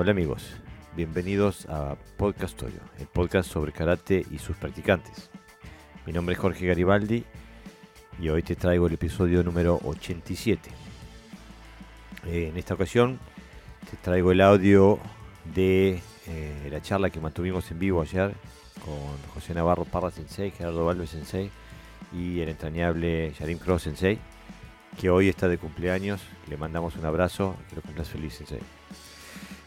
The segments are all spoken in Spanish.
Hola amigos, bienvenidos a Podcast Toyo, el podcast sobre karate y sus practicantes. Mi nombre es Jorge Garibaldi y hoy te traigo el episodio número 87. Eh, en esta ocasión te traigo el audio de eh, la charla que mantuvimos en vivo ayer con José Navarro Parra Sensei, Gerardo Valves Sensei y el entrañable Yarim Cross Sensei, que hoy está de cumpleaños. Le mandamos un abrazo, que lo cumplas feliz Sensei.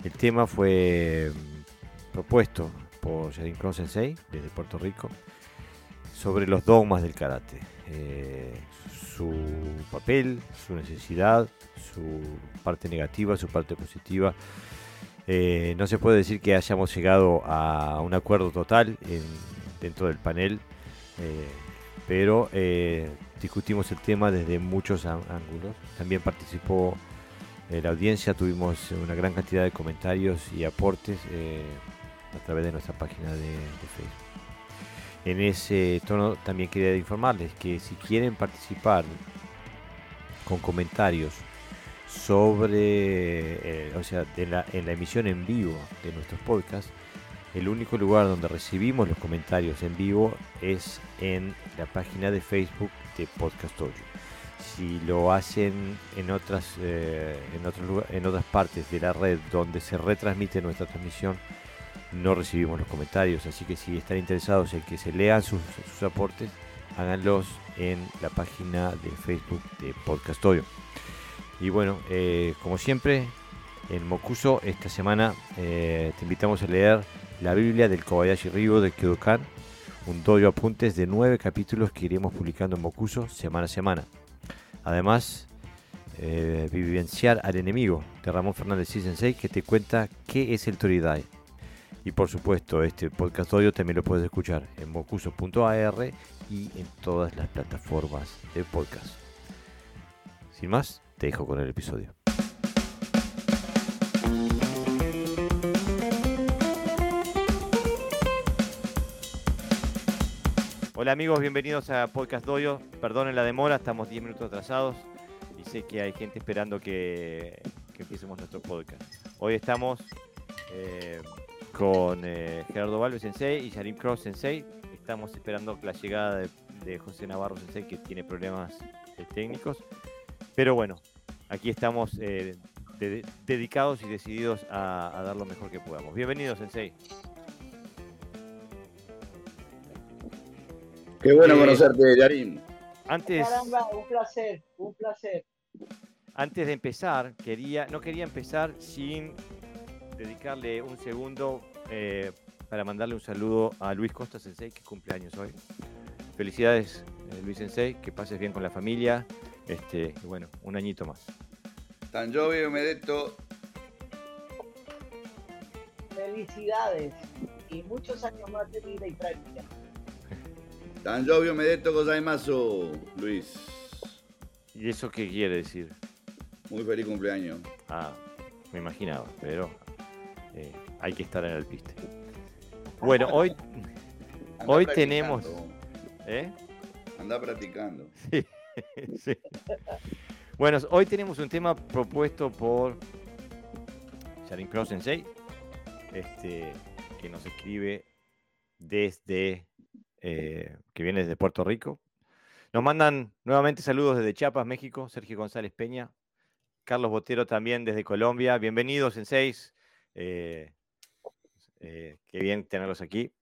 El tema fue mm, propuesto por Yarim Cross Sensei desde Puerto Rico sobre los dogmas del karate. Eh, su papel, su necesidad, su parte negativa, su parte positiva. Eh, no se puede decir que hayamos llegado a un acuerdo total dentro del panel, eh, pero discutimos el tema desde muchos ángulos. También participó la audiencia, tuvimos una gran cantidad de comentarios y aportes a través de nuestra página de Facebook. En ese tono también quería informarles que si quieren participar con comentarios sobre, eh, o sea, en la, emisión en vivo de nuestros podcasts, el único lugar donde recibimos los comentarios en vivo es en la página de Facebook de Podcast Si lo hacen en otras, eh, en, en otras partes de la red donde se retransmite nuestra transmisión, no recibimos los comentarios, así que si están interesados en que se lean sus, aportes, háganlos en la página de Facebook de Podcastorio. Y bueno, eh, como siempre, en Mokuso esta semana eh, te invitamos a leer la Biblia del Kobayashi Ryo de Kyodokan, un dojo apuntes de nueve capítulos que iremos publicando en Mokuso semana a semana. Además, eh, vivenciar al enemigo de Ramón Fernández Sensei que te cuenta qué es el Toridai y por supuesto, este podcast audio también lo puedes escuchar en mocuso.ar y en todas las plataformas de podcast. Sin más, te dejo con el episodio. Hola amigos, bienvenidos a Podcast Doyo. Perdonen la demora, estamos 10 minutos atrasados y sé que hay gente esperando que, que empecemos nuestro podcast. Hoy estamos eh, con eh, Gerardo Valves Sensei y Sharim Cross Sensei. Estamos esperando la llegada de, José Navarro Sensei, que tiene problemas eh, técnicos. Pero bueno, aquí estamos eh, dedicados y decididos a, dar lo mejor que podamos. Bienvenido, Sensei. Qué bueno conocerte, Yarim. Antes, un placer, un placer. Antes de empezar, quería, no quería empezar sin dedicarle un segundo eh, para mandarle un saludo a Luis Costa Sensei, que cumple años hoy. Felicidades, eh, Luis Sensei, que pases bien con la familia. Este, y bueno, un añito más. Tan me Medeto. Felicidades y muchos años más de vida y práctica. Tan Medeto Medeto Gozaimasu, Luis. ¿Y eso qué quiere decir? Muy feliz cumpleaños. Ah, me imaginaba, pero eh, hay que estar en el piste. Bueno, hoy, hoy tenemos. ¿eh? Anda practicando. Sí, Bueno, hoy tenemos un tema propuesto por Sharin Cross Sensei, este, que nos escribe desde. Eh, que viene desde Puerto Rico. Nos mandan nuevamente saludos desde Chiapas, México, Sergio González Peña, Carlos Botero también desde Colombia. Bienvenidos, Senseis. Eh, eh, qué bien tenerlos aquí.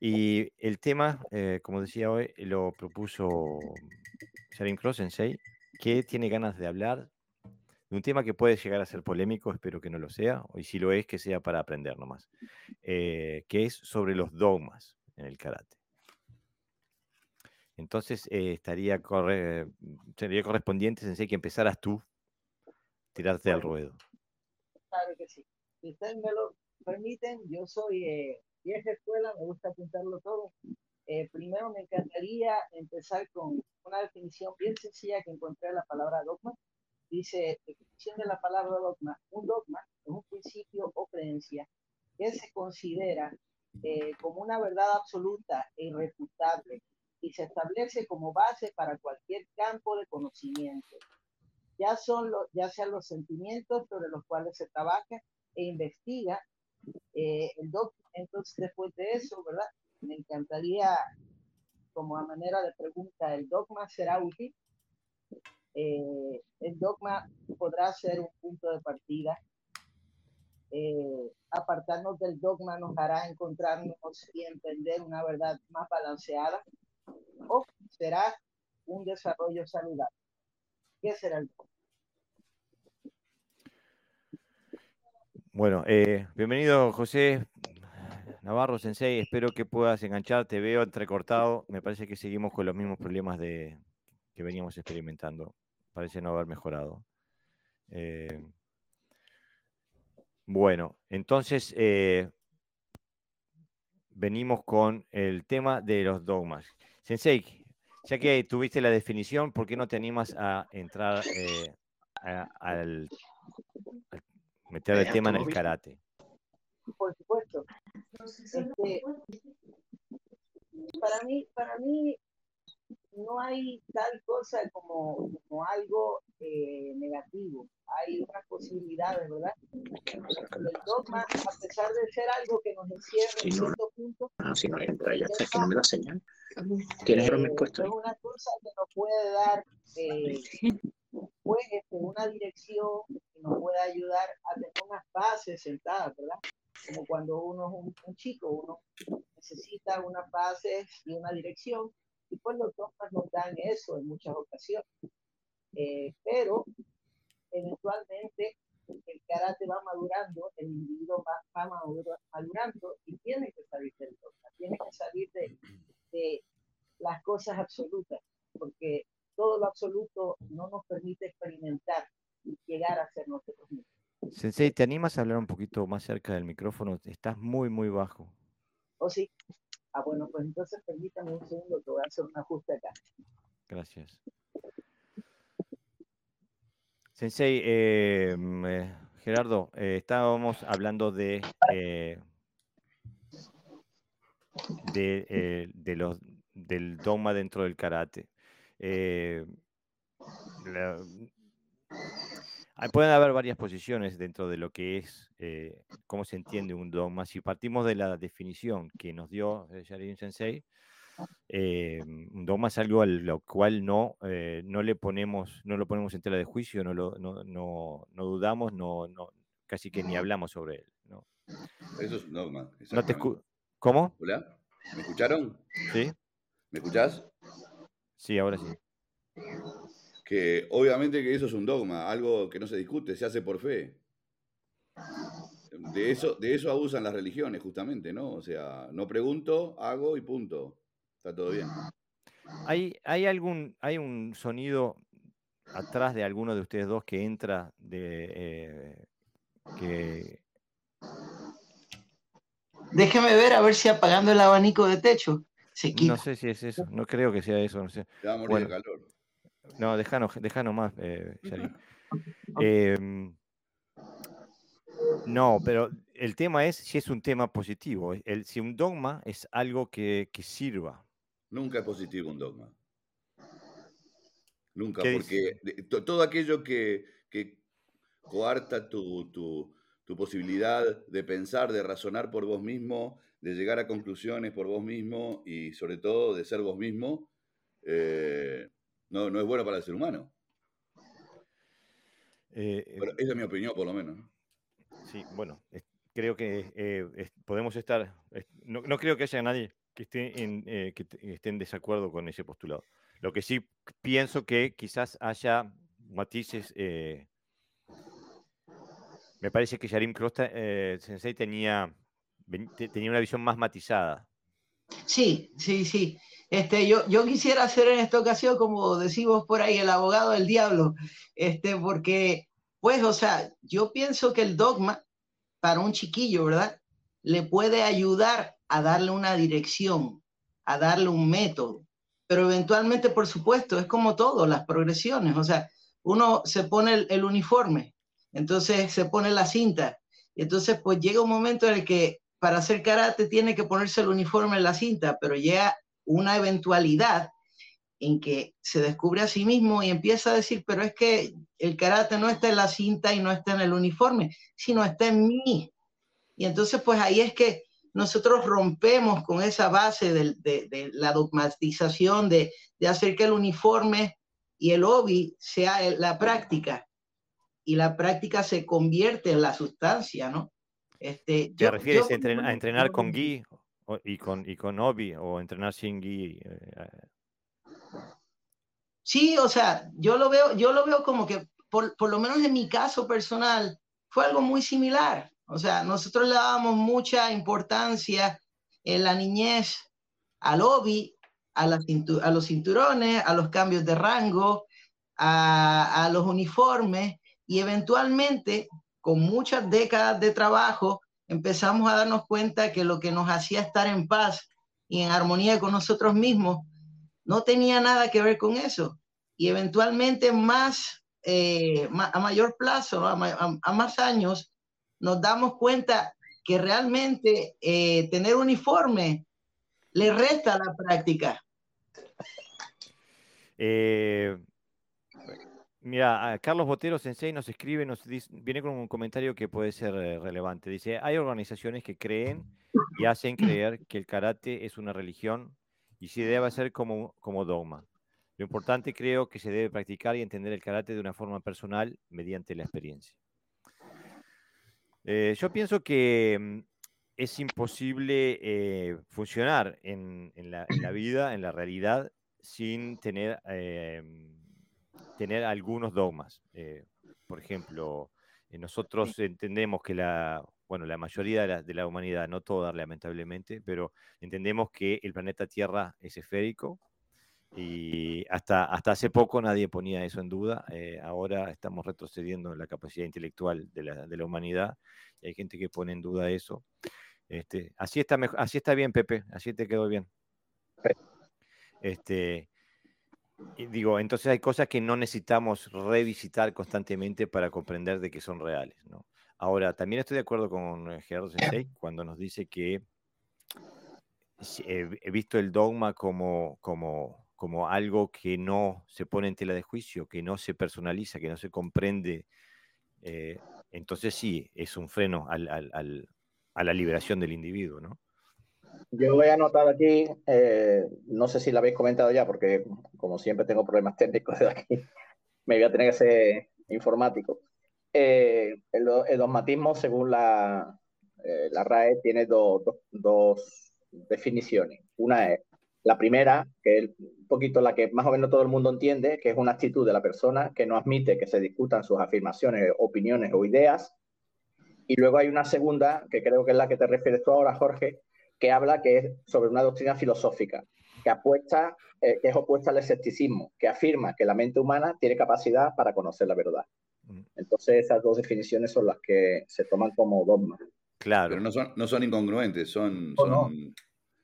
Y el tema, eh, como decía hoy, lo propuso Sharon Cross Sensei, que tiene ganas de hablar de un tema que puede llegar a ser polémico, espero que no lo sea, y si lo es, que sea para aprender nomás, que es sobre los dogmas en el karate. Entonces, estaría sería correspondiente, Sensei, que empezaras tú, tirarte al ruedo. Claro que sí si ustedes me lo permiten, yo soy eh, vieja escuela, me gusta apuntarlo todo. Eh, primero me encantaría empezar con una definición bien sencilla que encontré en la palabra dogma. Dice, definición de la palabra dogma. Un dogma es un principio o creencia que se considera eh, como una verdad absoluta e irrefutable y se establece como base para cualquier campo de conocimiento. Ya, son los, ya sean los sentimientos sobre los cuales se trabaja e investiga eh, el dogma. Entonces, después de eso, ¿verdad? Me encantaría, como a manera de pregunta, ¿el dogma será útil? Eh, el dogma podrá ser un punto de partida. Eh, apartarnos del dogma nos hará encontrarnos y entender una verdad más balanceada o será un desarrollo saludable. ¿Qué será el? Bueno, eh, bienvenido José Navarro Sensei, espero que puedas enganchar, te veo entrecortado, me parece que seguimos con los mismos problemas de, que veníamos experimentando, parece no haber mejorado. Eh, bueno, entonces eh, venimos con el tema de los dogmas. Sensei, ya que tuviste la definición, ¿por qué no te animas a entrar al meter el tema en el karate. Por supuesto. Este, para mí, para mí no hay tal cosa como, como algo eh, negativo. Hay otras posibilidades, ¿verdad? El dogma, a pesar de ser algo que nos encierra en cierto punto. Ah, si no entra, ya está, que no me da señal. ¿Tienes eh, Es una cosa que nos puede dar eh, pues, este, una dirección que nos pueda ayudar a tener unas bases sentadas, ¿verdad? Como cuando uno es un, chico, uno necesita unas bases y una dirección, y pues los dogmas nos dan eso en muchas ocasiones. Eh, pero eventualmente el karate va madurando, el individuo va, madurando y tiene que salir del dogma, tiene que salir de, de las cosas absolutas, porque todo lo absoluto no nos permite experimentar y llegar a ser nosotros mismos. Sensei, ¿te animas a hablar un poquito más cerca del micrófono? Estás muy, muy bajo. ¿Oh, sí? Ah, bueno, pues entonces permítame un segundo que voy a hacer un ajuste acá. Gracias. Sensei, eh, eh, Gerardo, eh, estábamos hablando de, de, los, del dogma dentro del karate. Eh, pueden haber varias posiciones dentro de lo que es, eh, cómo se entiende un dogma. Si partimos de la definición que nos dio Yarin eh, Sensei, un dogma es algo a lo cual no, no le ponemos, no lo ponemos en tela de juicio, no, lo, no, no, no dudamos, no, no, casi que ni hablamos sobre él. ¿no? Eso es un dogma. ¿Cómo? Hola, ¿me escucharon? Sí. ¿Me escuchás? Sí, ahora sí. Que obviamente que eso es un dogma, algo que no se discute, se hace por fe. De eso, de eso abusan las religiones, justamente, ¿no? O sea, no pregunto, hago y punto. Está todo bien. ¿Hay, hay algún, hay un sonido atrás de alguno de ustedes dos que entra de eh, que Déjeme ver a ver si apagando el abanico de techo. No sé si es eso, no creo que sea eso, no sé. bueno, calor. No, déjanos, déjanos más, eh, em, no, pero el tema es si es un tema positivo. El, si un dogma es algo que, sirva. Nunca es positivo un dogma. Nunca, porque todo aquello que, coarta tu, tu posibilidad de pensar, de razonar por vos mismo, de llegar a conclusiones por vos mismo y sobre todo de ser vos mismo, eh, no, no, es bueno para el ser humano. Eh, eh, esa es mi opinión, por lo menos. Sí, bueno, creo que podemos estar, no, creo que haya nadie que esté, en, que esté en desacuerdo con ese postulado. Lo que sí pienso que quizás haya matices me parece que Yarim Crosta, eh, Sensei tenía, tenía una visión más matizada. Sí, sí, sí. Este, yo, yo quisiera hacer en esta ocasión, como decimos por ahí, el abogado del diablo, este, porque, pues, o sea, yo pienso que el dogma para un chiquillo, ¿verdad? Le puede ayudar a darle una dirección, a darle un método, pero eventualmente, por supuesto, es como todo, las progresiones, o sea, uno se pone el uniforme, entonces se pone la cinta. Y entonces pues llega un momento en el que para hacer karate tiene que ponerse el uniforme en la cinta, pero llega una eventualidad en que se descubre a sí mismo y empieza a decir, pero es que el karate no está en la cinta y no está en el uniforme, sino está en mí. Y entonces pues ahí es que nosotros rompemos con esa base de, de, la dogmatización, de, de, hacer que el uniforme y el hobby sea la práctica. Y la práctica se convierte en la sustancia, ¿no? Este, ¿Te refieres a, entrenar, con Gui y con, y con Obi o entrenar sin Gui? Eh, Sí, o sea, yo lo veo, yo lo veo como que, por, por, lo menos en mi caso personal, fue algo muy similar. O sea, nosotros le dábamos mucha importancia en la niñez al hobby, a, los cinturones, a los cambios de rango, a los uniformes, y eventualmente, con muchas décadas de trabajo, empezamos a darnos cuenta que lo que nos hacía estar en paz y en armonía con nosotros mismos no tenía nada que ver con eso. Y eventualmente más, eh, a mayor plazo, a, más años, nos damos cuenta que realmente eh, tener uniforme le resta la práctica. Eh, mira, Carlos Botero Sensei nos escribe, nos viene con un comentario que puede ser relevante. Dice, hay organizaciones que creen y hacen creer que el karate es una religión y se debe hacer como, como dogma. Lo importante creo que se debe practicar y entender el karate de una forma personal mediante la experiencia. Eh, yo pienso que mm, es imposible eh, funcionar en, la, vida, en la realidad, sin tener, eh, tener algunos dogmas. por ejemplo, nosotros entendemos que la, bueno, la mayoría de la, humanidad, no toda lamentablemente, pero entendemos que el planeta Tierra es esférico y hasta, hasta hace poco nadie ponía eso en duda. Eh, ahora estamos retrocediendo en la capacidad intelectual de la, de la, humanidad y hay gente que pone en duda eso. Este, así, está así está bien, Pepe, así te quedó bien. Este, digo, entonces hay cosas que no necesitamos revisitar constantemente para comprender de que son reales, ¿no? Ahora, también estoy de acuerdo con eh, Gerardo Sensei cuando nos dice que he visto el dogma como, como, como algo que no se pone en tela de juicio, que no se personaliza, que no se comprende. Eh, entonces sí, es un freno al, al, a la liberación del individuo, ¿no? Yo voy a anotar aquí, eh, no sé si lo habéis comentado ya, porque como siempre tengo problemas técnicos de aquí, me voy a tener que ser informático. Eh, el, dogmatismo, según la, eh, la RAE, tiene dos definiciones. Una es la primera, que es un poquito la que más o menos todo el mundo entiende, que es una actitud de la persona que no admite que se discutan sus afirmaciones, opiniones o ideas. Y luego hay una segunda, que creo que es la que te refieres tú ahora, Jorge, que habla que es sobre una doctrina filosófica, que apuesta, eh, que es opuesta al escepticismo, que afirma que la mente humana tiene capacidad para conocer la verdad. Mm. Entonces esas dos definiciones son las que se toman como dogmas. Claro. Pero no son, no son incongruentes, son,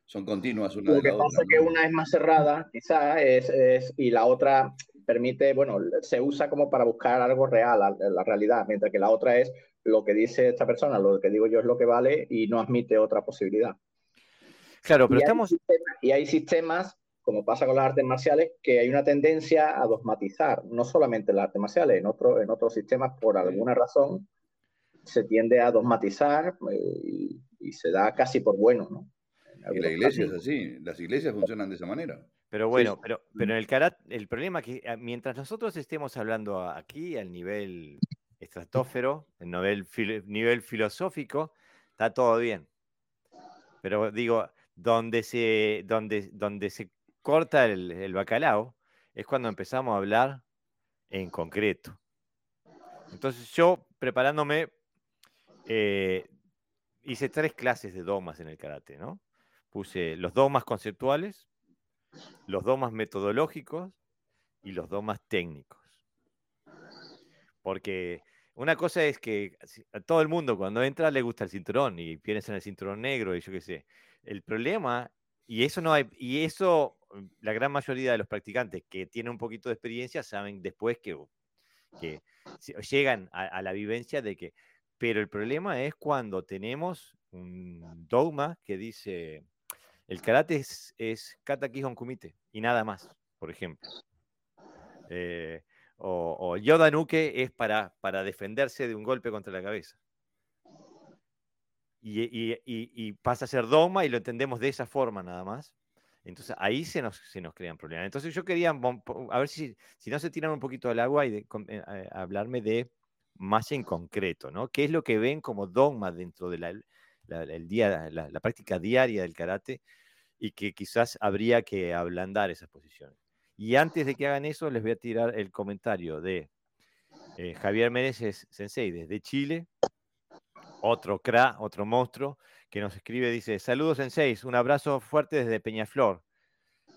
son, continuas una Lo que pasa es que una es más cerrada, quizás, es, y la otra permite, bueno, se usa como para buscar algo real, la, la realidad, mientras que la otra es lo que dice esta persona, lo que digo yo es lo que vale y no admite otra posibilidad. Claro, pero estamos... y hay sistemas como pasa con las artes marciales, que hay una tendencia a dogmatizar, no solamente en las artes marciales, en, otro, en otros sistemas, por alguna razón, se tiende a dogmatizar eh, y, se da casi por bueno, ¿no? Y la iglesia es así, las iglesias funcionan de esa manera. Pero bueno, pero, pero en el karate, el problema es que ah, mientras nosotros estemos hablando aquí al nivel estratófero, el nivel, nivel filosófico, está todo bien. Pero digo, donde se, donde, donde se corta el, bacalao es cuando empezamos a hablar en concreto. Entonces yo, preparándome, eh, hice tres clases de domas en el karate, ¿no? Puse los domas conceptuales, los domas metodológicos y los domas técnicos. Porque una cosa es que a todo el mundo cuando entra le gusta el cinturón y piensa en el cinturón negro y yo qué sé. El problema, y eso no hay, y eso Mm, la gran mayoría de los practicantes que tienen un poquito de experiencia saben después que, que llegan a, la vivencia de que, pero el problema es cuando tenemos un dogma que dice, el karate es, kata kumite y nada más. por ejemplo. Eh, o, o Yoda Nuke es para, para defenderse de un golpe contra la cabeza. Y, pasa a ser dogma y lo entendemos de esa forma nada más. Entonces ahí se nos, se nos crean problemas. Entonces yo quería, a ver si, si no se tiran un poquito al agua y eh, hablarme de más en concreto, ¿no? ¿Qué es lo que ven como dogma dentro de la, el día, la, práctica diaria del karate y que quizás habría que ablandar esas posiciones? Y antes de que hagan eso, les voy a tirar el comentario de eh, Javier Meneses Sensei desde Chile, otro cra, otro monstruo, que nos escribe, dice, saludos Sensei, un abrazo fuerte desde Peñaflor.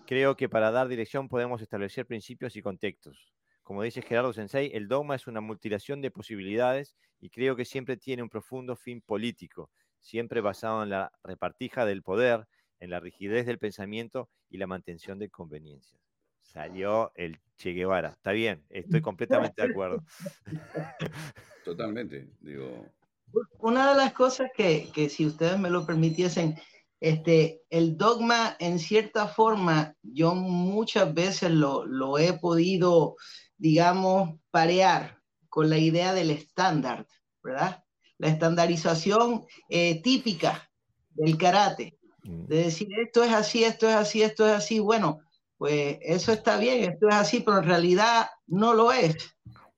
Creo que para dar dirección podemos establecer principios y contextos. Como dice Gerardo Sensei, el dogma es una mutilación de posibilidades y creo que siempre tiene un profundo fin político, siempre basado en la repartija del poder, en la rigidez del pensamiento y la mantención de conveniencias. Salió el Che Guevara. Está bien, estoy completamente de acuerdo. Totalmente, digo. Una de las cosas que, que si ustedes me lo permitiesen, este, el dogma, en cierta forma, yo muchas veces lo, lo he podido, digamos, parear con la idea del estándar, ¿verdad? La estandarización eh, típica del karate, mm. de decir esto es así, esto es así, esto es así. Bueno, pues eso está bien, esto es así, pero en realidad no lo es.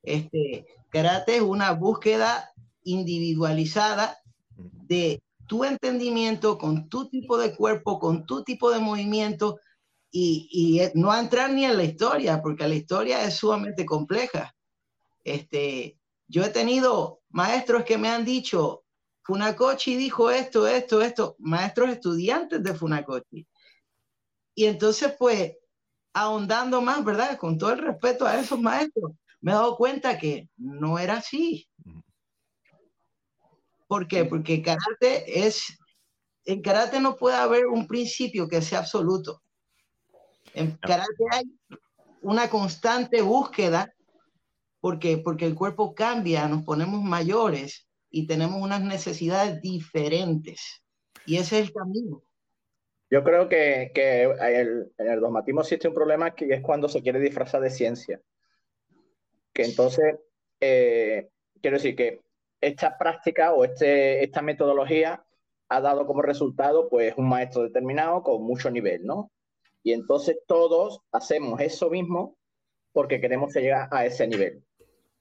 Este, karate es una búsqueda individualizada de tu entendimiento, con tu tipo de cuerpo, con tu tipo de movimiento, y, y, no entrar ni en la historia, porque la historia es sumamente compleja. Este, yo he tenido maestros que me han dicho, Funakochi dijo esto, esto, esto, maestros estudiantes de Funakochi. Y entonces, pues, ahondando más, ¿verdad? Con todo el respeto a esos maestros, me he dado cuenta que no era así. ¿Por qué? Porque karate es, en karate no puede haber un principio que sea absoluto. En karate hay una constante búsqueda porque, porque el cuerpo cambia, nos ponemos mayores y tenemos unas necesidades diferentes. Y ese es el camino. Yo creo que, que el, en el dogmatismo existe un problema que es cuando se quiere disfrazar de ciencia. Que entonces, eh, quiero decir que esta práctica o este, esta metodología ha dado como resultado pues un maestro determinado con mucho nivel, ¿no? Y entonces todos hacemos eso mismo porque queremos llegar a ese nivel.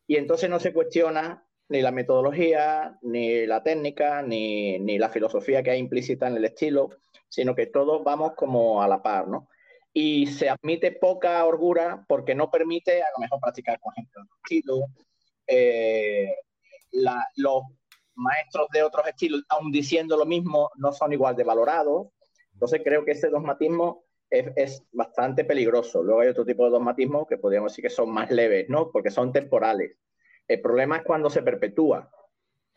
Y entonces no se cuestiona ni la metodología, ni la técnica, ni, ni la filosofía que hay implícita en el estilo, sino que todos vamos como a la par, ¿no? Y se admite poca orgura porque no permite a lo mejor practicar, por ejemplo, el estilo, eh, los maestros de otros estilos, aun diciendo lo mismo, no son igual de valorados. Entonces creo que ese dogmatismo es, es, bastante peligroso. Luego hay otro tipo de dogmatismo que podríamos decir que son más leves, ¿no? Porque son temporales. El problema es cuando se perpetúa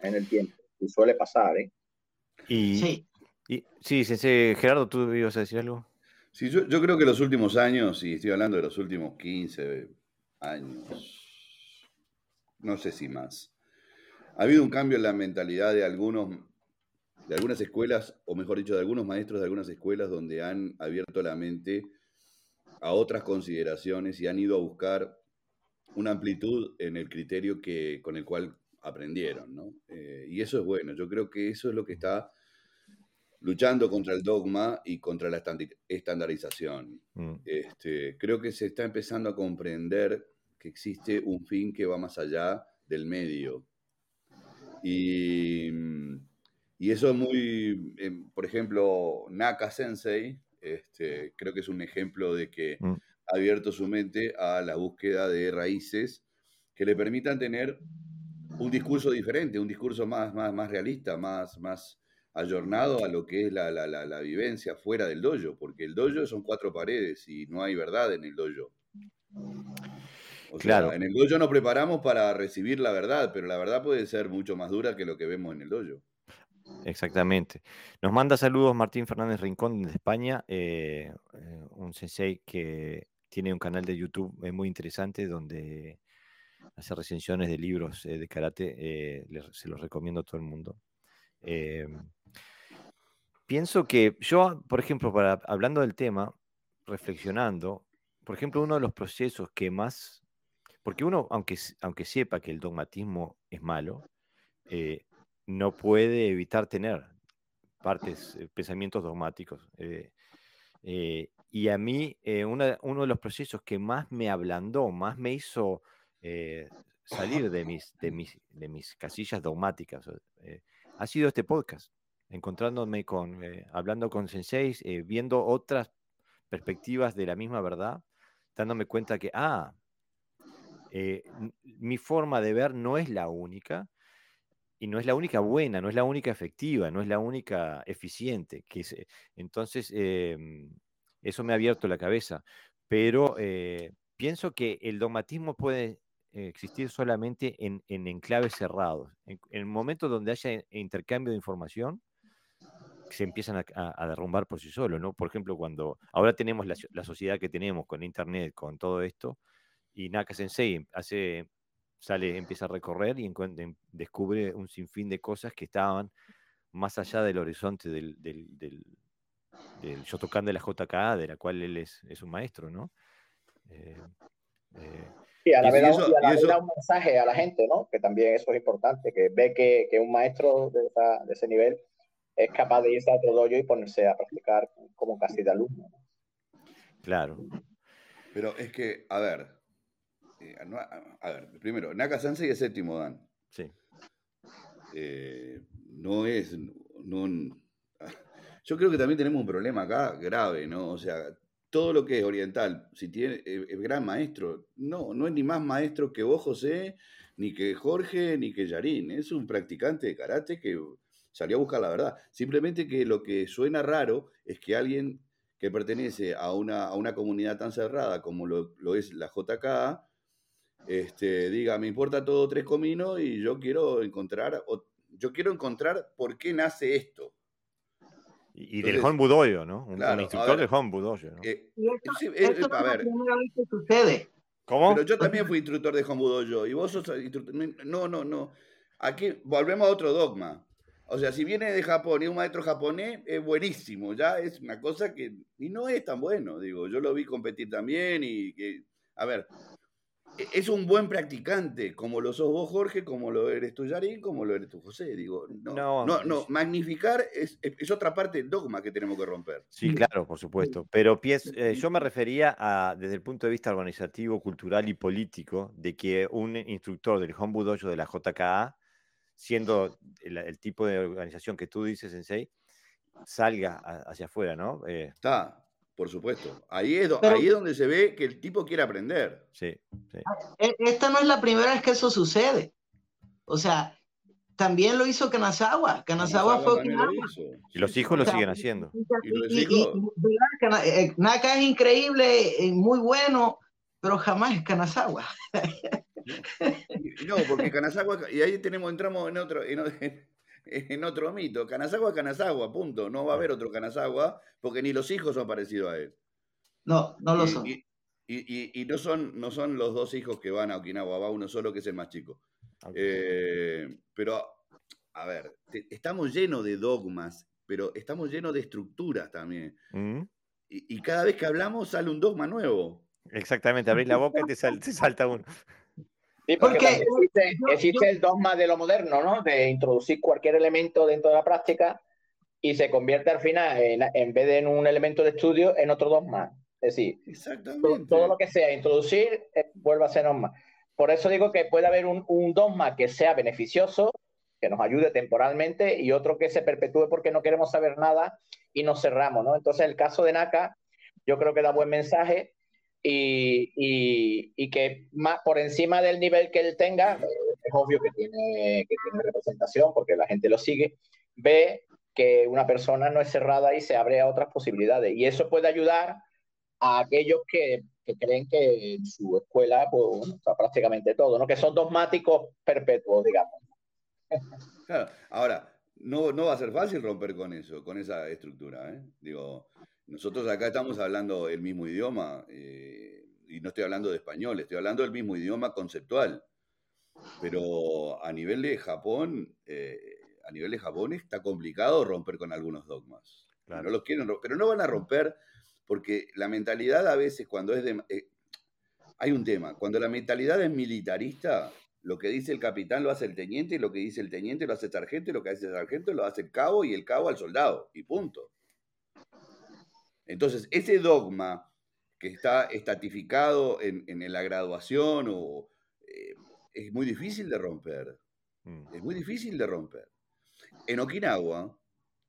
en el tiempo. Y suele pasar, ¿eh? Y, sí. Y, sí, Gerardo, ¿tú ibas a decir algo? Sí, yo, yo creo que los últimos años, y estoy hablando de los últimos 15 años, no sé si más, ha habido un cambio en la mentalidad de algunos, de algunas escuelas, o mejor dicho, de algunos maestros de algunas escuelas donde han abierto la mente a otras consideraciones y han ido a buscar una amplitud en el criterio que, con el cual aprendieron, ¿no? Eh, y eso es bueno. Yo creo que eso es lo que está luchando contra el dogma y contra la estandarización. Mm. Este, creo que se está empezando a comprender que existe un fin que va más allá del medio y, y eso es muy, em, por ejemplo, Naka Sensei, este, creo que es un ejemplo de que mm. ha abierto su mente a la búsqueda de raíces que le permitan tener un discurso diferente, un discurso más, más, más realista, más, más ayornado a lo que es la, la, la, la, vivencia fuera del dojo, porque el dojo son cuatro paredes y no hay verdad en el dojo claro. en el dojo nos preparamos para recibir la verdad, pero la verdad puede ser mucho más dura que lo que vemos en el dojo. Exactamente. Nos manda saludos Martín Fernández Rincón de España, eh, eh, un sensei que tiene un canal de YouTube eh, muy interesante donde hace recensiones de libros de karate. se los recomiendo a todo el mundo. pienso que yo, por ejemplo, para, hablando del tema, reflexionando, por ejemplo, uno de los procesos que más, porque uno, aunque, aunque sepa que el dogmatismo es malo, eh, no puede evitar tener partes, eh, pensamientos dogmáticos. Eh, y a mí, uno de los procesos que más me ablandó, más me hizo salir de mis, de mis, de mis casillas dogmáticas, ha sido este podcast encontrándome con, hablando con senseis, viendo otras perspectivas de la misma verdad, dándome cuenta que, ah, mi forma de ver no es la única, y no es la única buena, no es la única efectiva, no es la única eficiente. Que entonces, em, eso me ha abierto la cabeza. Pero eh, pienso que el dogmatismo puede existir solamente en, enclaves cerrados. En, el momento donde haya intercambio de información, se empiezan a, derrumbar por sí solos, ¿no? Por ejemplo, cuando ahora tenemos la, la, sociedad que tenemos con Internet, con todo esto, y Naka Sensei hace sale, empieza a recorrer y descubre un sinfín de cosas que estaban más allá del horizonte del, del, del, del Shotokan de la JKA, de la cual él es, es un maestro, ¿no? Eh, eh, y a la vez, da un mensaje a la gente, ¿no? Que también eso es importante, que ve que, que un maestro de, de, ese nivel es capaz de irse a otro dojo y ponerse a practicar como casi de alumno. Claro. Pero es que, a ver, eh, a ver, primero, Naka Sensei es séptimo Dan. Sí. Eh, no es. yo creo que también tenemos un problema acá grave, ¿no? O sea, todo lo que es oriental, si tiene eh, es gran maestro, no, no es ni más maestro que vos, José, ni que Jorge, ni que Yarín. Es un practicante de karate que salió a buscar la verdad. Simplemente que lo que suena raro es que alguien que pertenece a una, a una comunidad tan cerrada como lo, lo es la JK, este, diga, me importa todo tres cominos y yo quiero encontrar, yo quiero encontrar por qué nace esto. Y, del Home Budoyo, ¿no? Un, instructor del Home Budoyo, ¿no? Eh, esto, a ver. sucede. ¿Cómo? Pero yo también fui instructor de Home Budoyo y vos sos instructor. No, no, no. Aquí volvemos a otro dogma. O sea, si viene de Japón y un maestro japonés, es buenísimo, ya es una cosa que. Y no es tan bueno, digo. Yo lo vi competir también y que. A ver, es un buen practicante, como lo sos vos, Jorge, como lo eres tú, Yarín, como lo eres tú, José. Digo, no, no, no, magnificar es, es, otra parte del dogma que tenemos que romper. Sí, claro, por supuesto. Pero eh, yo me refería a, desde el punto de vista organizativo, cultural y político, de que un instructor del Hombu Dojo de la JKA, siendo el, tipo de organización que tú dices, Sensei, salga hacia afuera, ¿no? Eh, Está, por supuesto. Ahí es, ahí es donde se ve que el tipo quiere aprender. Sí, sí. E, esta no es la primera vez que eso sucede. O sea, también lo hizo Kanazawa. Kanazawa, fue Y los hijos lo siguen haciendo. Y, eh, Naka es increíble, muy bueno, pero jamás es Kanazawa. No, porque Kanazawa, y ahí tenemos, entramos en otro, en otro mito. Kanazawa, Kanazawa, punto. No va a haber otro Kanazawa porque ni los hijos son parecidos a él. No, no lo son. Y, no son. no son los dos hijos que van a Okinawa, va uno solo que es el más chico. Eh, pero, a ver, estamos llenos de dogmas, pero estamos llenos de estructuras también. Mm. Y, cada vez que hablamos sale un dogma nuevo. Exactamente, abrís la boca y te, te salta uno. Sí, porque, existe, el dogma de lo moderno, ¿no? De introducir cualquier elemento dentro de la práctica y se convierte al final, en, vez de en un elemento de estudio, en otro dogma. Es decir, todo, lo que sea introducir eh, vuelve a ser norma. Por eso digo que puede haber un, un, dogma que sea beneficioso, que nos ayude temporalmente, y otro que se perpetúe porque no queremos saber nada y nos cerramos, ¿no? Entonces, el caso de Naka, yo creo que da buen mensaje y, y, que más por encima del nivel que él tenga, es obvio que tiene, que tiene representación porque la gente lo sigue, ve que una persona no es cerrada y se abre a otras posibilidades. Y eso puede ayudar a aquellos que, que creen que en su escuela pues, está prácticamente todo, ¿no? que son dogmáticos perpetuos, digamos. Claro, ahora, no, no va a ser fácil romper con eso, con esa estructura. ¿eh? Digo, nosotros acá estamos hablando el mismo idioma, eh, y no estoy hablando de español, estoy hablando del mismo idioma conceptual. Pero a nivel de Japón, eh, a nivel de Japón está complicado romper con algunos dogmas. No los quieren, pero no van a romper porque la mentalidad a veces cuando es de... Eh, hay un tema, cuando la mentalidad es militarista, lo que dice el capitán lo hace el teniente, y lo que dice el teniente lo hace el sargento, y lo que hace el sargento lo hace el cabo, y el cabo al soldado, y punto. Entonces, ese dogma que está estatificado en, la graduación o, eh, es muy difícil de romper. Mm. Es muy difícil de romper. En Okinawa,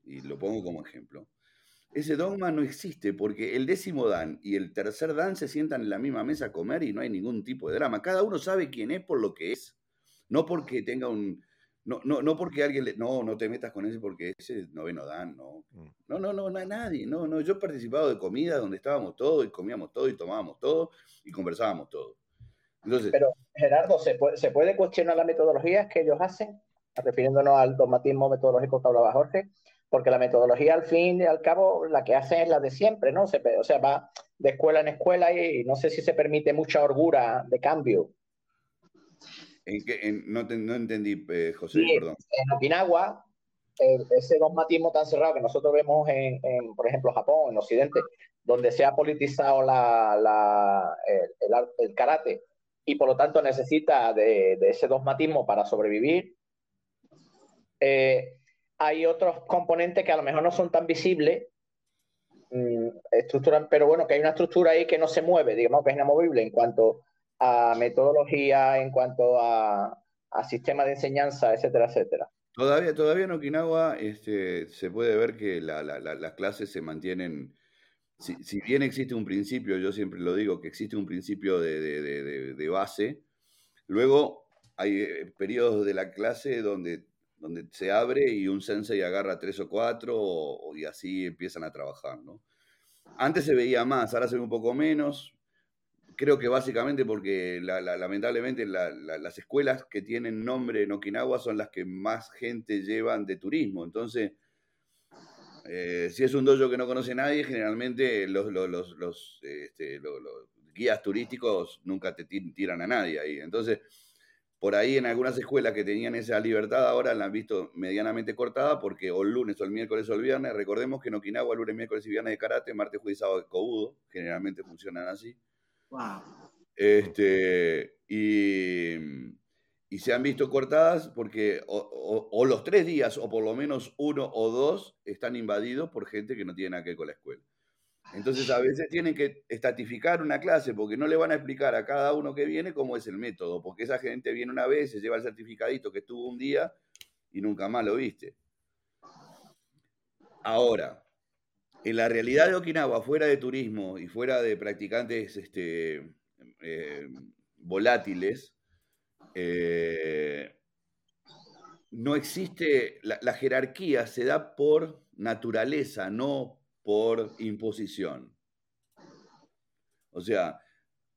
y lo pongo como ejemplo, ese dogma no existe porque el décimo dan y el tercer dan se sientan en la misma mesa a comer y no hay ningún tipo de drama. Cada uno sabe quién es por lo que es. No porque tenga un. No, no, no porque alguien le. No, no te metas con ese porque ese noveno dan, no. Mm. No, no, no, no, nadie. No, no. Yo he participado de comida donde estábamos todos y comíamos todo y tomábamos todo y conversábamos todo. Entonces, Pero, Gerardo, ¿se puede, ¿se puede cuestionar las metodologías que ellos hacen? Refiriéndonos al dogmatismo metodológico que hablaba Jorge porque la metodología al fin y al cabo la que hace es la de siempre, ¿no? Se, o sea, va de escuela en escuela y no sé si se permite mucha orgura de cambio. ¿En no, no, entendí, eh, José, perdón. En Okinawa, ese dogmatismo tan cerrado que nosotros vemos en, por ejemplo, Japón, en Occidente, donde se ha politizado la, la, el, el, karate y por lo tanto necesita de, de ese dogmatismo para sobrevivir. Eh, hay otros componentes que a lo mejor no son tan visibles, mm, pero bueno, que hay una estructura ahí que no se mueve, digamos que es inamovible en cuanto a metodología, en cuanto a, sistema de enseñanza, etcétera, etcétera. Todavía, todavía en Okinawa este, se puede ver que las clases se mantienen, si, bien existe un principio, yo siempre lo digo, que existe un principio de, de base, luego hay eh, periodos de la clase donde donde se abre y un sensei agarra tres o cuatro y así empiezan a trabajar, ¿no? Antes se veía más, ahora se ve un poco menos. Creo que básicamente porque lamentablemente las escuelas que tienen nombre en Okinawa son las que más gente llevan de turismo. Entonces, eh, si es un dojo que no conoce nadie, generalmente los, los, este, guías turísticos nunca te tiran a nadie ahí. Entonces, por ahí en algunas escuelas que tenían esa libertad ahora la han visto medianamente cortada porque o el lunes o el miércoles o el viernes, recordemos que en Okinawa lunes, miércoles y viernes de karate, martes, jueves y sábado de kobudo, generalmente funcionan así. Este, y, se han visto cortadas porque o, los tres días o por lo menos uno o dos están invadidos por gente que no tiene nada que ver con la escuela. Entonces a veces tienen que estatificar una clase porque no le van a explicar a cada uno que viene cómo es el método, porque esa gente viene una vez, se lleva el certificadito que estuvo un día y nunca más lo viste. Ahora, en la realidad de Okinawa, fuera de turismo y fuera de practicantes este, eh, volátiles, eh, no existe, la, jerarquía se da por naturaleza, no por imposición. O sea,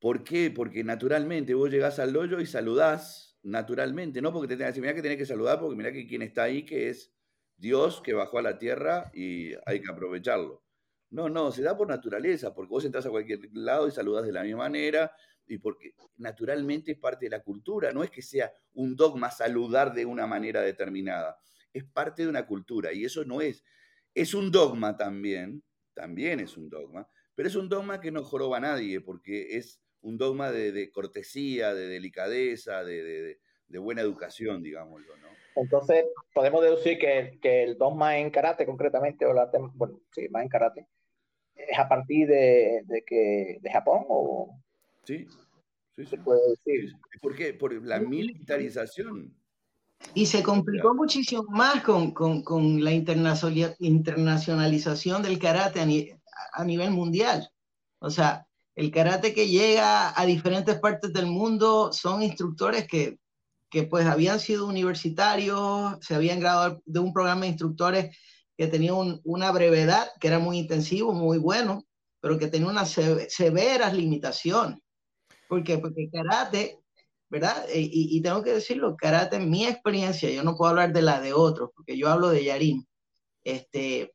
¿por qué? Porque naturalmente vos llegás al hoyo y saludás naturalmente, no porque te tengas que decir, mira que tenés que saludar, porque mira que quien está ahí, que es Dios que bajó a la tierra y hay que aprovecharlo. No, no, se da por naturaleza, porque vos entras a cualquier lado y saludás de la misma manera, y porque naturalmente es parte de la cultura, no es que sea un dogma saludar de una manera determinada, es parte de una cultura, y eso no es es un dogma también, también es un dogma, pero es un dogma que no joroba a nadie, porque es un dogma de, cortesía, de delicadeza, de, buena educación, digámoslo, ¿no? Entonces, podemos deducir que, el dogma en karate, concretamente, o arte, bueno, sí, más en karate, es a partir de, que, de Japón, o... Sí, sí, Se puede decir. ¿Por qué? Por la militarización. Y se complicó muchísimo más con, con, con la internacionalización del karate a, a, nivel mundial. O sea, el karate que llega a diferentes partes del mundo son instructores que, que pues habían sido universitarios, se habían graduado de un programa de instructores que tenía una brevedad, que era muy intensivo, muy bueno, pero que tenía unas severas limitaciones. ¿Por qué? Porque karate ¿verdad? E, y, tengo que decirlo, karate, mi experiencia, yo no puedo hablar de la de otros, porque yo hablo de Yarim. Este,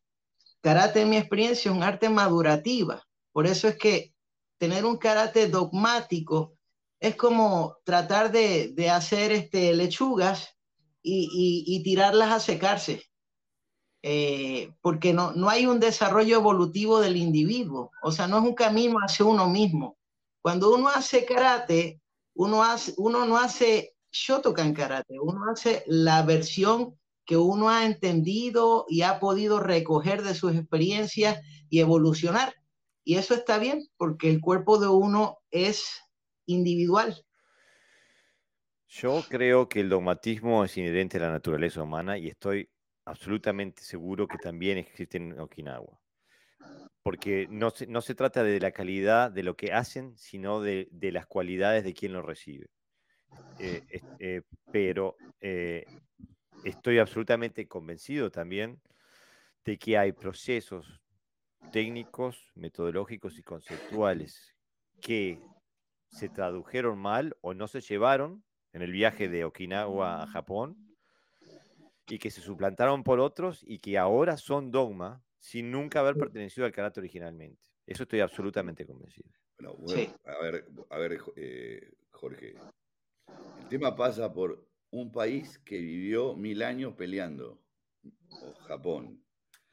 karate, en mi experiencia, es un arte madurativa. Por eso es que tener un karate dogmático es como tratar de, de hacer este, lechugas y, y, tirarlas a secarse. eh, porque no, no hay un desarrollo evolutivo del individuo, o sea, no es un camino hacia uno mismo. Cuando uno hace karate, uno, hace, uno no hace Shotokan karate, uno hace la versión que uno ha entendido y ha podido recoger de sus experiencias y evolucionar. Y eso está bien porque el cuerpo de uno es individual. Yo creo que el dogmatismo es inherente a la naturaleza humana y estoy absolutamente seguro que también existe en Okinawa. Porque no se, no se trata de la calidad de lo que hacen, sino de, de las cualidades de quien lo recibe. Eh, eh, pero eh, estoy absolutamente convencido también de que hay procesos técnicos, metodológicos y conceptuales que se tradujeron mal o no se llevaron en el viaje de Okinawa a Japón y que se suplantaron por otros y que ahora son dogma sin nunca haber pertenecido al carácter originalmente. Eso estoy absolutamente convencido. a ver, a ver eh, Jorge. El tema pasa por un país que vivió mil años peleando, Japón.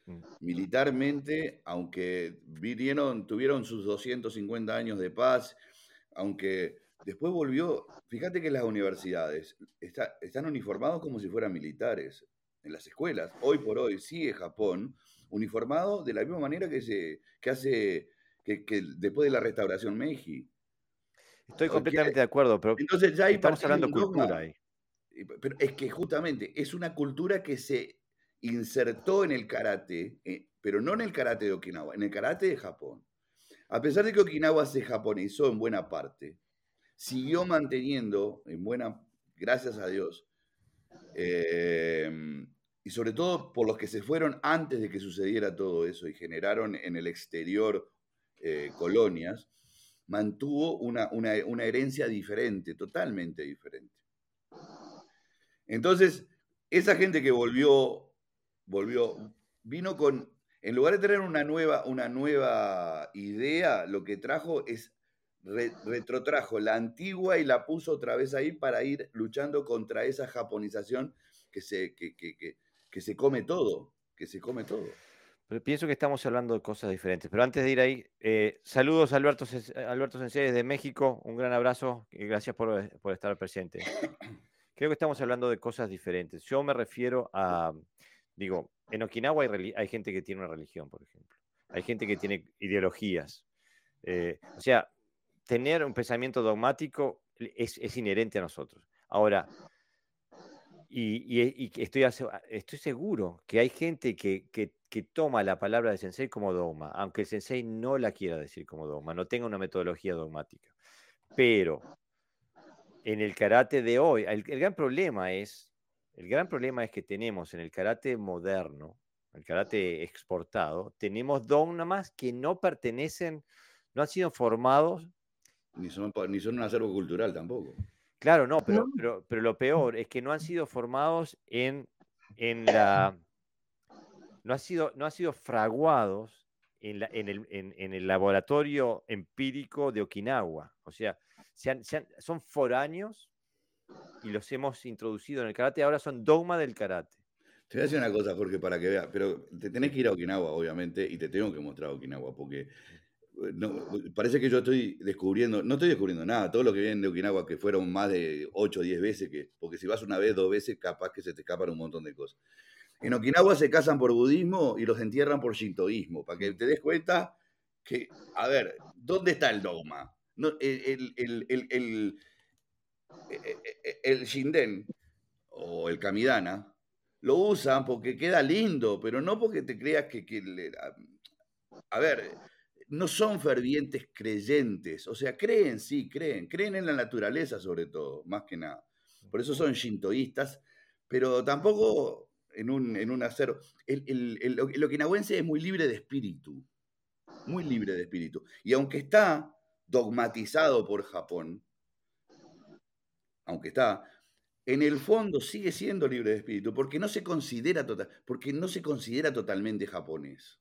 Mm. Militarmente, aunque vinieron, tuvieron sus 250 años de paz, aunque después volvió, fíjate que las universidades están uniformados como si fueran militares en las escuelas. Hoy por hoy sigue Japón uniformado de la misma manera que, se, que hace que, después de la restauración Meiji. Estoy completamente de acuerdo, pero entonces ya hay estamos hablando de cultura ahí. Pero es que justamente es una cultura que se insertó en el karate, eh, pero no en el karate de Okinawa, en el karate de Japón. A pesar de que Okinawa se japonizó en buena parte, siguió manteniendo, en buena, gracias a Dios, em, y sobre todo por los que se fueron antes de que sucediera todo eso y generaron en el exterior eh, colonias, mantuvo una, una herencia diferente, totalmente diferente. Entonces, esa gente que volvió, volvió, vino con, en lugar de tener una nueva, una nueva idea, lo que trajo es, retrotrajo la antigua y la puso otra vez ahí para ir luchando contra esa japonización que se, que, que, que, se come todo, que se come todo. Pero pienso que estamos hablando de cosas diferentes. Pero antes de ir ahí, eh, saludos a Alberto, Alberto Sensei desde México. Un gran abrazo y gracias por, por estar presente. creo que estamos hablando de cosas diferentes. Yo me refiero a, digo, en Okinawa hay, gente que tiene una religión, por ejemplo. Hay gente que tiene ideologías. Eh, o sea, tener un pensamiento dogmático es, inherente a nosotros. Ahora, y, estoy, estoy, seguro que hay gente que, que, toma la palabra de sensei como dogma, aunque el sensei no la quiera decir como dogma, no tenga una metodología dogmática. Pero en el karate de hoy, el, gran problema es, el gran problema es que tenemos en el karate moderno, el karate exportado, tenemos dogmas que no pertenecen, no han sido formados. Ni son, ni son un acervo cultural tampoco. Claro, no, pero, pero, pero lo peor es que no han sido formados en, en la. No han sido, no han sido fraguados en, la, en, el, en, el, laboratorio empírico de Okinawa. O sea, son foráneos y los hemos introducido en el karate, ahora son dogma del karate. Te voy a decir una cosa, Jorge, para que veas, pero te tenés que ir a Okinawa, obviamente, y te tengo que mostrar Okinawa, porque no, parece que yo estoy descubriendo, no estoy descubriendo nada, todo lo que viene de Okinawa, que fueron más de 8 o 10 veces, que, porque si vas una vez, dos veces, capaz que se te escapan un montón de cosas. En Okinawa se casan por budismo y los entierran por shintoísmo, para que te des cuenta que, a ver, ¿dónde está el dogma? El, el, shinden o el kamidana lo usan porque queda lindo, pero no porque te creas que... a ver, no son fervientes creyentes, o sea, creen, sí, creen, creen en la naturaleza sobre todo, más que nada. Por eso son shintoístas, pero tampoco en un, en un acero. El, el, el, el, es muy libre de espíritu, muy libre de espíritu. Y aunque está dogmatizado por Japón, aunque está, en el fondo sigue siendo libre de espíritu, porque no se considera, total, porque no se considera totalmente japonés.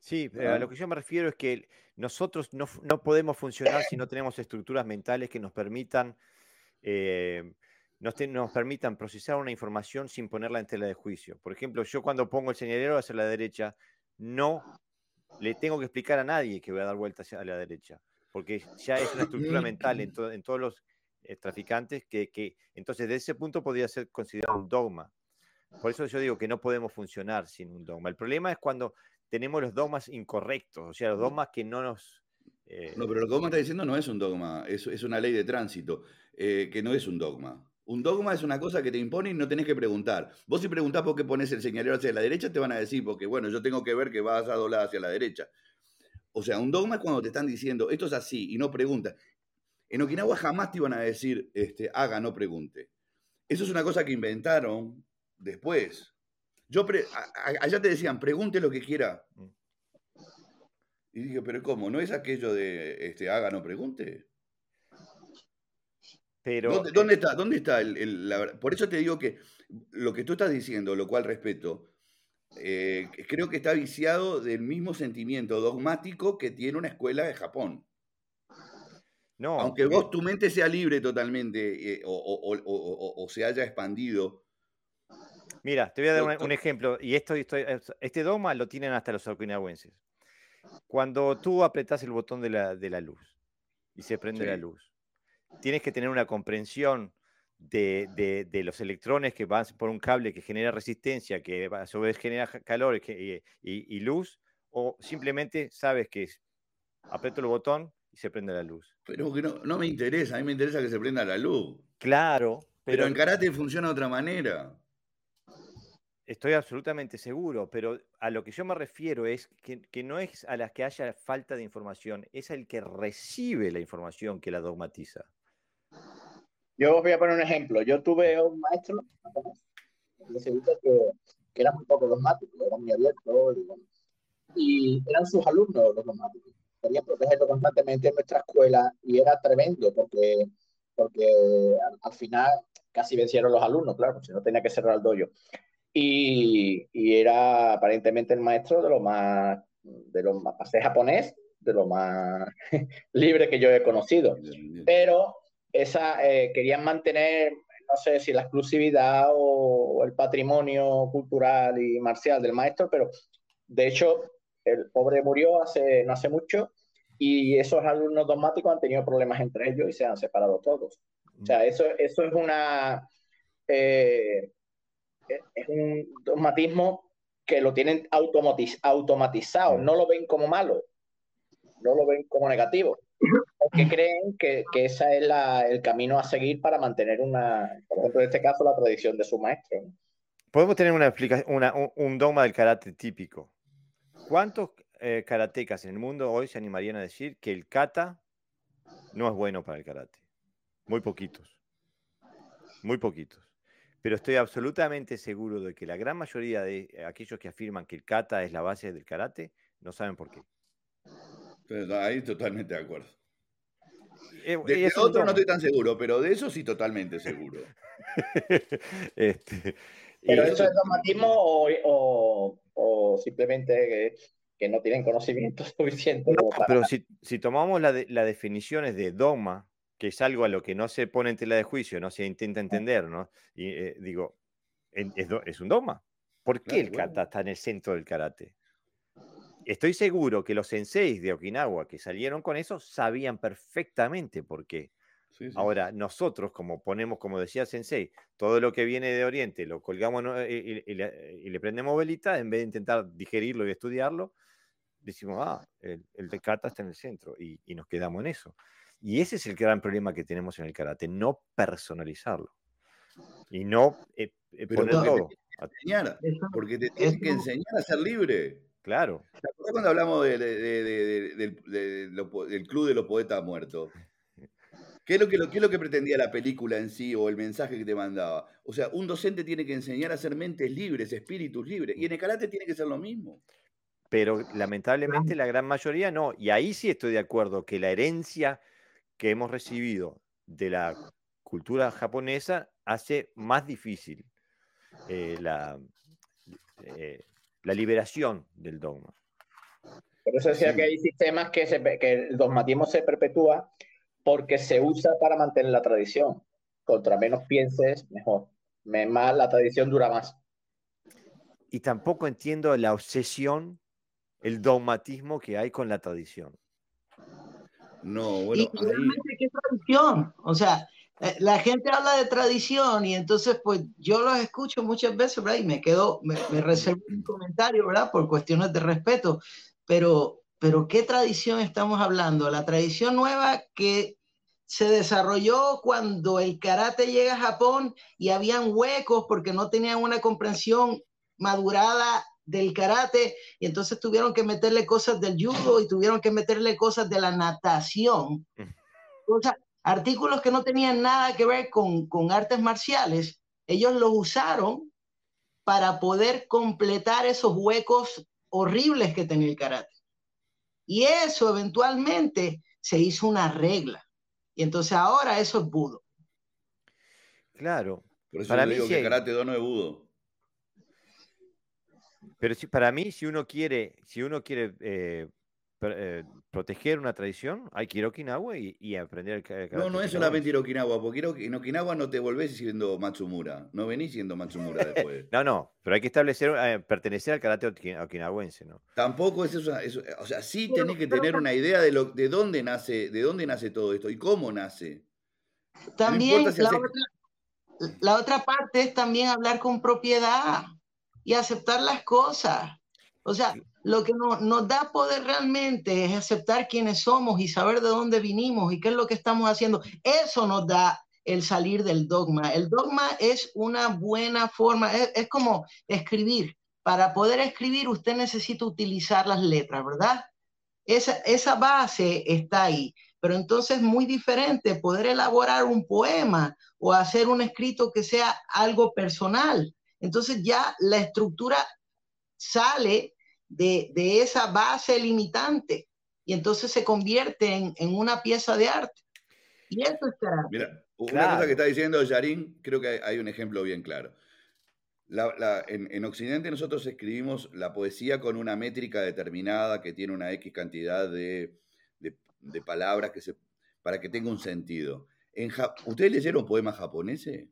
Sí, a ¿Ah? lo que yo me refiero es que nosotros no, podemos funcionar si no tenemos estructuras mentales que nos permitan eh, nos, nos, permitan procesar una información sin ponerla en tela de juicio. Por ejemplo, yo cuando pongo el señalero hacia la derecha, no le tengo que explicar a nadie que voy a dar vuelta hacia la derecha, porque ya es una estructura mental en, en todos los eh, traficantes que, que, entonces de ese punto podría ser considerado un dogma. Por eso yo digo que no podemos funcionar sin un dogma. El problema es cuando tenemos los dogmas incorrectos, o sea, los dogmas que no nos... Eh... No, pero lo que vos me estás diciendo no es un dogma, es, es una ley de tránsito, eh, que no es un dogma. Un dogma es una cosa que te impone y no tenés que preguntar. Vos si preguntás por qué pones el señalero hacia la derecha, te van a decir, porque bueno, yo tengo que ver que vas a doblar hacia la derecha. O sea, un dogma es cuando te están diciendo, esto es así, y no preguntas. En Okinawa jamás te iban a decir, este, haga, no pregunte. Eso es una cosa que inventaron después. Yo allá te decían, pregunte lo que quiera. Mm. Y dije, pero ¿cómo? ¿No es aquello de este, haga, no pregunte? Pero, ¿Dónde, está? ¿Dónde está el, Por eso te digo que lo que tú estás diciendo, lo cual respeto, eh, creo que está viciado del mismo sentimiento dogmático que tiene una escuela de Japón. No, Aunque vos tu mente sea libre totalmente eh, o, se haya expandido. Mira, te voy a dar un, ejemplo. Y esto, este dogma lo tienen hasta los okinawenses. Cuando tú apretas el botón de la, luz y se prende la luz, tienes que tener una comprensión de, los electrones que van por un cable que genera resistencia, que a su vez genera calor y, luz, o simplemente sabes que aprieto el botón y se prende la luz. Pero que no, me interesa, a mí me interesa que se prenda la luz. Claro. Pero, pero en karate funciona de otra manera. Estoy absolutamente seguro, pero a lo que yo me refiero es que, no es a las que haya falta de información, es el que recibe la información que la dogmatiza. Yo os voy a poner un ejemplo. Yo tuve un maestro que, que era muy poco dogmático, era muy abierto, y, eran sus alumnos los dogmáticos. Querían protegerlo constantemente en nuestra escuela y era tremendo porque, porque al, final casi vencieron los alumnos, claro, si no tenía que cerrar el dojo y, era aparentemente el maestro de lo más, de lo más, japonés, de lo más libre que yo he conocido. Pero esa, eh, querían mantener, no sé si la exclusividad o, el patrimonio cultural y marcial del maestro, pero de hecho el pobre murió hace, no hace mucho y esos alumnos dogmáticos han tenido problemas entre ellos y se han separado todos. O sea, eso, eso es una... Eh, es un dogmatismo que lo tienen automatizado, no lo ven como malo, no lo ven como negativo, porque creen que, que ese es el camino a seguir para mantener una, por ejemplo, en este caso, la tradición de su maestro. Podemos tener una una, un, dogma del karate típico. ¿Cuántos eh, karatecas en el mundo hoy se animarían a decir que el kata no es bueno para el karate? Muy poquitos. Muy poquitos pero estoy absolutamente seguro de que la gran mayoría de aquellos que afirman que el kata es la base del karate no saben por qué. ahí totalmente de acuerdo. Eh, de, otro no estoy tan seguro, pero de eso sí totalmente seguro. Este, pero eso es dogmatismo o, simplemente que, no tienen conocimiento suficiente. pero si, si tomamos las definiciones de dogma, que es algo a lo que no se pone en tela de juicio, no se intenta entender, ¿no? Y eh, digo, es, un dogma. ¿Por qué el kata está en el centro del karate? Estoy seguro que los senseis de Okinawa que salieron con eso sabían perfectamente por qué. Ahora, nosotros, como ponemos, como decía Sensei, todo lo que viene de Oriente lo colgamos y, le, prendemos velita, en vez de intentar digerirlo y estudiarlo, decimos, ah, el, el kata está en el centro y, y nos quedamos en eso. Y ese es el gran problema que tenemos en el karate, no personalizarlo. Y no eh, eh, poner todo. Enseñar, porque te tienes que enseñar a ser libre. Claro. ¿Te acuerdas cuando hablamos del, Club de los Poetas Muertos? ¿Qué es, lo que, ¿Qué es lo que pretendía la película en sí o el mensaje que te mandaba? O sea, un docente tiene que enseñar a ser mentes libres, espíritus libres. Y en el karate tiene que ser lo mismo. Pero lamentablemente la gran mayoría no. Y ahí sí estoy de acuerdo que la herencia que hemos recibido de la cultura japonesa hace más difícil eh, la, eh, la liberación del dogma. Por eso decía que hay sistemas que, que el dogmatismo se perpetúa porque se usa para mantener la tradición. contra menos pienses, mejor. Más, la tradición dura más. Y tampoco entiendo la obsesión, el dogmatismo que hay con la tradición. No, bueno, y realmente qué tradición. O sea, eh, la gente habla de tradición y entonces pues yo los escucho muchas veces, ¿verdad? Y me quedo, me, reservo un comentario, ¿verdad? Por cuestiones de respeto, pero, pero ¿qué tradición estamos hablando? La tradición nueva que se desarrolló cuando el karate llega a Japón y habían huecos porque no tenían una comprensión madurada del karate y entonces tuvieron que meterle cosas del judo y tuvieron que meterle cosas de la natación. O sea, artículos que no tenían nada que ver con, con artes marciales, ellos los usaron para poder completar esos huecos horribles que tenía el karate. Y eso eventualmente se hizo una regla. Y entonces ahora eso es budo. Claro. Por eso para mí digo que karate do no es budo. Pero si, para mí, si uno quiere, si uno quiere eh, eh, proteger una tradición, hay que ir a Okinawa y, aprender el No, no es solamente ir a Okinawa, porque en Okinawa no te volvés siendo Matsumura, no venís siendo Matsumura después. no, no, pero hay que establecer, eh, pertenecer al karate okinawense, ¿no? Tampoco es eso, o sea, sí tenés que tener una idea de, lo, de, dónde nace, de dónde nace todo esto y cómo nace. También la, otra, la otra parte es también hablar con propiedad y aceptar las cosas. O sea, lo que nos da poder realmente es aceptar quiénes somos y saber de dónde vinimos y qué es lo que estamos haciendo. Eso nos da el salir del dogma. El dogma es una buena forma, es, como escribir. Para poder escribir usted necesita utilizar las letras, ¿verdad? Esa, esa base está ahí, pero entonces es muy diferente poder elaborar un poema o hacer un escrito que sea algo personal. Entonces ya la estructura sale de, esa base limitante y entonces se convierte en, una pieza de arte. Y eso es. Mira, una cosa que está diciendo Yarin, creo que hay, un ejemplo bien claro. en, Occidente nosotros escribimos la poesía con una métrica determinada que tiene una X cantidad de, palabras que se, para que tenga un sentido. En, ¿Ustedes leyeron poemas japoneses?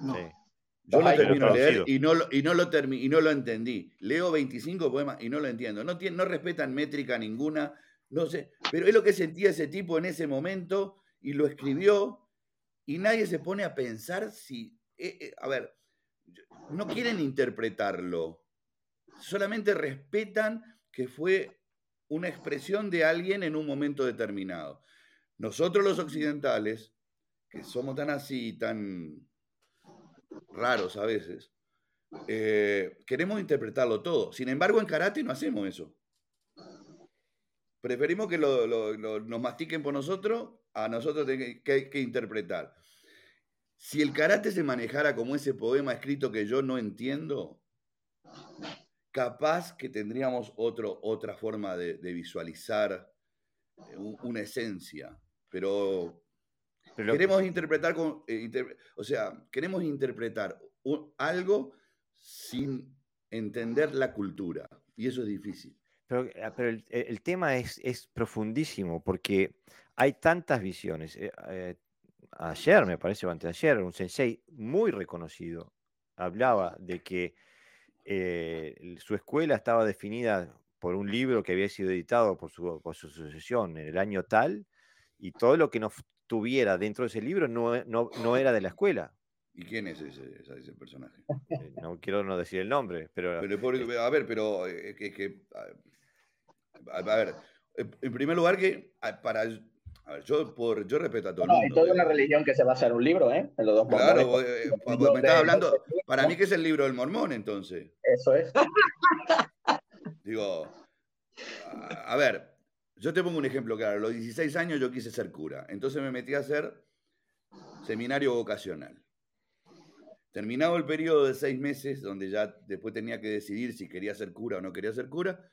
No. Yo lo termino de leer y no, lo, y, no lo y no lo entendí. Leo 25 poemas y no lo entiendo. No, no respetan métrica ninguna, no sé. Pero es lo que sentía ese tipo en ese momento y lo escribió y nadie se pone a pensar si... Eh, eh, a ver, no quieren interpretarlo. Solamente respetan que fue una expresión de alguien en un momento determinado. Nosotros los occidentales, que somos tan así, tan raros a veces, eh, queremos interpretarlo todo. Sin embargo, en karate no hacemos eso. Preferimos que nos mastiquen por nosotros, a nosotros que, que, que interpretar. Si el karate se manejara como ese poema escrito que yo no entiendo, capaz que tendríamos otro, otra forma de, visualizar eh, una esencia. Pero queremos interpretar con, eh, o sea, queremos interpretar algo sin entender la cultura y eso es difícil. Pero, eh, pero el, tema es, es, profundísimo porque hay tantas visiones. Eh, ayer, me parece, o anteayer, un sensei muy reconocido hablaba de que su escuela estaba definida por un libro que había sido editado por su, por su sucesión en el año tal, y todo lo que nos tuviera dentro de ese libro no, no, no era de la escuela. ¿Y quién es ese, ese personaje? Eh, no quiero no decir el nombre, pero... pero a ver, pero... Eh, que, que, a, ver, en primer lugar que para... A ver, yo, por, yo respeto a todo el mundo. Hay toda una religión que se basa en un libro, ¿eh? En los dos claro, eh, me estás hablando... Para mí que es el libro del mormón, entonces. Eso es. Digo... a ver, yo te pongo un ejemplo claro. A los 16 años yo quise ser cura. Entonces me metí a hacer seminario vocacional. Terminado el periodo de seis meses, donde ya después tenía que decidir si quería ser cura o no quería ser cura,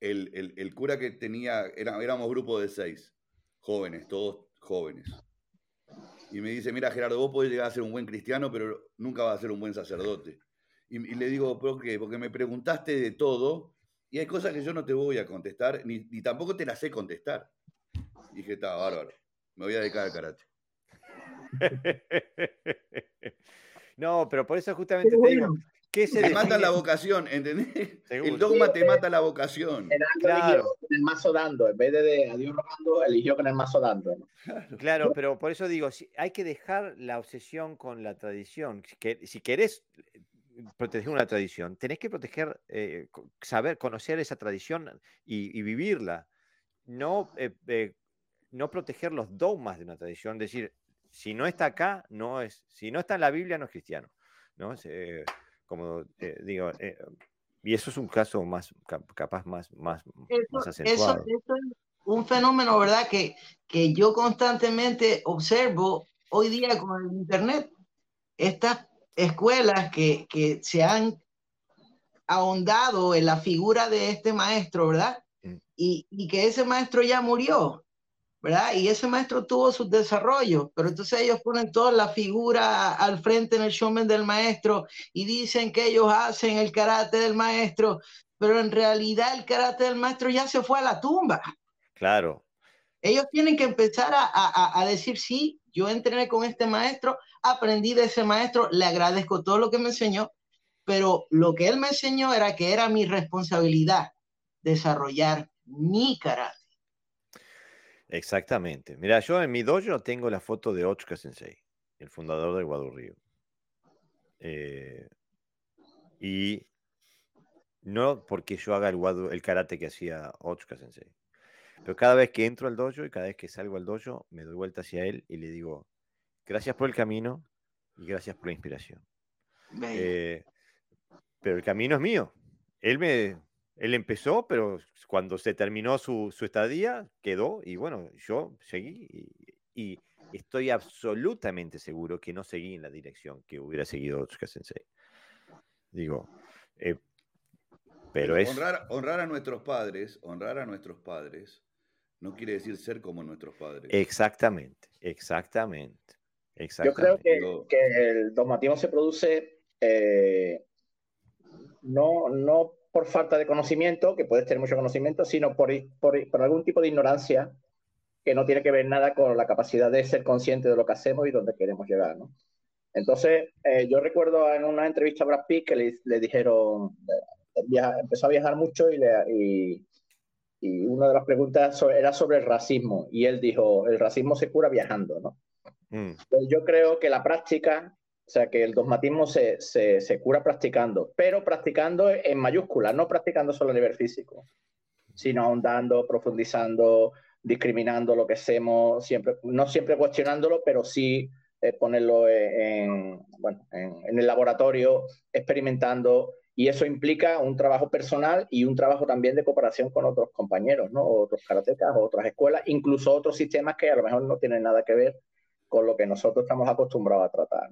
el, cura que tenía, era, éramos grupo de seis, jóvenes, todos jóvenes. Y me dice, mira Gerardo, vos podés llegar a ser un buen cristiano, pero nunca vas a ser un buen sacerdote. Y, y le digo, ¿por qué? Porque me preguntaste de todo y hay cosas que yo no te voy a contestar, ni, tampoco te las sé contestar. dije, está bárbaro, me voy a dedicar al karate. no, pero por eso justamente te digo, ¿qué se Te mata la vocación, ¿entendés? Seguro. El dogma te mata la vocación. Era Claro. eligió con el mazo dando, en vez de, de a Dios rogando, eligió con el mazo dando. ¿no? Claro, pero por eso digo, si- hay que dejar la obsesión con la tradición. Si, que- si querés proteger una tradición, tenés que proteger, eh, saber, conocer esa tradición y, y vivirla. No, eh, eh, no proteger los dogmas de una tradición, decir, si no está acá, no es, si no está en la Biblia, no es cristiano. ¿no? Como digo, y eso es un caso más, cap- capaz más, más, Eso, más eso, acentuado. eso es un fenómeno, ¿verdad? Que, que yo constantemente observo hoy día con el Internet. Estas escuelas que, que se han ahondado en la figura de este maestro, ¿verdad? Y, y que ese maestro ya murió, ¿verdad? Y ese maestro tuvo sus desarrollos, pero entonces ellos ponen toda la figura al frente en el showman del maestro y dicen que ellos hacen el karate del maestro, pero en realidad el karate del maestro ya se fue a la tumba. Claro, Ellos tienen que empezar a, a, a decir, sí, yo entrené con este maestro, aprendí de ese maestro, le agradezco todo lo que me enseñó, pero lo que él me enseñó era que era mi responsabilidad desarrollar mi karate. Exactamente. Mira, yo en mi dojo tengo la foto de Otsuka Sensei, el fundador Wado Ryu. Eh, y no porque yo haga el, el karate que hacía Otsuka Sensei, pero cada vez que entro al dojo y cada vez que salgo al dojo, me doy vuelta hacia él y le digo, gracias por el camino y gracias por la inspiración. Eh, pero el camino es mío. Él me, él empezó, pero cuando se terminó su, su estadía, quedó y bueno, yo seguí y, y estoy absolutamente seguro que no seguí en la dirección que hubiera seguido Otsuka Sensei. Digo, eh, pero es... honrar, honrar a nuestros padres, honrar a nuestros padres, no quiere decir ser como nuestros padres. Exactamente, exactamente. Yo creo exactamente. que, que el dogmatismo se produce eh, no, no por falta de conocimiento, que puedes tener mucho conocimiento, sino por, por, por algún tipo de ignorancia que no tiene que ver nada con la capacidad de ser consciente de lo que hacemos y dónde queremos llegar, ¿no? Entonces, eh, yo recuerdo en una entrevista a Brad Pitt que le, le dijeron, eh, viaja- empezó a viajar mucho y, le, y, y una de las preguntas era sobre el racismo y él dijo, el racismo se cura viajando, ¿no? Mm, Pues yo creo que la práctica, o sea, que el dogmatismo se, se, se cura practicando, pero practicando en mayúsculas, no practicando solo a nivel físico, sino ahondando, profundizando, discriminando lo que hacemos, siempre, no siempre cuestionándolo, pero sí eh, ponerlo en, bueno, en, en el laboratorio, experimentando, y eso implica un trabajo personal y un trabajo también de cooperación con otros compañeros, ¿no? Otros karatecas, otras escuelas, incluso otros sistemas que a lo mejor no tienen nada que ver con lo que nosotros estamos acostumbrados a tratar.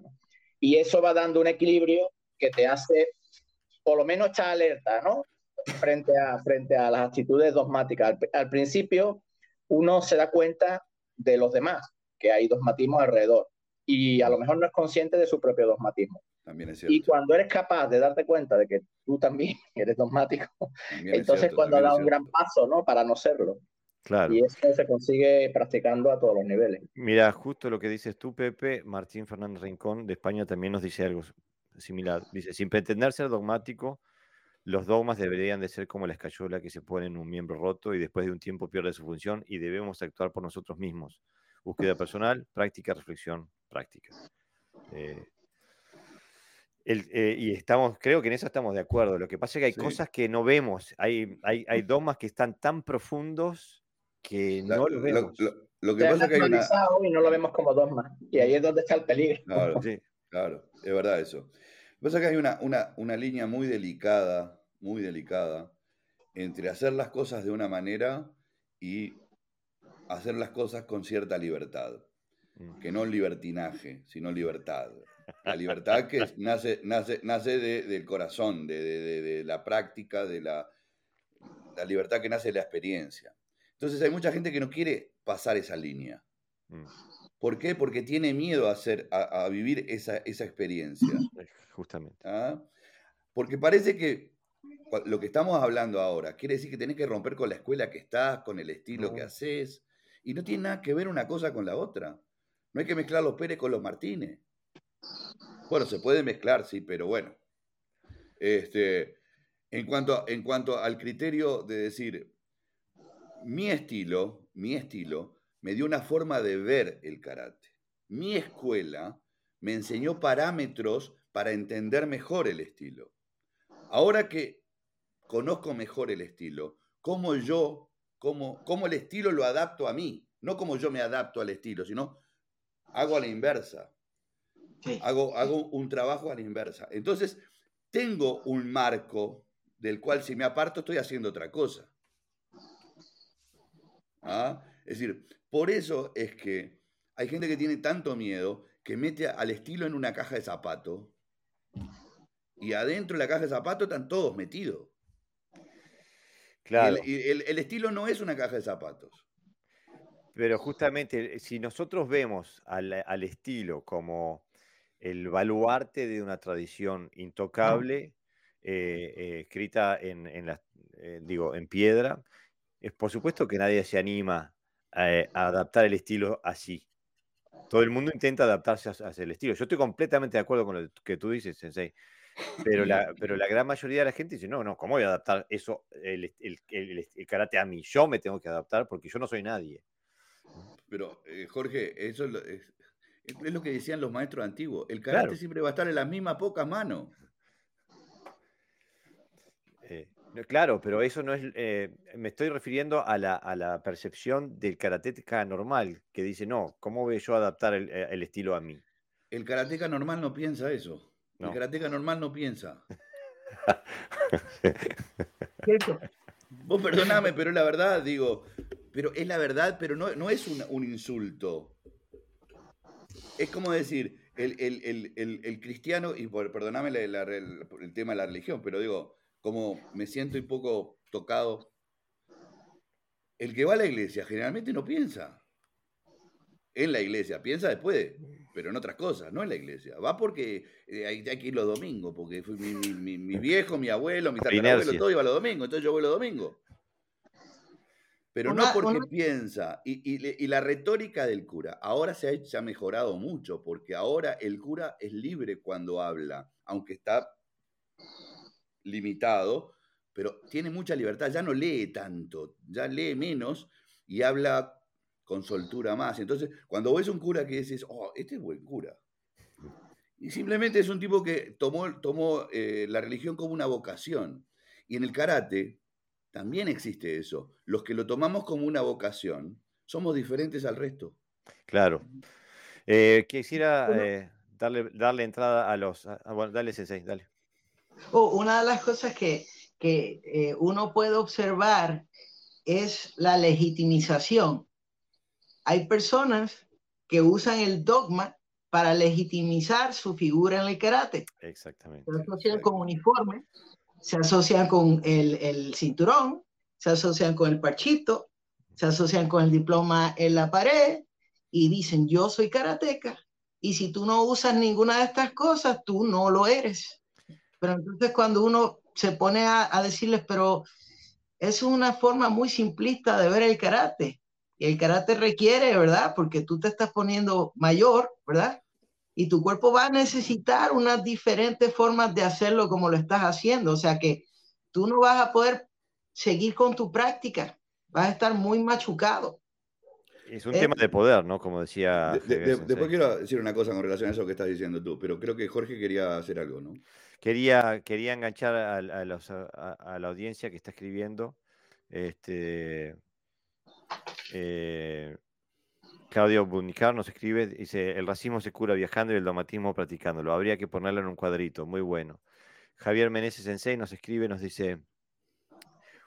Y eso va dando un equilibrio que te hace, por lo menos, estar alerta, ¿no? Frente a, frente a las actitudes dogmáticas. Al, principio, uno se da cuenta de los demás, que hay dogmatismos alrededor, y a lo mejor no es consciente de su propio dogmatismo. También es cierto. Y cuando eres capaz de darte cuenta de que tú también eres dogmático, también es entonces cierto, cuando da un gran paso, ¿no? Para no serlo. claro. Y eso se consigue practicando a todos los niveles. Mira, justo lo que dices tú, Pepe, Martín Fernández Rincón de España también nos dice algo similar. Dice, sin pretender ser dogmático, los dogmas deberían de ser como la escayola que se pone en un miembro roto y después de un tiempo pierde su función y debemos actuar por nosotros mismos. Búsqueda personal, práctica, reflexión, práctica. Eh, el- eh, y estamos, creo que en eso estamos de acuerdo. Lo que pasa es que hay Sí. cosas que no vemos. Hay, hay, hay dogmas que están tan profundos que La- no lo lo, vemos. lo- lo que pasa es que hay una. y no lo vemos como dogma. Y ahí es donde está el peligro. Claro, Sí. claro, es verdad eso. Lo que pasa es que hay una, una, una línea muy delicada, muy delicada, entre hacer las cosas de una manera y hacer las cosas con cierta libertad. Mm. que no libertinaje, sino libertad. La libertad que nace, nace, nace de- del corazón, de, de- la práctica, de la, la libertad que nace de la experiencia. Entonces hay mucha gente que no quiere pasar esa línea. Mm. ¿Por qué? Porque tiene miedo a, hacer, a, a vivir esa, esa experiencia. Eh, Justamente. ¿ah? Porque parece que lo que estamos hablando ahora quiere decir que tenés que romper con la escuela que estás, con el estilo que haces, y no tiene nada que ver una cosa con la otra. No hay que mezclar los Pérez con los Martínez. Bueno, se puede mezclar, sí, pero bueno. Este, en, cuanto, en cuanto al criterio de decir, mi estilo, mi estilo, me dio una forma de ver el karate. Mi escuela me enseñó parámetros para entender mejor el estilo. Ahora que conozco mejor el estilo, cómo yo, cómo, cómo el estilo lo adapto a mí, no como yo me adapto al estilo, sino hago a la inversa. Hago, hago un trabajo a la inversa. Entonces, tengo un marco del cual si me aparto estoy haciendo otra cosa. ¿Ah? Es decir, por eso es que hay gente que tiene tanto miedo que mete al estilo en una caja de zapatos y adentro de la caja de zapatos están todos metidos. Claro. El, el, estilo no es una caja de zapatos. Pero justamente, si nosotros vemos al, estilo como el baluarte de una tradición intocable, eh, eh, escrita en, eh, digo, en piedra, es por supuesto que nadie se anima a, adaptar el estilo así. Todo el mundo intenta adaptarse hacia el estilo. Yo estoy completamente de acuerdo con lo que tú dices, Sensei. Pero la, pero la gran mayoría de la gente dice, no, no, ¿cómo voy a adaptar eso, el, karate a mí? Yo me tengo que adaptar porque yo no soy nadie. Pero, eh, Jorge, eso es, lo que decían los maestros antiguos. El karate siempre va a estar en las mismas pocas manos. Eh, claro, pero eso no es. Eh, me estoy refiriendo a la, percepción del karateca normal, que dice, no, ¿cómo voy yo a adaptar el, el estilo a mí? El karateca normal no piensa eso. El karateca normal no piensa. Vos perdoname, pero es la verdad, digo. Pero es la verdad, pero no, no es un, insulto. Es como decir, el, cristiano, y por, perdoname el tema de la religión, pero digo, como me siento un poco tocado. El que va a la iglesia generalmente no piensa en la iglesia, piensa después, pero en otras cosas, no en la iglesia. Va porque eh, hay, que ir los domingos, porque fue mi, viejo, mi abuelo, mi tatarabuelo, todo iba los domingos, entonces yo voy los domingos. Pero no porque piensa. Y, la retórica del cura, ahora se ha, se ha mejorado mucho, porque ahora el cura es libre cuando habla, aunque está limitado, pero tiene mucha libertad, ya no lee tanto, ya lee menos y habla con soltura más. Entonces, cuando ves un cura que dices, oh, este es buen cura. Y simplemente es un tipo que tomó, tomó eh, la religión como una vocación. Y en el karate también existe eso. Los que lo tomamos como una vocación somos diferentes al resto. Claro. Eh, quisiera eh, darle, darle entrada a los... bueno, dale, Sensei, dale. Oh, una de las cosas que, que uno puede observar es la legitimización hay personas que usan el dogma para legitimizar su figura en el karate. Exactamente. Se asocian con uniforme, se asocian con el, cinturón, se asocian con el parchito, se asocian con el diploma en la pared y dicen, yo soy karateca. Y si tú no usas ninguna de estas cosas, tú no lo eres. Pero entonces cuando uno se pone a, a decirles, pero es una forma muy simplista de ver el karate el karate requiere, ¿verdad? Porque tú te estás poniendo mayor, ¿verdad? Y tu cuerpo va a necesitar unas diferentes formas de hacerlo como lo estás haciendo. O sea que tú no vas a poder seguir con tu práctica. Vas a estar muy machucado. Es un tema de poder, ¿no? Como decía. después quiero decir una cosa con relación a eso que estás diciendo tú, pero creo que Jorge quería hacer algo, ¿no? Quería, quería enganchar a, a la audiencia que está escribiendo. Este, eh, Claudio Bunicar nos escribe, dice, el racismo se cura viajando y el domatismo practicándolo. Habría que ponerlo en un cuadrito, muy bueno. Javier Meneses Sensei nos escribe, nos dice,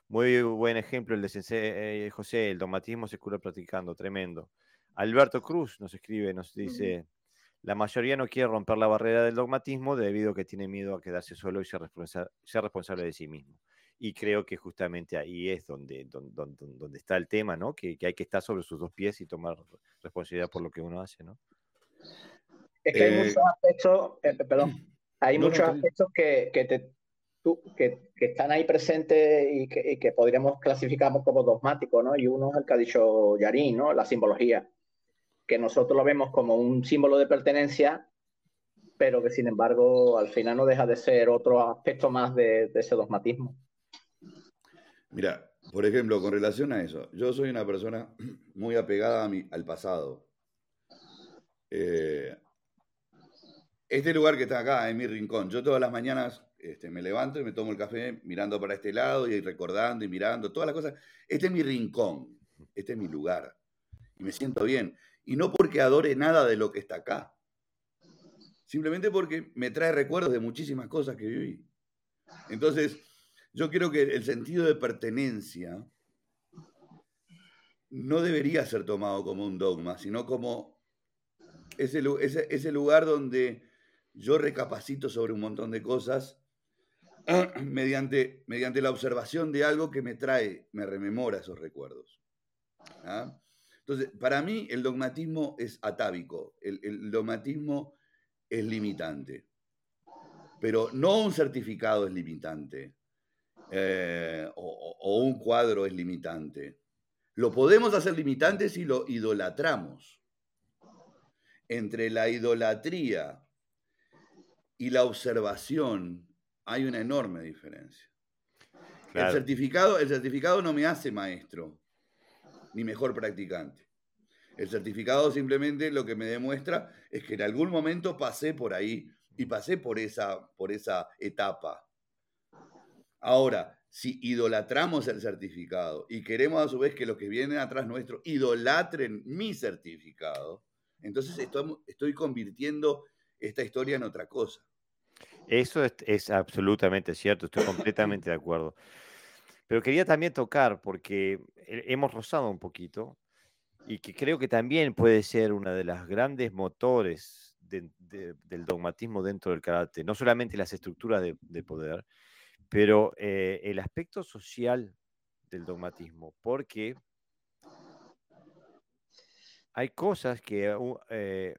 muy buen ejemplo el de Sensei eh, José, el domatismo se cura practicando, tremendo. Alberto Cruz nos escribe, nos dice, la mayoría no quiere romper la barrera del dogmatismo debido a que tiene miedo a quedarse solo y ser responsable de sí mismo. Y creo que justamente ahí es donde, donde, está el tema, ¿no? Que, hay que estar sobre sus dos pies y tomar responsabilidad por lo que uno hace, ¿no? Es que hay eh, muchos aspectos, eh, perdón, hay muchos aspectos que, que, te, que, que, están ahí presentes y que, que, podríamos clasificar como dogmáticos, ¿no? Y uno es el que ha dicho Yarín, ¿no? La simbología. que nosotros lo vemos como un símbolo de pertenencia, pero que sin embargo al final no deja de ser otro aspecto más de, ese dogmatismo. Mira, por ejemplo, con relación a eso, yo soy una persona muy apegada a mi, al pasado. Eh, este lugar que está acá, en mi rincón, yo todas las mañanas este, me levanto y me tomo el café mirando para este lado y recordando y mirando todas las cosas. Este es mi rincón, este es mi lugar. Y me siento bien. Y no porque adore nada de lo que está acá. Simplemente porque me trae recuerdos de muchísimas cosas que viví. Entonces, yo creo que el sentido de pertenencia no debería ser tomado como un dogma, sino como ese, lugar donde yo recapacito sobre un montón de cosas mediante, mediante la observación de algo que me trae, me rememora esos recuerdos. ¿ah? Entonces, para mí el dogmatismo es atávico, el, dogmatismo es limitante, pero no un certificado es limitante eh, o un cuadro es limitante. Lo podemos hacer limitante si lo idolatramos. Entre la idolatría y la observación hay una enorme diferencia. El, certificado, el certificado no me hace maestro, ni mejor practicante. El certificado simplemente lo que me demuestra es que en algún momento pasé por ahí y pasé por esa, por esa etapa. Ahora, si idolatramos el certificado y queremos a su vez que los que vienen atrás nuestro idolatren mi certificado, entonces estoy, convirtiendo esta historia en otra cosa. Eso es, absolutamente cierto, estoy completamente de acuerdo. Pero quería también tocar, porque hemos rozado un poquito, y que creo que también puede ser una de las grandes motores del dogmatismo dentro del karate, no solamente las estructuras de, poder, pero eh, el aspecto social del dogmatismo, porque hay cosas que eh,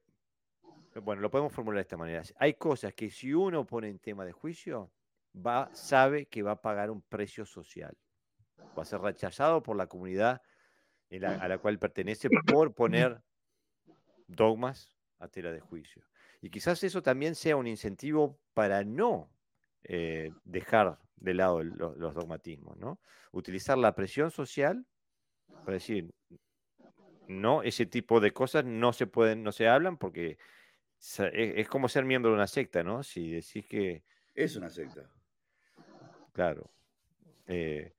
bueno, lo podemos formular de esta manera. Hay cosas que si uno pone en tema de juicio, va, sabe que va a pagar un precio social. Va a ser rechazado por la comunidad a la cual pertenece por poner dogmas a tela de juicio. Y quizás eso también sea un incentivo para no eh, dejar de lado los, dogmatismos, ¿no? Utilizar la presión social para decir, no, ese tipo de cosas no se pueden, no se hablan porque es, como ser miembro de una secta, ¿no? Si decís que... Es una secta. Claro. Eh,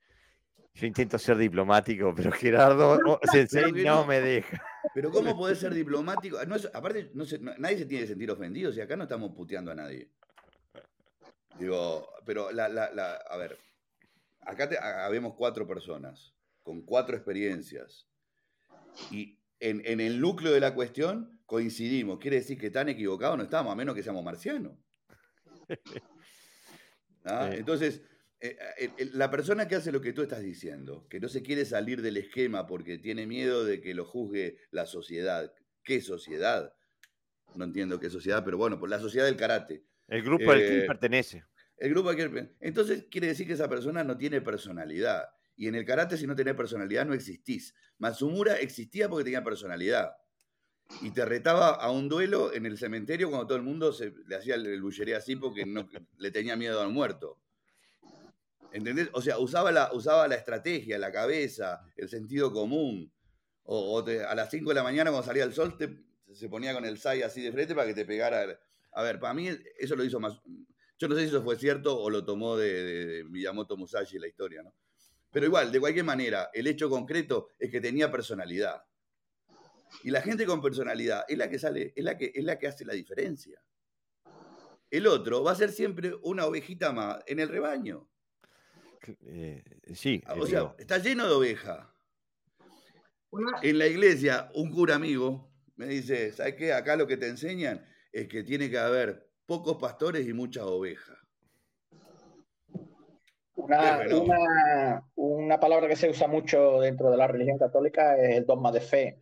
yo intento ser diplomático, pero Gerardo oh, Sensei no, me deja. Pero ¿cómo puede ser diplomático? aparte, nadie se tiene que sentir ofendido si acá no estamos puteando a nadie. Digo, pero la, a ver, acá habemos cuatro personas con cuatro experiencias. Y en, en el núcleo de la cuestión coincidimos. Quiere decir que tan equivocados no estamos, a menos que seamos marcianos. ¿Ah? Entonces, eh, eh, la persona que hace lo que tú estás diciendo, que no se quiere salir del esquema porque tiene miedo de que lo juzgue la sociedad. ¿Qué sociedad? No entiendo qué sociedad, pero bueno, pues la sociedad del karate. El grupo al que eh, pertenece. El grupo al que Entonces quiere decir que esa persona no tiene personalidad. Y en el karate, si no tenés personalidad, no existís. Masumura existía porque tenía personalidad y te retaba a un duelo en el cementerio cuando todo el mundo se, le hacía el, bullería así porque no, le tenía miedo al muerto. ¿Entendés? O sea, usaba la, usaba la estrategia, la cabeza, el sentido común. O, a las 5 de la mañana cuando salía el sol se ponía con el sai así de frente para que te pegara. A ver, para mí eso lo hizo más... Yo no sé si eso fue cierto o lo tomó de, de Miyamoto Musashi la historia, ¿no? Pero igual, de cualquier manera, el hecho concreto es que tenía personalidad. Y la gente con personalidad es la que sale, es la que, es la que hace la diferencia. El otro va a ser siempre una ovejita más en el rebaño. Eh, sí. O sea, está lleno de ovejas. En la iglesia, un cura amigo me dice, ¿sabes qué? Acá lo que te enseñan es que tiene que haber pocos pastores y muchas ovejas. Una, una, palabra que se usa mucho dentro de la religión católica es el dogma de fe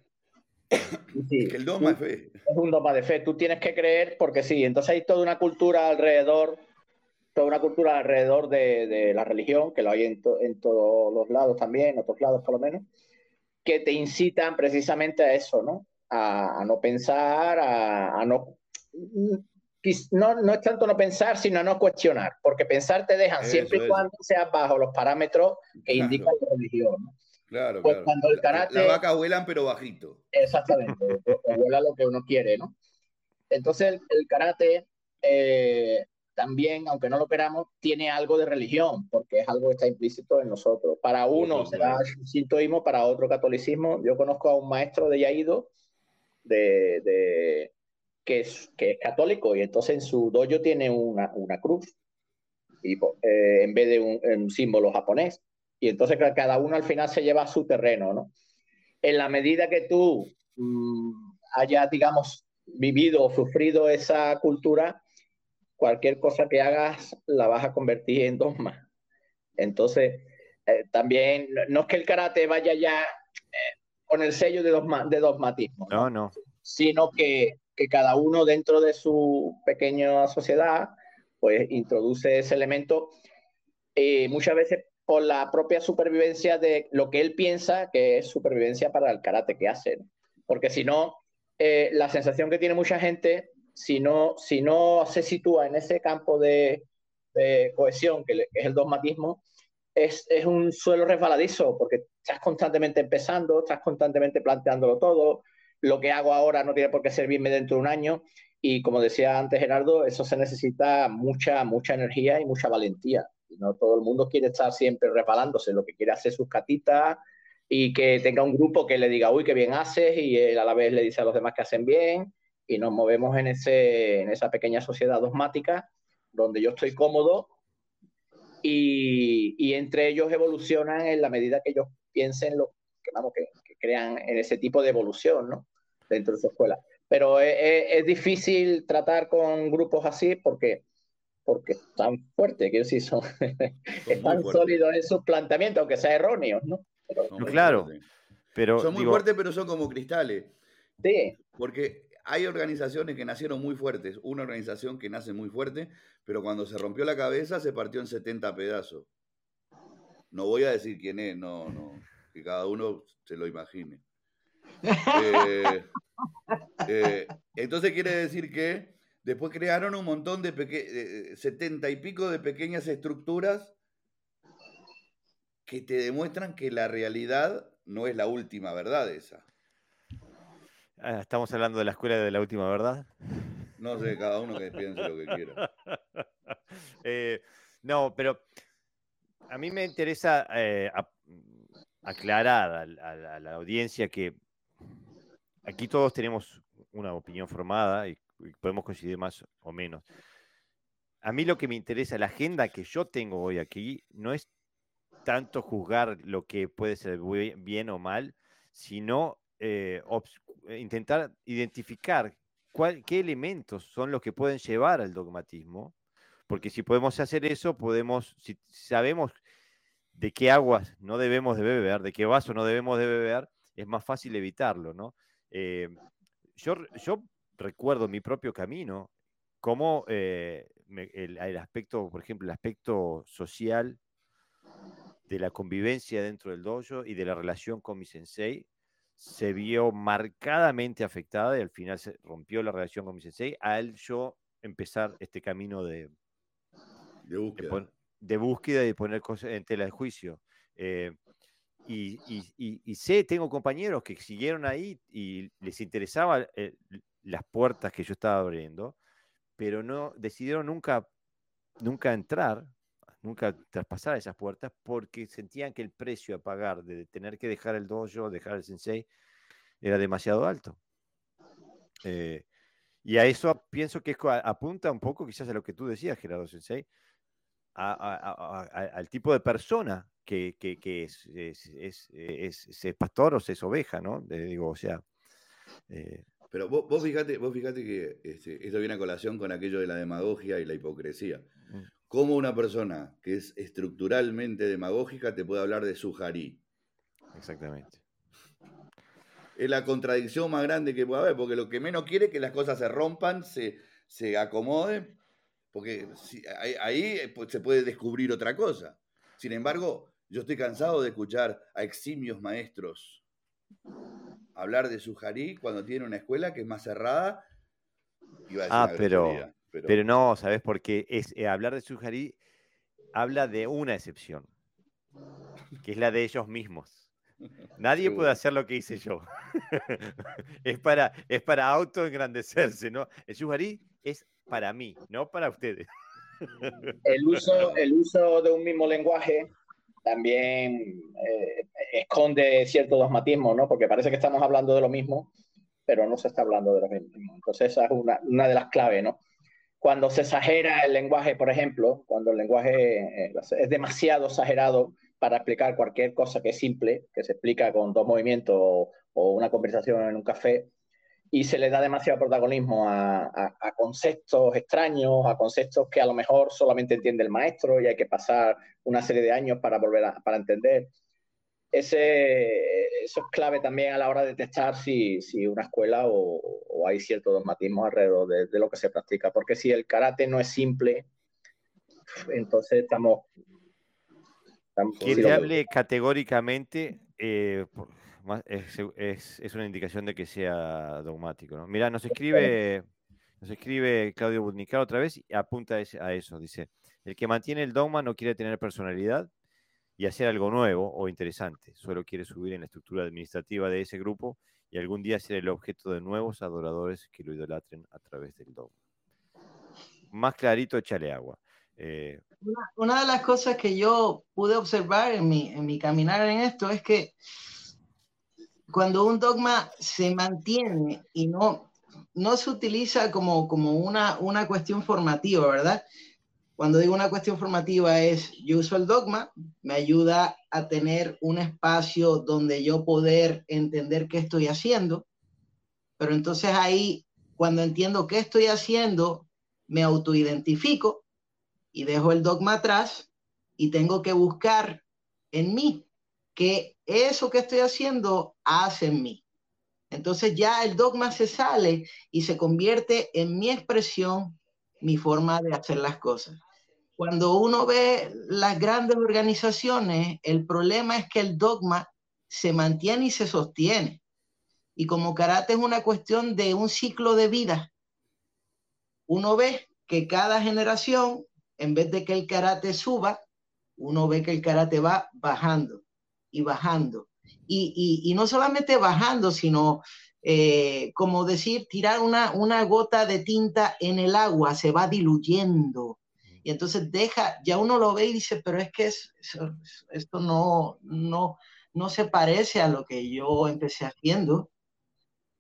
el dogma de fe. Es un dogma de fe. Tú tienes que creer porque sí. Entonces hay toda una cultura alrededor, toda una cultura alrededor de, la religión, que lo hay en, en, todos los lados también, en otros lados por lo menos, que te incitan precisamente a eso, ¿no? a, no pensar, a, no, no, no es tanto no pensar, sino no cuestionar, porque pensar te dejan siempre y cuando seas bajo los parámetros que indica la religión. Claro, pues Cuando el karate, Las vacas vuelan, pero bajito. Exactamente, vuela lo que uno quiere, ¿no? Entonces el, karate eh, también, aunque no lo queramos, tiene algo de religión, porque es algo que está implícito en nosotros. Para uno será sintoísmo, para otro catolicismo. Yo conozco a un maestro de Yaido de, que, es, que es católico y entonces en su dojo tiene una, una cruz y, eh, en vez de un, símbolo japonés. Y entonces cada uno al final se lleva a su terreno, ¿no? En la medida que tú mmm, hayas, digamos, vivido o sufrido esa cultura, cualquier cosa que hagas la vas a convertir en dogma. Entonces, eh, también, no es que el karate vaya ya eh, con el sello de, dogma, de dogmatismo, no, no. sino que, que, cada uno dentro de su pequeña sociedad, pues introduce ese elemento, eh, muchas veces por la propia supervivencia de lo que él piensa que es supervivencia para el karate que hace. Porque si no, la sensación que tiene mucha gente si no, si no se sitúa en ese campo de, cohesión, que, es el dogmatismo, es, es, un suelo resbaladizo, porque estás constantemente empezando, estás constantemente planteándolo todo, lo que hago ahora no tiene por qué servirme dentro de un año, y como decía antes Gerardo, eso se necesita mucha, mucha energía y mucha valentía. No todo el mundo quiere estar siempre resbalándose, lo que quiere hacer sus catitas y que tenga un grupo que le diga, uy, qué bien haces, y él a la vez le dice a los demás que hacen bien, y nos movemos en, ese, en esa pequeña sociedad dogmática donde yo estoy cómodo y, y, entre ellos evolucionan en la medida que ellos piensen lo que, vamos, que, crean en ese tipo de evolución ¿no? dentro de su escuela. Pero es, es, difícil tratar con grupos así porque porque están fuertes, quiero decir, son, están sólidos en sus planteamientos, aunque sea erróneos, ¿no? claro, pero son muy fuertes, pero son como cristales. Sí. Porque hay organizaciones que nacieron muy fuertes, una organización que nace muy fuerte, pero cuando se rompió la cabeza se partió en 70 pedazos. No voy a decir quién es, no, no, que cada uno se lo imagine. Eh, eh, entonces quiere decir que después crearon un montón de 70 y pico de pequeñas estructuras que te demuestran que la realidad no es la última verdad esa. Ah, estamos hablando de la escuela de la última verdad. No sé, cada uno que piense lo que quiera. Eh, no, pero a mí me interesa eh, aclarar a, la audiencia que aquí todos tenemos una opinión formada y, podemos coincidir más o menos. A mí lo que me interesa, la agenda que yo tengo hoy aquí, no es tanto juzgar lo que puede ser bien o mal, sino eh, intentar identificar qué elementos son los que pueden llevar al dogmatismo, porque si podemos hacer eso, podemos, si sabemos de qué aguas no debemos de beber, de qué vaso no debemos de beber, es más fácil evitarlo, ¿no? Eh, yo, yo recuerdo mi propio camino, como el, el, aspecto, por ejemplo, el aspecto social de la convivencia dentro del dojo y de la relación con mi sensei, se vio marcadamente afectada y al final se rompió la relación con mi sensei al yo empezar este camino de, de búsqueda. De, búsqueda y de poner cosas en tela de juicio. Eh, y, y, sé, tengo compañeros que siguieron ahí y les interesaban eh, las puertas que yo estaba abriendo, pero no decidieron nunca, nunca entrar nunca traspasar esas puertas porque sentían que el precio a pagar de tener que dejar el dojo, dejar el sensei, era demasiado alto. Eh, y a eso pienso que apunta un poco quizás a lo que tú decías, Gerardo Sensei, al tipo de persona que, es, es, pastor o es oveja, ¿no? digo, o sea... Eh, pero vos, vos, fíjate, vos fíjate que este, esto viene a colación con aquello de la demagogia y la hipocresía. Mm. ¿Cómo una persona que es estructuralmente demagógica te puede hablar de su jarí? Exactamente. Es la contradicción más grande que puede haber, porque lo que menos quiere es que las cosas se rompan, se, se acomoden, porque ahí, pues, se puede descubrir otra cosa. Sin embargo, yo estoy cansado de escuchar a eximios maestros hablar de Sujarí cuando tiene una escuela que es más cerrada. ah, pero, pero, no, ¿sabes por qué? Es, eh, hablar de Sujarí habla de una excepción, que es la de ellos mismos. Nadie puede hacer lo que hice yo. es para, es para autoengrandecerse, ¿no? El Sujarí es para mí, no para ustedes. el, uso, el uso de un mismo lenguaje también eh, esconde cierto dogmatismo, ¿no? Porque parece que estamos hablando de lo mismo, pero no se está hablando de lo mismo. Entonces esa es una, una de las claves, ¿no? Cuando se exagera el lenguaje, por ejemplo, cuando el lenguaje eh, es demasiado exagerado para explicar cualquier cosa que es simple, que se explica con dos movimientos o una conversación en un café, y se le da demasiado protagonismo a, conceptos extraños, a conceptos que a lo mejor solamente entiende el maestro y hay que pasar una serie de años para volver a para entender. Ese, eso es clave también a la hora de detectar si, si una escuela o, hay cierto dogmatismo alrededor de, lo que se practica, porque si el karate no es simple, entonces estamos... que te hable categóricamente, eh, es, una indicación de que sea dogmático. ¿no? Mira, nos escribe, nos escribe Claudio Budnicar otra vez y apunta a eso. Dice, el que mantiene el dogma no quiere tener personalidad y hacer algo nuevo o interesante. Solo quiere subir en la estructura administrativa de ese grupo y algún día ser el objeto de nuevos adoradores que lo idolatren a través del dogma. Más clarito, échale agua. Eh, una, de las cosas que yo pude observar en mi, en mi caminar en esto es que cuando un dogma se mantiene y no, no se utiliza como, como una, una cuestión formativa, ¿verdad? Cuando digo una cuestión formativa es, yo uso el dogma, me ayuda a tener un espacio donde yo poder entender qué estoy haciendo, pero entonces ahí, cuando entiendo qué estoy haciendo, me autoidentifico y dejo el dogma atrás y tengo que buscar en mí que eso que estoy haciendo hace en mí. Entonces ya el dogma se sale y se convierte en mi expresión, mi forma de hacer las cosas. Cuando uno ve las grandes organizaciones, el problema es que el dogma se mantiene y se sostiene. Y como karate es una cuestión de un ciclo de vida, uno ve que cada generación, en vez de que el karate suba, uno ve que el karate va bajando y bajando. Y, no solamente bajando, sino eh, como decir, tirar una, una gota de tinta en el agua, se va diluyendo. Y entonces deja, ya uno lo ve y dice, pero es que esto no, no, no se parece a lo que yo empecé haciendo.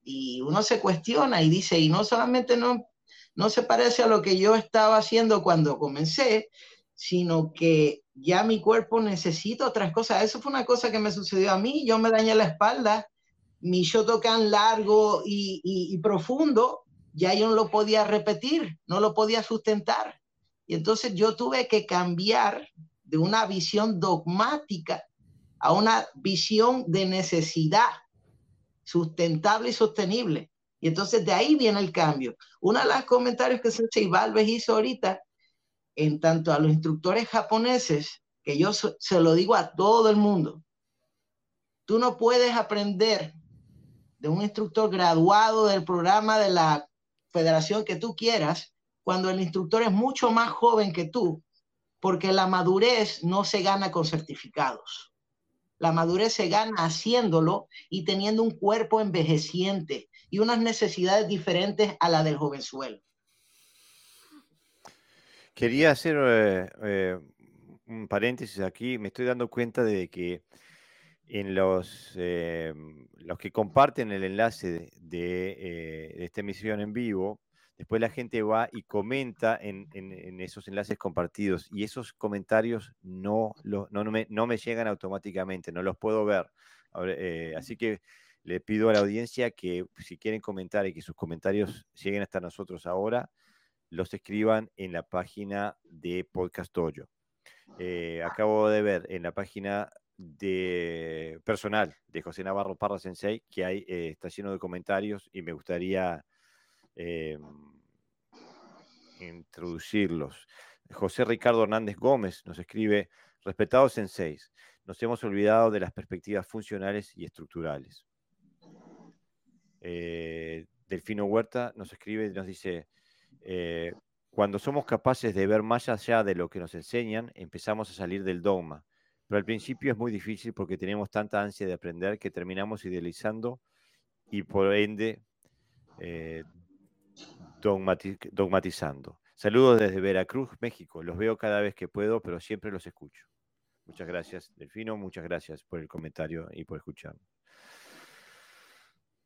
Y uno se cuestiona y dice, y no solamente no, no se parece a lo que yo estaba haciendo cuando comencé, sino que ya mi cuerpo necesita otras cosas. Eso fue una cosa que me sucedió a mí. Yo me dañé la espalda, mi shotokan largo y, y, profundo, ya yo no lo podía repetir, no lo podía sustentar. Y entonces yo tuve que cambiar de una visión dogmática a una visión de necesidad sustentable y sostenible. Y entonces de ahí viene el cambio. Uno de los comentarios que Sensei Valves hizo ahorita en tanto a los instructores japoneses, que yo se lo digo a todo el mundo, tú no puedes aprender de un instructor graduado del programa de la federación que tú quieras cuando el instructor es mucho más joven que tú, porque la madurez no se gana con certificados. La madurez se gana haciéndolo y teniendo un cuerpo envejeciente y unas necesidades diferentes a la del jovenzuelo. Quería hacer eh, eh, un paréntesis aquí. Me estoy dando cuenta de que en los, eh, los que comparten el enlace de, esta emisión en vivo, después la gente va y comenta en, esos enlaces compartidos y esos comentarios no, no, me, no, me, llegan automáticamente, no los puedo ver. así que le pido a la audiencia que si quieren comentar y que sus comentarios lleguen hasta nosotros ahora, los escriban en la página de Podcast Toyo. Eh, acabo de ver en la página de personal de José Navarro Parra Sensei que hay, eh, está lleno de comentarios y me gustaría em, introducirlos. José Ricardo Hernández Gómez nos escribe, respetados senseis, nos hemos olvidado de las perspectivas funcionales y estructurales. Eh, Delfino Huerta nos escribe y nos dice, eh, cuando somos capaces de ver más allá de lo que nos enseñan, empezamos a salir del dogma. Pero al principio es muy difícil porque tenemos tanta ansia de aprender que terminamos idealizando y por ende eh, dogmatizando. Saludos desde Veracruz, México. Los veo cada vez que puedo, pero siempre los escucho. Muchas gracias, Delfino. Muchas gracias por el comentario y por escucharme.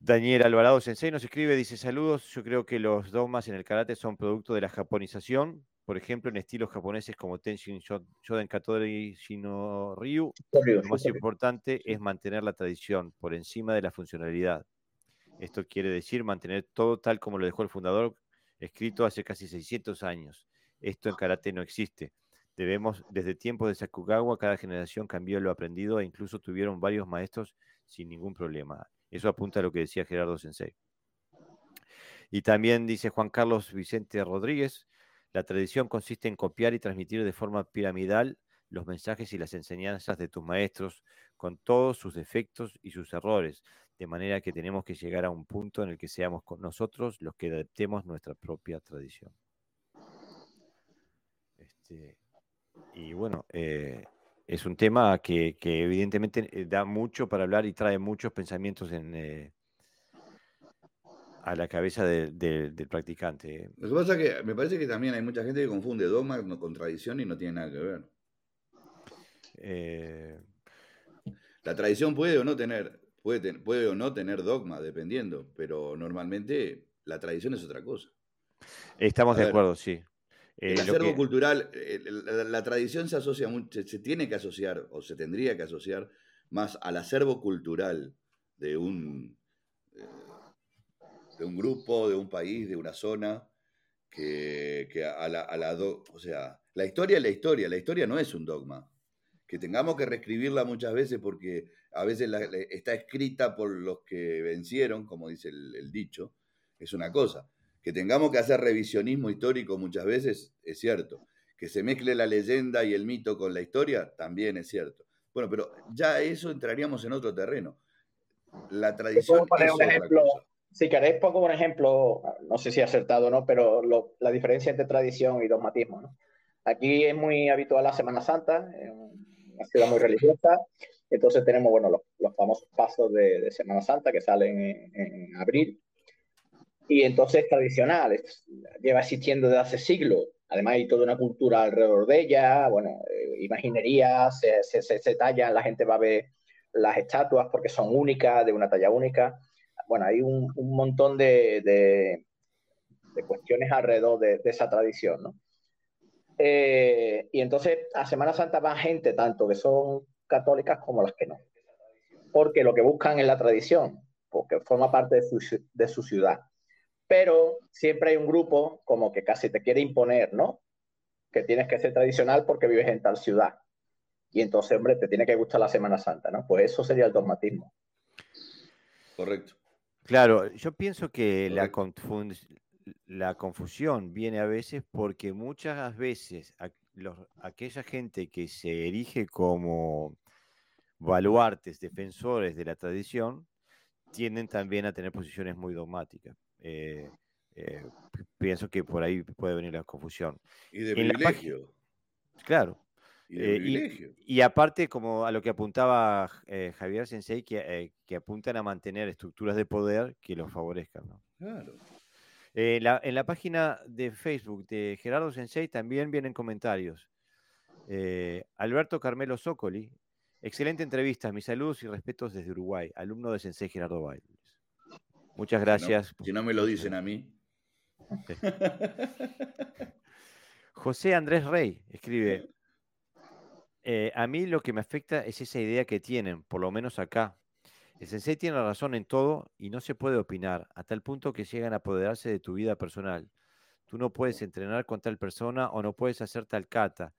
Daniel Alvarado Sensei nos escribe, dice saludos, yo creo que los dogmas en el karate son producto de la japonización, por ejemplo en estilos japoneses como Tenshin Shoden Katori Shino Ryu, lo más importante es mantener la tradición por encima de la funcionalidad. Esto quiere decir mantener todo tal como lo dejó el fundador, escrito hace casi 600 años. Esto en karate no existe. Debemos, desde tiempos de Sakugawa, cada generación cambió lo aprendido e incluso tuvieron varios maestros sin ningún problema. Eso apunta a lo que decía Gerardo Sensei. Y también dice Juan Carlos Vicente Rodríguez, la tradición consiste en copiar y transmitir de forma piramidal los mensajes y las enseñanzas de tus maestros con todos sus defectos y sus errores, de manera que tenemos que llegar a un punto en el que seamos nosotros los que adaptemos nuestra propia tradición. Este, y bueno, eh, es un tema que, evidentemente eh, da mucho para hablar y trae muchos pensamientos en, eh, a la cabeza del practicante. Lo que pasa es que me parece que también hay mucha gente que confunde dogma con tradición y no tiene nada que ver. Eh, la tradición puede o no tener, puede, puede o no tener dogma, dependiendo, pero normalmente la tradición es otra cosa. Estamos de acuerdo, sí. El eh, acervo cultural, eh, la, tradición se asocia mucho, se, tiene que asociar o se tendría que asociar más al acervo cultural de un, eh, de un grupo, de un país, de una zona, que, a la, a o sea, la historia es la historia, la historia no es un dogma. Que tengamos que reescribirla muchas veces porque a veces está escrita por los que vencieron, como dice el dicho, es una cosa que tengamos que hacer revisionismo histórico muchas veces, es cierto. Que se mezcle la leyenda y el mito con la historia, también es cierto. Bueno, pero ya eso entraríamos en otro terreno. La tradición. Poner un ejemplo, si queréis, pongo un ejemplo, no sé si acertado o no, pero la diferencia entre tradición y dogmatismo. ¿no? Aquí es muy habitual la Semana Santa, es una ciudad muy religiosa. Entonces tenemos bueno, los, famosos pasos de, Semana Santa que salen en abril y entonces tradicional, lleva existiendo desde hace siglos. Además hay toda una cultura alrededor de ella, bueno, eh, imaginería, se, se, se, tallan, la gente va a ver las estatuas porque son únicas, de una talla única. Bueno, hay un, un montón de, de, cuestiones alrededor de, esa tradición, ¿no? Eh, y entonces a Semana Santa va gente tanto que son católicas como las que no, porque lo que buscan es la tradición, porque forma parte de su, de su ciudad pero siempre hay un grupo como que casi te quiere imponer, ¿no? Que tienes que ser tradicional porque vives en tal ciudad. Y entonces, hombre, te tiene que gustar la Semana Santa, ¿no? Pues eso sería el dogmatismo. Correcto. Claro, yo pienso que la, la, confusión viene a veces porque muchas veces aquella gente que se erige como baluartes, defensores de la tradición, tienden también a tener posiciones muy dogmáticas. Eh, eh, pienso que por ahí puede venir la confusión. Y de privilegio. Claro. Eh, y, aparte, como a lo que apuntaba Javier Sensei, que, que, apuntan a mantener estructuras de poder que los favorezcan. Claro. en la página de Facebook de Gerardo Sensei también vienen comentarios. Alberto Carmelo Zócoli, excelente entrevista, mis saludos y respetos desde Uruguay, alumno de Sensei Gerardo Bail. Muchas gracias. Si no, me lo dicen a mí. José Andrés Rey escribe, eh, a mí lo que me afecta es esa idea que tienen, por lo menos acá. El sensei tiene razón en todo y no se puede opinar, a tal punto que llegan a apoderarse de tu vida personal. Tú no puedes entrenar con tal persona o no puedes hacer tal kata,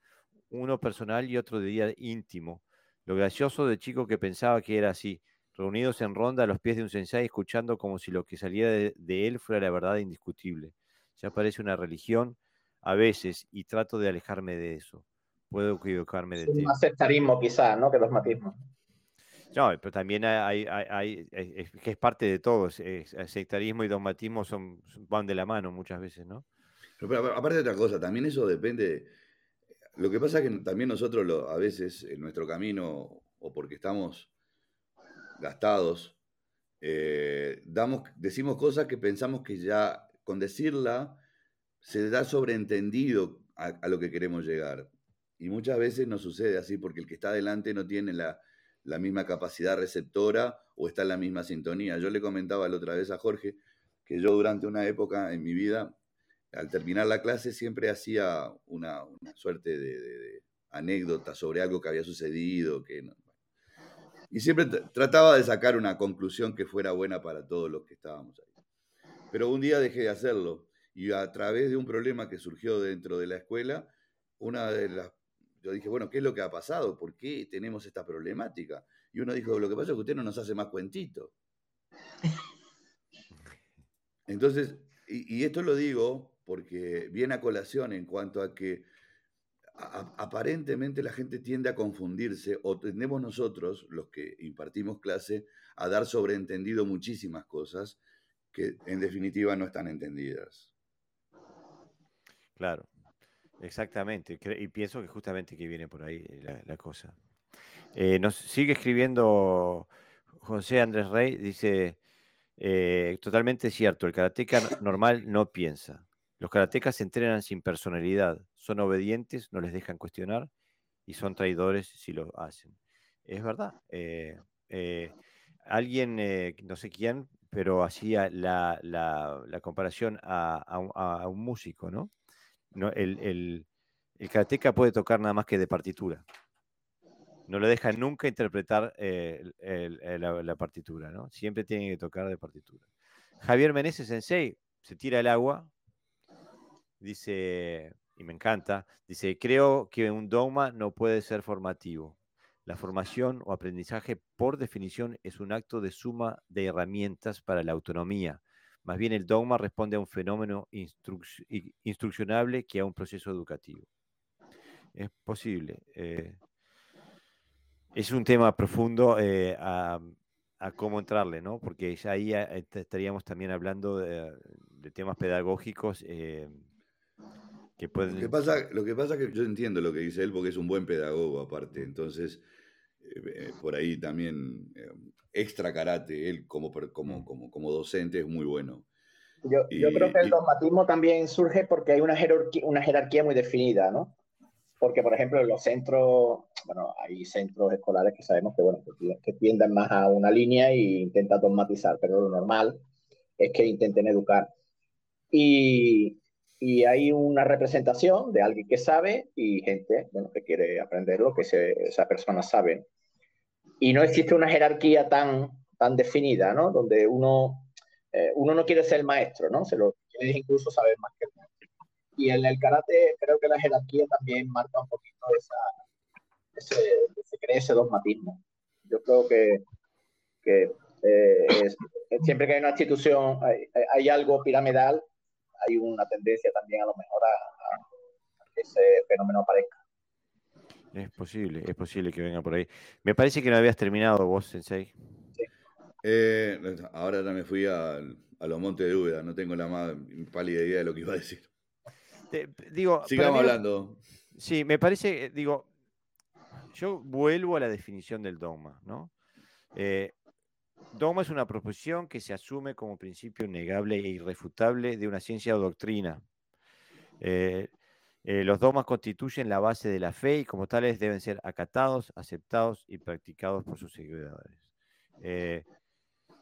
uno personal y otro de día íntimo. Lo gracioso de chico que pensaba que era así, reunidos en ronda a los pies de un sensei, escuchando como si lo que salía de, él fuera la verdad indiscutible. Ya parece una religión a veces y trato de alejarme de eso. Puedo equivocarme de ti. Un sectarismo quizás, ¿no? Que dogmatismo. No, pero también hay, hay, es, que es parte de todo. sectarismo y dogmatismo son, van de la mano muchas veces, ¿no? Pero, aparte de otra cosa, también eso depende. Lo que pasa es que también nosotros lo, a veces en nuestro camino, o porque estamos gastados, eh, damos, decimos cosas que pensamos que ya con decirla se da sobreentendido a, lo que queremos llegar. Y muchas veces no sucede así porque el que está adelante no tiene la, misma capacidad receptora o está en la misma sintonía. Yo le comentaba la otra vez a Jorge que yo durante una época en mi vida, al terminar la clase, siempre hacía una, suerte de, anécdota sobre algo que había sucedido. Que y siempre trataba de sacar una conclusión que fuera buena para todos los que estábamos ahí. Pero un día dejé de hacerlo y a través de un problema que surgió dentro de la escuela, una de las yo dije, bueno, ¿qué es lo que ha pasado? ¿Por qué tenemos esta problemática? Y uno dijo, lo que pasa es que usted no nos hace más cuentitos. Entonces, y, esto lo digo porque viene a colación en cuanto a que aparentemente la gente tiende a confundirse o tendemos nosotros, los que impartimos clase, a dar sobreentendido muchísimas cosas que en definitiva no están entendidas. Claro, exactamente. Y pienso que justamente que viene por ahí la, cosa. Eh, nos sigue escribiendo José Andrés Rey, dice, eh, totalmente cierto, el karateca normal no piensa. Los karatecas se entrenan sin personalidad, son obedientes, no les dejan cuestionar y son traidores si lo hacen. Es verdad. Eh, alguien, no sé quién, pero hacía la, comparación a, un músico, ¿no? el, el, karateka puede tocar nada más que de partitura. No le deja nunca interpretar eh, la, partitura, ¿no? Siempre tiene que tocar de partitura. Javier Meneses Sensei se tira el agua, dice, y me encanta, dice, creo que un dogma no puede ser formativo. La formación o aprendizaje, por definición, es un acto de suma de herramientas para la autonomía, más bien el dogma responde a un fenómeno instruccionable que a un proceso educativo. Es posible. Eh, es un tema profundo eh, a, cómo entrarle, ¿no? Porque ya ahí eh, estaríamos también hablando de, temas pedagógicos que pueden... Lo que, pasa, lo que pasa es que yo entiendo lo que dice él porque es un buen pedagogo aparte, entonces por ahí también extra karate, él como, como, mm. como, como docente es muy bueno. Yo, yo creo que el dogmatismo también surge porque hay una jerarquía, una jerarquía muy definida, ¿no? Porque, por ejemplo, en los centros, bueno, hay centros escolares que sabemos que, bueno, que tienden más a una línea e intentan dogmatizar, pero lo normal es que intenten educar. Y, y hay una representación de alguien que sabe y gente, bueno, que quiere aprender lo que esa persona sabe y no existe una jerarquía tan, tan definida, ¿no? Donde uno, eh, uno no quiere ser el maestro, ¿no? Se lo quiere incluso saber más que el maestro. Y en el karate creo que la jerarquía también marca un poquito esa, ese, ese, ese dogmatismo. Yo creo que, que eh, siempre que hay una institución, hay, hay, algo piramidal, hay una tendencia también a lo mejor a, a que ese fenómeno aparezca. Es posible, es posible que venga por ahí. Me parece que no habías terminado vos, Sensei. Eh, ahora ya me fui a, los Montes de Úbeda, no tengo la más pálida idea de lo que iba a decir. digo, Sigamos hablando. Sí, me parece, digo, yo vuelvo a la definición del dogma, ¿no? Eh, dogma es una proposición que se asume como principio negable e irrefutable de una ciencia o doctrina. Eh, eh, los dogmas constituyen la base de la fe y como tales deben ser acatados, aceptados y practicados por sus seguidores. Eh,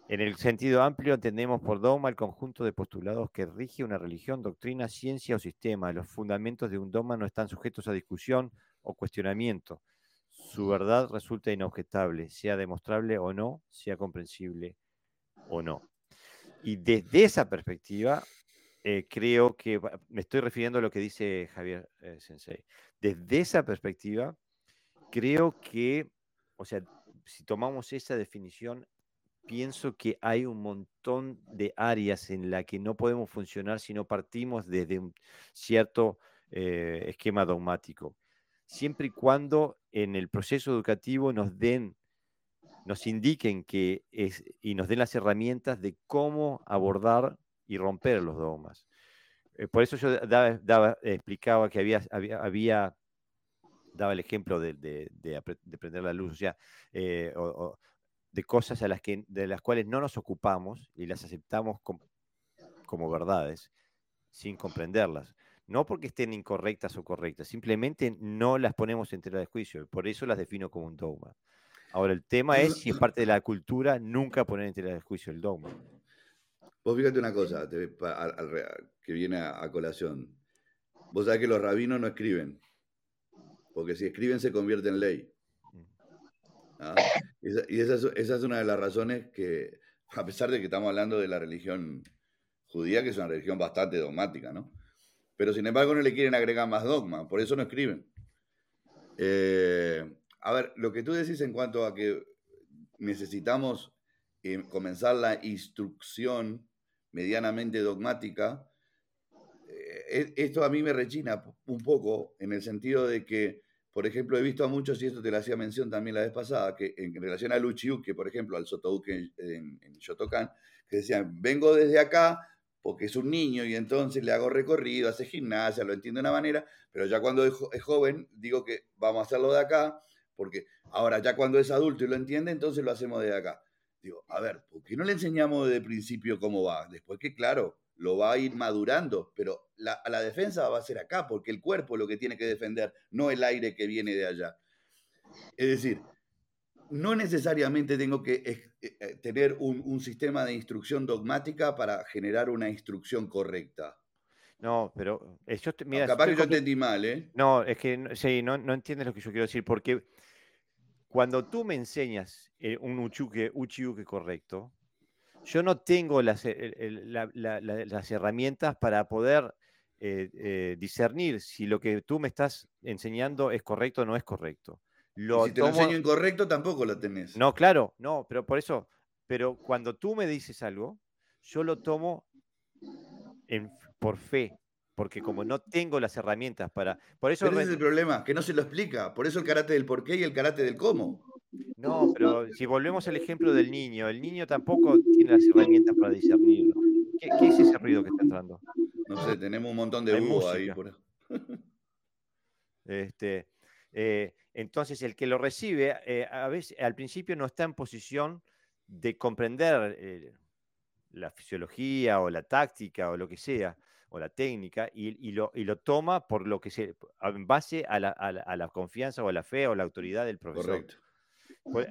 en el sentido amplio entendemos por dogma el conjunto de postulados que rige una religión, doctrina, ciencia o sistema. Los fundamentos de un dogma no están sujetos a discusión o cuestionamiento. Su verdad resulta inobjetable, sea demostrable o no, sea comprensible o no. Y desde esa perspectiva, eh, creo que me estoy refiriendo a lo que dice Javier eh, Sensei. Desde esa perspectiva, creo que, o sea, si tomamos esa definición, pienso que hay un montón de áreas en las que no podemos funcionar si no partimos desde un cierto eh, esquema dogmático. Siempre y cuando en el proceso educativo nos den nos indiquen que es, y nos den las herramientas de cómo abordar y romper los dogmas. Eh, por eso yo daba, explicaba que había, había, daba el ejemplo de, de, prender la luz, o sea, eh, de cosas a las que, de las cuales no nos ocupamos y las aceptamos como verdades sin comprenderlas. No porque estén incorrectas o correctas, simplemente no las ponemos en tela de juicio. Por eso las defino como un dogma. Ahora, el tema es si es parte de la cultura nunca poner en tela de juicio el dogma. Vos fíjate una cosa que viene a, colación. Vos sabés que los rabinos no escriben, porque si escriben se convierte en ley. Mm. ¿Ah? Y, esa, es, una de las razones que, a pesar de que estamos hablando de la religión judía, que es una religión bastante dogmática, ¿no? Pero sin embargo no le quieren agregar más dogma, por eso no escriben. Eh, a ver, lo que tú decís en cuanto a que necesitamos eh, comenzar la instrucción medianamente dogmática, eh, esto a mí me rechina un poco en el sentido de que, por ejemplo, he visto a muchos, y esto te lo hacía mención también la vez pasada, que en relación al que por ejemplo, al Sotouke en, en, Shotokan, que decían, vengo desde acá porque es un niño y entonces le hago recorrido, hace gimnasia, lo entiendo de una manera, pero ya cuando es, joven digo que vamos a hacerlo de acá, porque ahora ya cuando es adulto y lo entiende, entonces lo hacemos de acá. Digo, a ver, ¿por qué no le enseñamos desde el principio cómo va? Después que, claro, lo va a ir madurando, pero la, la defensa va a ser acá, porque el cuerpo es lo que tiene que defender, no el aire que viene de allá. Es decir, no necesariamente tengo que eh, eh, tener un, sistema de instrucción dogmática para generar una instrucción correcta. No, pero eh, yo mira, capaz que yo entendí mal, ¿eh? No, es que sí, no, no entiendes lo que yo quiero decir, porque cuando tú me enseñas un uchuque, uchiuque correcto, yo no tengo las, las herramientas para poder discernir si lo que tú me estás enseñando es correcto o no es correcto si te lo enseño incorrecto, tampoco lo tenés. No, claro, no, pero por eso, pero cuando tú me dices algo, yo lo tomo por fe, porque como no tengo las herramientas para... Por eso ese es el problema, que no se lo explica, por eso el carácter del por qué y el carácter del cómo. No, pero si volvemos al ejemplo del niño, el niño tampoco tiene las herramientas para discernirlo. ¿Qué, es ese ruido que está entrando? No sé, tenemos un montón de búho ahí. Por... este, eh, entonces, el que lo recibe, eh, a veces, al principio no está en posición de comprender eh, la fisiología o la táctica o lo que sea, o la técnica, y, lo, toma por lo que se, en base a la, confianza o a la fe o la autoridad del profesor. Correcto. Pues,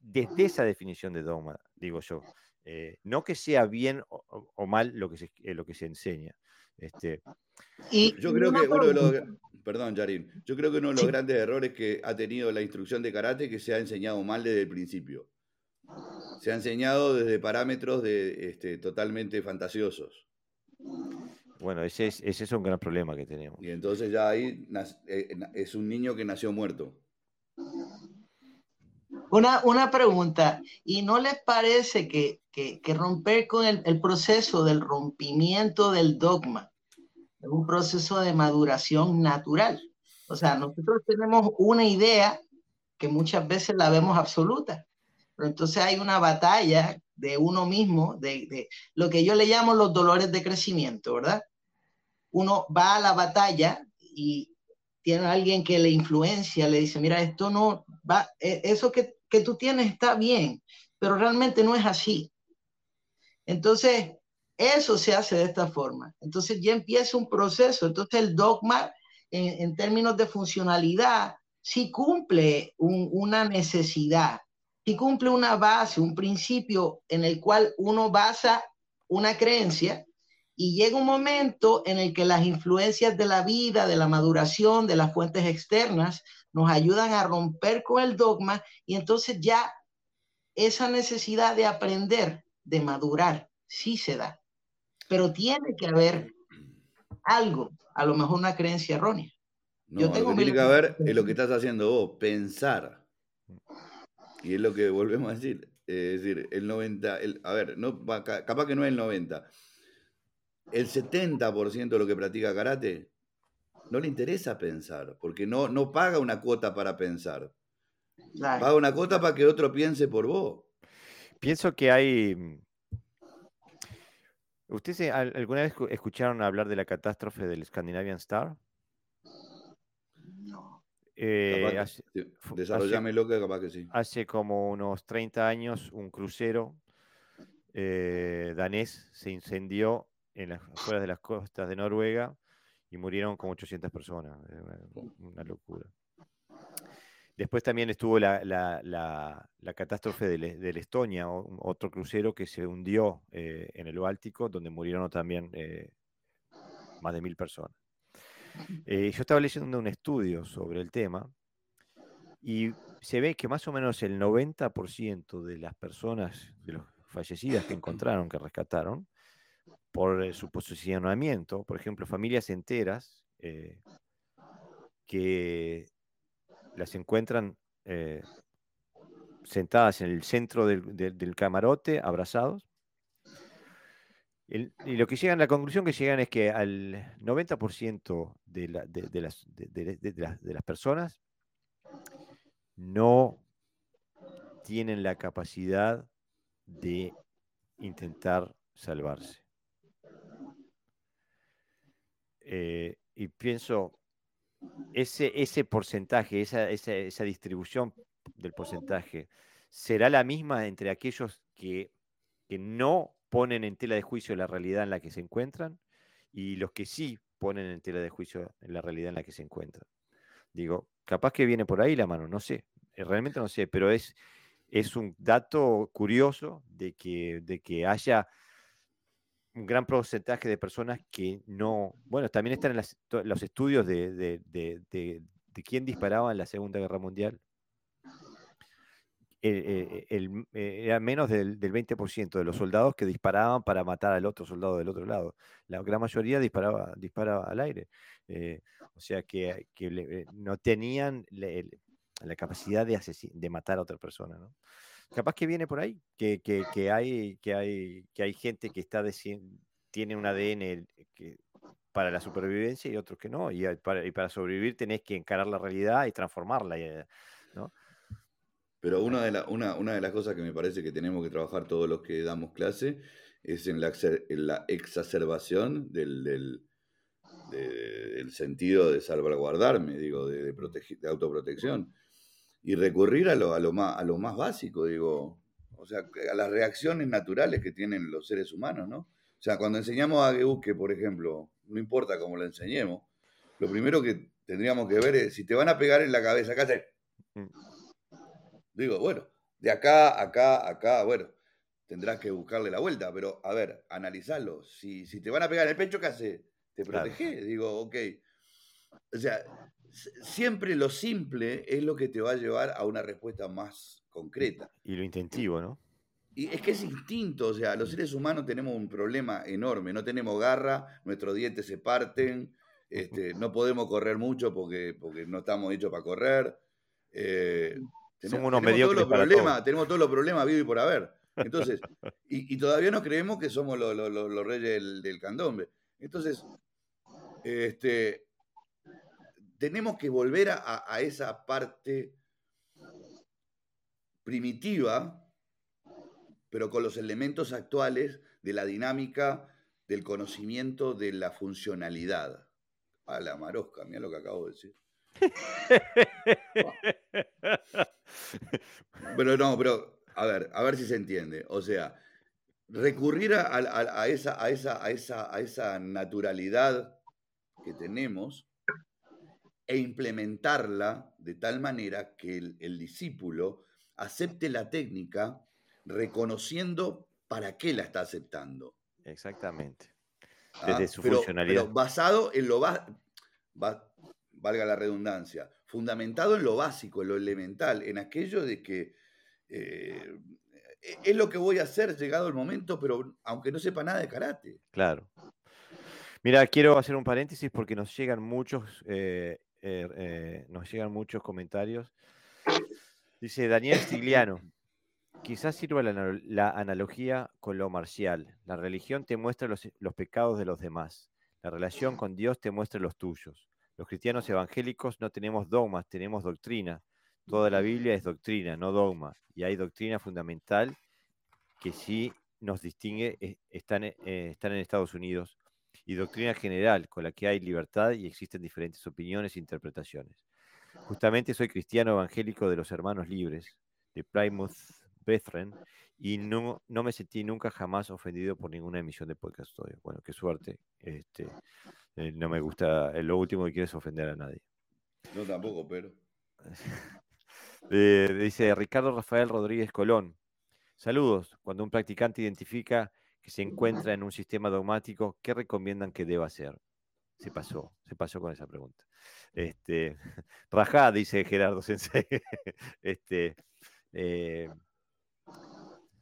desde esa definición de dogma, digo yo, no que sea bien o, mal lo que se, lo que se enseña. Este, y yo creo que uno de los perdón, Yarin. Yo creo que uno de los grandes errores que ha tenido la instrucción de karate es que se ha enseñado mal desde el principio. Se ha enseñado desde parámetros de, este, totalmente fantasiosos. Bueno, ese es, ese es un gran problema que tenemos. Y entonces ya ahí eh, es un niño que nació muerto. Una, una pregunta, ¿y no les parece que, romper con el, el, proceso del rompimiento del dogma es un proceso de maduración natural. O sea, nosotros tenemos una idea que muchas veces la vemos absoluta, pero entonces hay una batalla de uno mismo, de, de lo que yo le llamo los dolores de crecimiento, ¿verdad? Uno va a la batalla y tiene alguien que le influencia, le dice, mira, esto no va, e, eso que, que tú tienes está bien, pero realmente no es así. Entonces, eso se hace de esta forma. Entonces ya empieza un proceso. Entonces el dogma, en, términos de funcionalidad, sí cumple una necesidad, sí cumple una base, un principio en el cual uno basa una creencia y llega un momento en el que las influencias de la vida, de la maduración, de las fuentes externas, nos ayudan a romper con el dogma y entonces ya esa necesidad de aprender, de madurar, sí se da pero tiene que haber algo, a lo mejor una creencia errónea. No, lo que tiene que haber es lo que estás haciendo vos, pensar. Y es lo que volvemos a decir. Es decir, el 90, a ver, no, capaz que no es el 90. El 70% de lo que practica karate no le interesa pensar, porque no, no paga una cuota para pensar. Paga una cuota para que otro piense por vos. Pienso que hay. Mm, ¿Ustedes alguna vez escucharon hablar de la catástrofe del Scandinavian Star? No. Eh, hace, Desarrollámelo que capaz que sí. Hace como unos 30 años un crucero eh, danés se incendió en las afueras de las costas de Noruega y murieron como 800 personas. Una locura. Después también estuvo la, catástrofe del, Estonia, otro crucero que se hundió eh, en el Báltico, donde murieron también eh, más de mil personas. Eh, yo estaba leyendo un estudio sobre el tema y se ve que más o menos el 90% de las personas, de los fallecidas que encontraron, que rescataron, por su posicionamiento, por ejemplo, familias enteras que las encuentran eh, sentadas en el centro del, camarote, abrazados. y lo que llegan, la conclusión que llegan es que al 90% de, de las personas no tienen la capacidad de intentar salvarse. Eh, y pienso, ese, ese porcentaje, esa, esa, distribución del porcentaje, ¿será la misma entre aquellos que, que, no ponen en tela de juicio la realidad en la que se encuentran y los que sí ponen en tela de juicio la realidad en la que se encuentran? Digo, capaz que viene por ahí la mano, no sé, eh, realmente no sé, pero es, es un dato curioso de que, de que haya un gran porcentaje de personas que no, bueno, también están en los estudios de, de, quién disparaba en la Segunda Guerra Mundial. Eh, eh, era menos del, 20% de los soldados que disparaban para matar al otro soldado del otro lado. La gran mayoría disparaba, disparaba al aire. Eh, o sea que, no tenían la, capacidad de, de matar a otra persona. ¿no? Capaz que viene por ahí, que, hay, que, hay, que hay gente que está tiene un ADN que, para la supervivencia y otros que no, y para, y para, sobrevivir tenés que encarar la realidad y transformarla, eh, ¿no? Pero una de, una, una de las cosas que me parece que tenemos que trabajar todos los que damos clase es en la, la exacerbación del, del, sentido de salvaguardarme, digo, de, de autoprotección y recurrir a lo, a lo, más, a lo más básico, digo, o sea, a las reacciones naturales que tienen los seres humanos, ¿no? O sea, cuando enseñamos a que, por ejemplo, no importa cómo lo enseñemos, lo primero que tendríamos que ver es si te van a pegar en la cabeza, acá te... Mm. Digo, bueno, de acá, acá, acá, bueno, tendrás que buscarle la vuelta, pero a ver, analizarlo. Si, si te van a pegar en el pecho, ¿qué hace? Te protege. Digo, ok. O sea, siempre lo simple es lo que te va a llevar a una respuesta más concreta. Y lo instintivo, ¿no? Y es que es instinto, o sea, los seres humanos tenemos un problema enorme, no tenemos garra, nuestros dientes se parten, este, no podemos correr mucho porque, porque no estamos hechos para correr. Eh, tenemos, unos todos los problemas, tenemos todos los problemas vivo y por haber. Entonces, y, todavía no creemos que somos los, reyes del, del, candombe. Entonces, este, tenemos que volver a, esa parte primitiva, pero con los elementos actuales de la dinámica del conocimiento de la funcionalidad. A la marosca, mira lo que acabo de decir. pero no, pero a ver, a ver si se entiende. O sea, recurrir a, esa, a, esa, a, esa, a esa naturalidad que tenemos e implementarla de tal manera que el, discípulo acepte la técnica reconociendo para qué la está aceptando. Exactamente. Ah, Desde su funcionalidad. basado en lo va, valga la redundancia, fundamentado en lo básico, en lo elemental, en aquello de que eh, es lo que voy a hacer llegado el momento, pero aunque no sepa nada de karate. Claro. Mira, quiero hacer un paréntesis porque nos llegan muchos eh, eh, eh, nos llegan muchos comentarios. Dice Daniel Stigliano, quizás sirva la, analogía con lo marcial. La religión te muestra los, los, pecados de los demás. La relación con Dios te muestra los tuyos. Los cristianos evangélicos no tenemos dogmas, tenemos doctrina. Toda la Biblia es doctrina, no dogma. Y hay doctrina fundamental que sí nos distingue, eh, están, eh, están en Estados Unidos, y doctrina general con la que hay libertad y existen diferentes opiniones e interpretaciones. Justamente soy cristiano evangélico de los hermanos libres, de Plymouth Brethren, y no, no me sentí nunca jamás ofendido por ninguna emisión de podcast Bueno, qué suerte. Este, eh, no me gusta, lo último que quiero es ofender a nadie. No tampoco, pero. dice Ricardo Rafael Rodríguez Colón. Saludos. Cuando un practicante identifica que se encuentra en un sistema dogmático, ¿qué recomiendan que deba hacer? Se pasó, se pasó con esa pregunta. Este, Rajá, dice Gerardo Sensei. este, eh,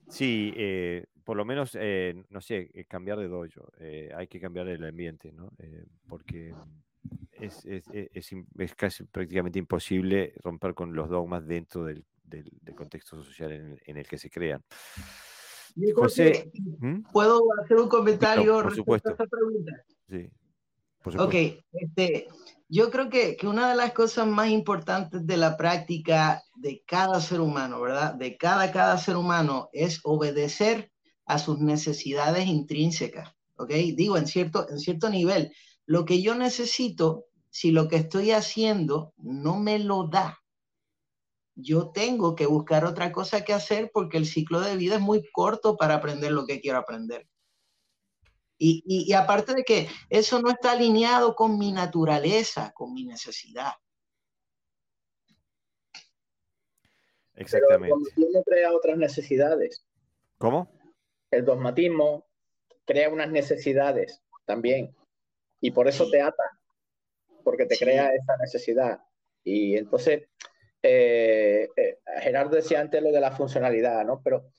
sí, eh, por lo menos, eh, no sé, cambiar de dojo. hay que cambiar el ambiente, ¿no? porque es, es, es, es, casi prácticamente imposible romper con los dogmas dentro del, contexto social en, el que se crean. José, ¿Mm? ¿puedo hacer un comentario por supuesto. a esta pregunta? Sí, por. Ok, este, yo creo que, que, una de las cosas más importantes de la práctica de cada ser humano, ¿verdad? De cada, cada ser humano es obedecer a sus necesidades intrínsecas, ¿ok? Digo, en cierto, en cierto nivel, lo que yo necesito, si lo que estoy haciendo no me lo da, yo tengo que buscar otra cosa que hacer porque el ciclo de vida es muy corto para aprender lo que quiero aprender. Y, y, aparte de que eso no está alineado con mi naturaleza, con mi necesidad. Exactamente. Pero el crea otras necesidades. ¿Cómo? El dogmatismo crea unas necesidades también. Y por eso te ata, porque te crea esa necesidad. Y entonces, eh, eh, Gerardo decía antes lo de la funcionalidad, ¿no? Pero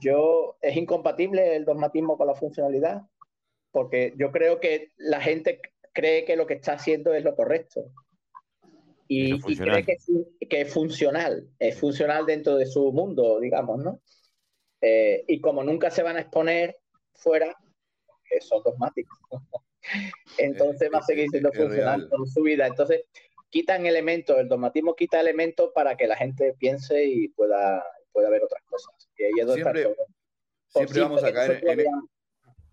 yo, ¿es incompatible el dogmatismo con la funcionalidad? Porque yo creo que la gente cree que lo que está haciendo es lo correcto. Y, cree que, que, es funcional, es funcional dentro de su mundo, digamos, ¿no? Eh, y como nunca se van a exponer fuera, son dogmáticos. Entonces va a seguir siendo funcional con su vida. Entonces, quitan elementos, el dogmatismo quita elementos para que la gente piense y pueda, pueda ver otras cosas. siempre, siempre vamos a caer e,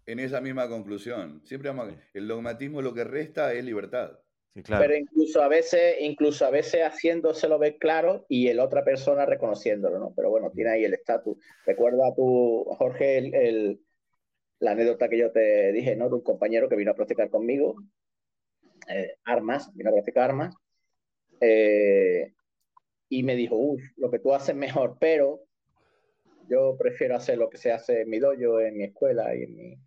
en, esa misma conclusión. Siempre vamos el dogmatismo lo que resta es libertad. Pero incluso a veces, incluso a veces haciéndoselo ver claro y el otra persona reconociéndolo, ¿no? Pero bueno, tiene ahí el estatus. Recuerda tú, Jorge, el, la anécdota que yo te dije, ¿no? De un compañero que vino a practicar conmigo, eh, armas, vino a practicar armas, eh, y me dijo, uff, lo que tú haces mejor, pero yo prefiero hacer lo que se hace en mi dojo, en mi escuela y en mi...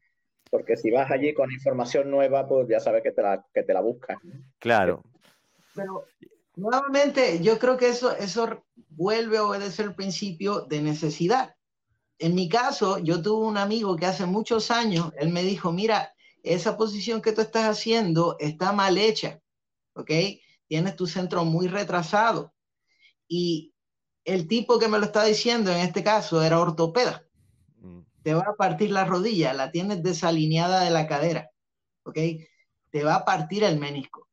Porque si vas allí con información nueva, pues ya sabes que te la, que te la buscas. Claro. Pero nuevamente, yo creo que eso, eso vuelve a obedecer el principio de necesidad. En mi caso, yo tuve un amigo que hace muchos años, él me dijo, mira, esa posición que tú estás haciendo está mal hecha, ¿ok? Tienes tu centro muy retrasado. Y el tipo que me lo está diciendo en este caso era ortopeda. Mm. Te va a partir la rodilla, la tienes desalineada de la cadera, ¿ok? Te va a partir el menisco.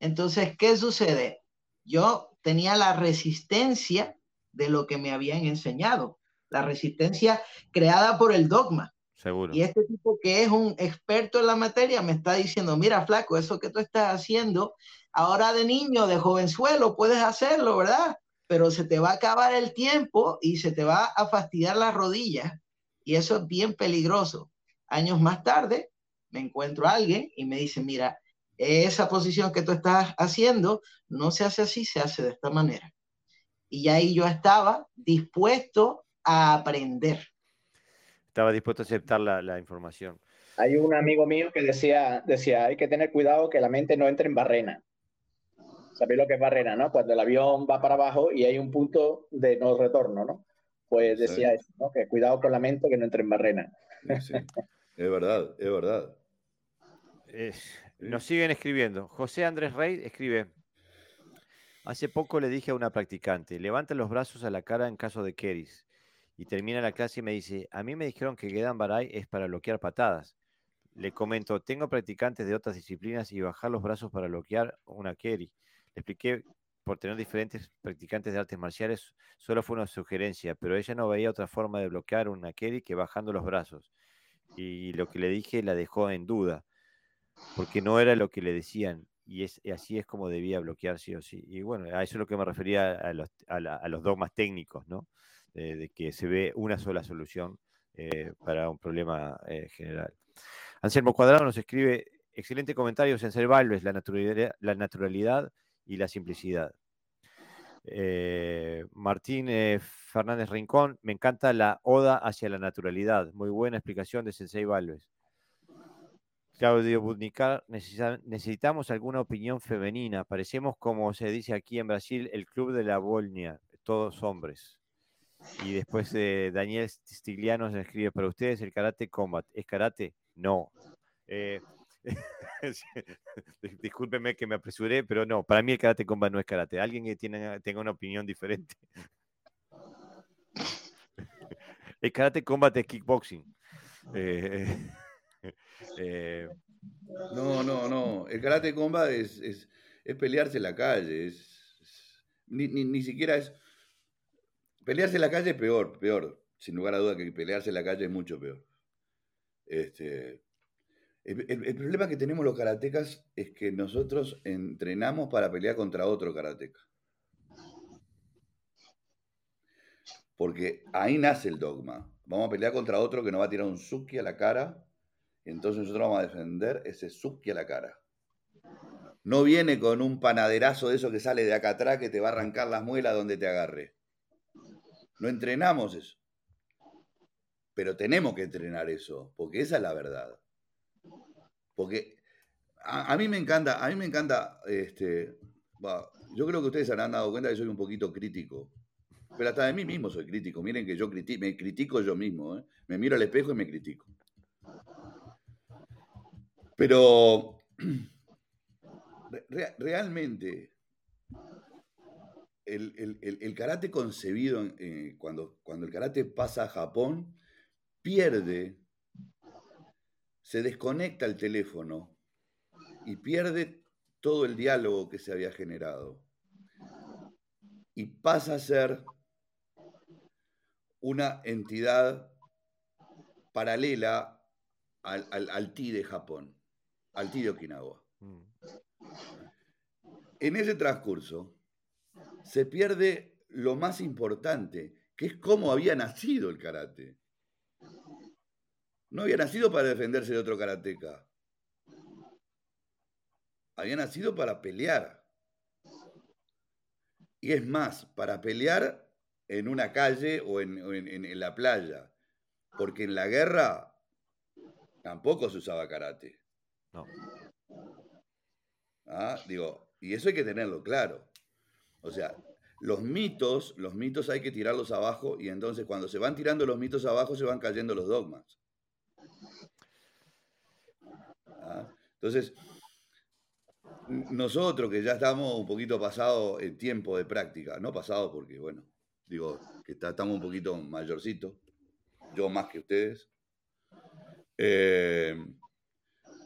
Entonces, ¿qué sucede? Yo tenía la resistencia de lo que me habían enseñado, la resistencia creada por el dogma. Seguro. Y este tipo que es un experto en la materia me está diciendo, mira, flaco, eso que tú estás haciendo Ahora de niño, de jovenzuelo, puedes hacerlo, ¿verdad? Pero se te va a acabar el tiempo y se te va a fastidiar las rodillas y eso es bien peligroso. Años más tarde, me encuentro a alguien y me dice, mira, esa posición que tú estás haciendo no se hace así, se hace de esta manera. Y ahí yo estaba dispuesto a aprender. Estaba dispuesto a aceptar la, la información. Hay un amigo mío que decía, decía, hay que tener cuidado que la mente no entre en barrena. ¿Sabéis lo que es barrera, no? Cuando el avión va para abajo y hay un punto de no retorno, ¿no? Pues decía eso, ¿no? Que cuidado con la mente que no entre en barrena. Sí, Es verdad, es verdad. nos siguen escribiendo. José Andrés Rey escribe. Hace poco le dije a una practicante, levanta los brazos a la cara en caso de Keris. Y termina la clase y me dice, a mí me dijeron que Gedan Baray es para bloquear patadas. Le comento, tengo practicantes de otras disciplinas y bajar los brazos para bloquear una Keri. Expliqué por tener diferentes practicantes de artes marciales solo fue una sugerencia, pero ella no veía otra forma de bloquear una Kelly que bajando los brazos. Y lo que le dije la dejó en duda, porque no era lo que le decían, y, es, así es como debía bloquear sí o sí. Y bueno, a eso es lo que me refería a los, a dogmas técnicos, ¿no? de que se ve una sola solución eh, para un problema eh, general. Anselmo Cuadrado nos escribe, excelente comentario, Sensei Valves, la la naturalidad y la simplicidad. Eh, Martín Fernández Rincón, me encanta la oda hacia la naturalidad. Muy buena explicación de Sensei Valves. Claudio Budnicar, necesitamos alguna opinión femenina. Parecemos, como se dice aquí en Brasil, el club de la Bolnia, todos hombres. Y después Daniel Stigliano nos escribe, para ustedes el karate combat, ¿es karate? No. Discúlpeme que me apresuré, pero no, para mí el karate combat no es karate. Alguien que tiene, tenga una opinión diferente. el karate combat es kickboxing. Eh, eh, no, no, no. El karate combat es, es, pelearse en la calle. ni, ni siquiera es Pelearse en la calle es peor, peor. Sin lugar a duda que pelearse en la calle es mucho peor. Este, el, problema que tenemos los karatecas es que nosotros entrenamos para pelear contra otro karateca. Porque ahí nace el dogma. Vamos a pelear contra otro que nos va a tirar un suki a la cara. Entonces nosotros vamos a defender ese suki a la cara. No viene con un panaderazo de eso que sale de acá atrás que te va a arrancar las muelas donde te agarre. No entrenamos eso. Pero tenemos que entrenar eso, porque esa es la verdad. Porque a, mí me encanta, a mí me encanta, este, yo creo que ustedes se han dado cuenta que soy un poquito crítico. Pero hasta de mí mismo soy crítico. Miren que yo me critico yo mismo. ¿eh? Me miro al espejo y me critico. Pero realmente el, karate concebido, eh, cuando, cuando el karate pasa a Japón, pierde, se desconecta el teléfono y pierde todo el diálogo que se había generado. Y pasa a ser una entidad paralela al, al, Ti de Japón, al Ti de Okinawa. Mm. En ese transcurso, se pierde lo más importante, que es cómo había nacido el karate. No había nacido para defenderse de otro karateca. Había nacido para pelear. Y es más, para pelear en una calle o en, la playa. Porque en la guerra tampoco se usaba karate. No. Ah, digo, y eso hay que tenerlo claro. O sea, los mitos, los mitos hay que tirarlos abajo y entonces cuando se van tirando los mitos abajo se van cayendo los dogmas. ¿Ah? Entonces, nosotros que ya estamos un poquito pasado el tiempo de práctica, no pasado porque, bueno, digo que estamos un poquito mayorcitos, yo más que ustedes, eh,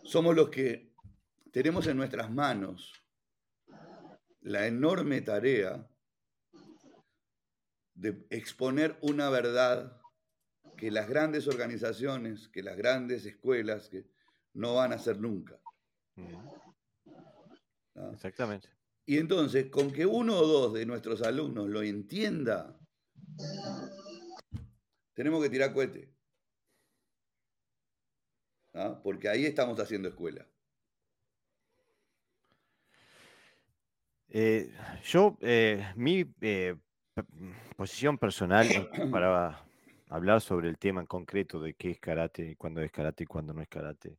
somos los que tenemos en nuestras manos la enorme tarea de exponer una verdad que las grandes organizaciones, que las grandes escuelas que no van a hacer nunca. Exactamente. Y entonces, con que uno o dos de nuestros alumnos lo entienda, tenemos que tirar cohete. Porque ahí estamos haciendo escuela. Eh, yo, eh, mi eh, posición personal para hablar sobre el tema en concreto de qué es karate, cuándo es karate y cuándo no es karate.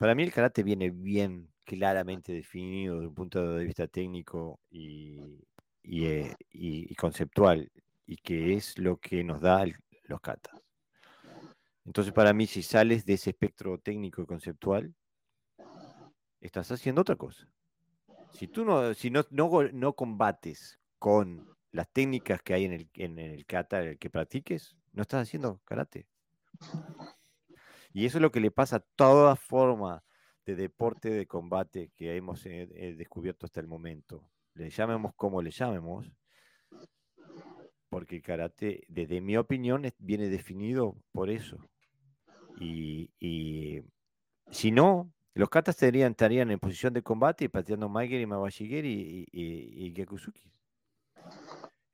Para mí el karate viene bien claramente definido desde un punto de vista técnico y, y, conceptual, y que es lo que nos da los katas. Entonces, para mí, si sales de ese espectro técnico y conceptual, estás haciendo otra cosa. Si tú no, si no, no, combates con las técnicas que hay en el, en el kata que practiques, no estás haciendo karate. Y eso es lo que le pasa a toda forma de deporte de combate que hemos eh, eh, descubierto hasta el momento. le llamemos como le llamemos, porque el karate, desde mi opinión, viene definido por eso. Y, si no, los katas estarían, estarían en posición de combate pateando Maiger y Mawashigeri y, y, y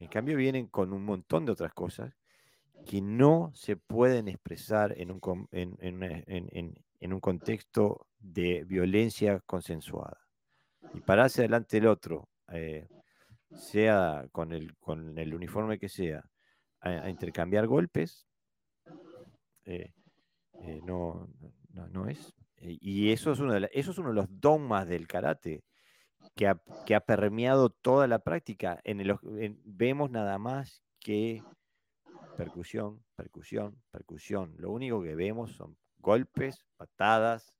En cambio, vienen con un montón de otras cosas que no se pueden expresar en un, en, un contexto de violencia consensuada. Y pararse delante del otro, eh, sea con el, con el uniforme que sea, a, intercambiar golpes, eh, eh, no, no, es. Y eso es, uno de eso es uno de los dogmas del karate que ha, que ha permeado toda la práctica. En el, vemos nada más que percusión, percusión, percusión. Lo único que vemos son golpes, patadas,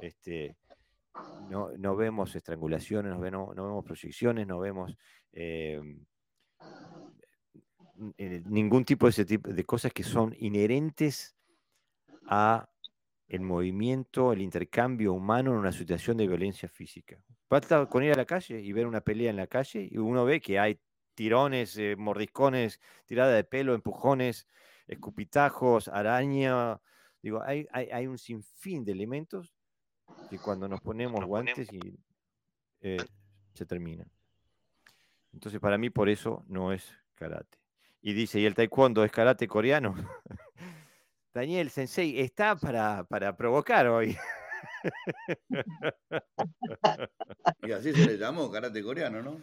este, no, no vemos estrangulaciones, no, vemos, no vemos proyecciones, no vemos eh, ningún tipo de ese tipo de cosas que son inherentes a el movimiento, el intercambio humano en una situación de violencia física. Basta con ir a la calle y ver una pelea en la calle y uno ve que hay tirones, eh, mordiscones, tirada de pelo, empujones, escupitajos, araña. Digo, hay, hay, un sinfín de elementos que cuando nos ponemos guantes y eh, se termina. Entonces, para mí, por eso no es karate. Y dice, ¿y el taekwondo es karate coreano? Daniel Sensei está para, para provocar hoy. y así se le llamó karate coreano, ¿no?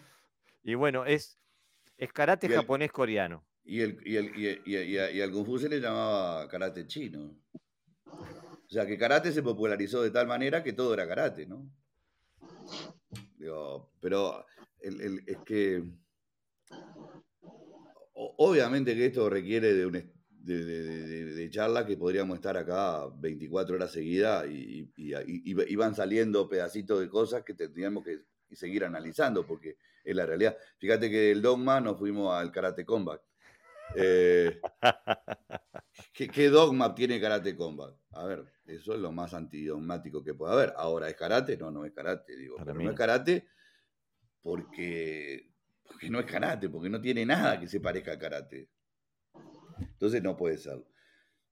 Y bueno, es, es karate japonés coreano. Y, el, y, el, y, al Kung Fu se le llamaba karate chino. O sea, que karate se popularizó de tal manera que todo era karate, ¿no? pero es que obviamente que esto requiere de, un, de, charla que podríamos estar acá 24 horas seguidas y, y, van saliendo pedacitos de cosas que tendríamos que seguir analizando, porque es la realidad. Fíjate que del dogma nos fuimos al karate combat. Eh, ¿qué, dogma tiene karate combat? A ver, eso es lo más antidogmático que puede haber. Ahora, ¿es karate? No, no es karate, digo. pero no es karate porque, porque no es karate, porque no tiene nada que se parezca a karate. Entonces no puede ser.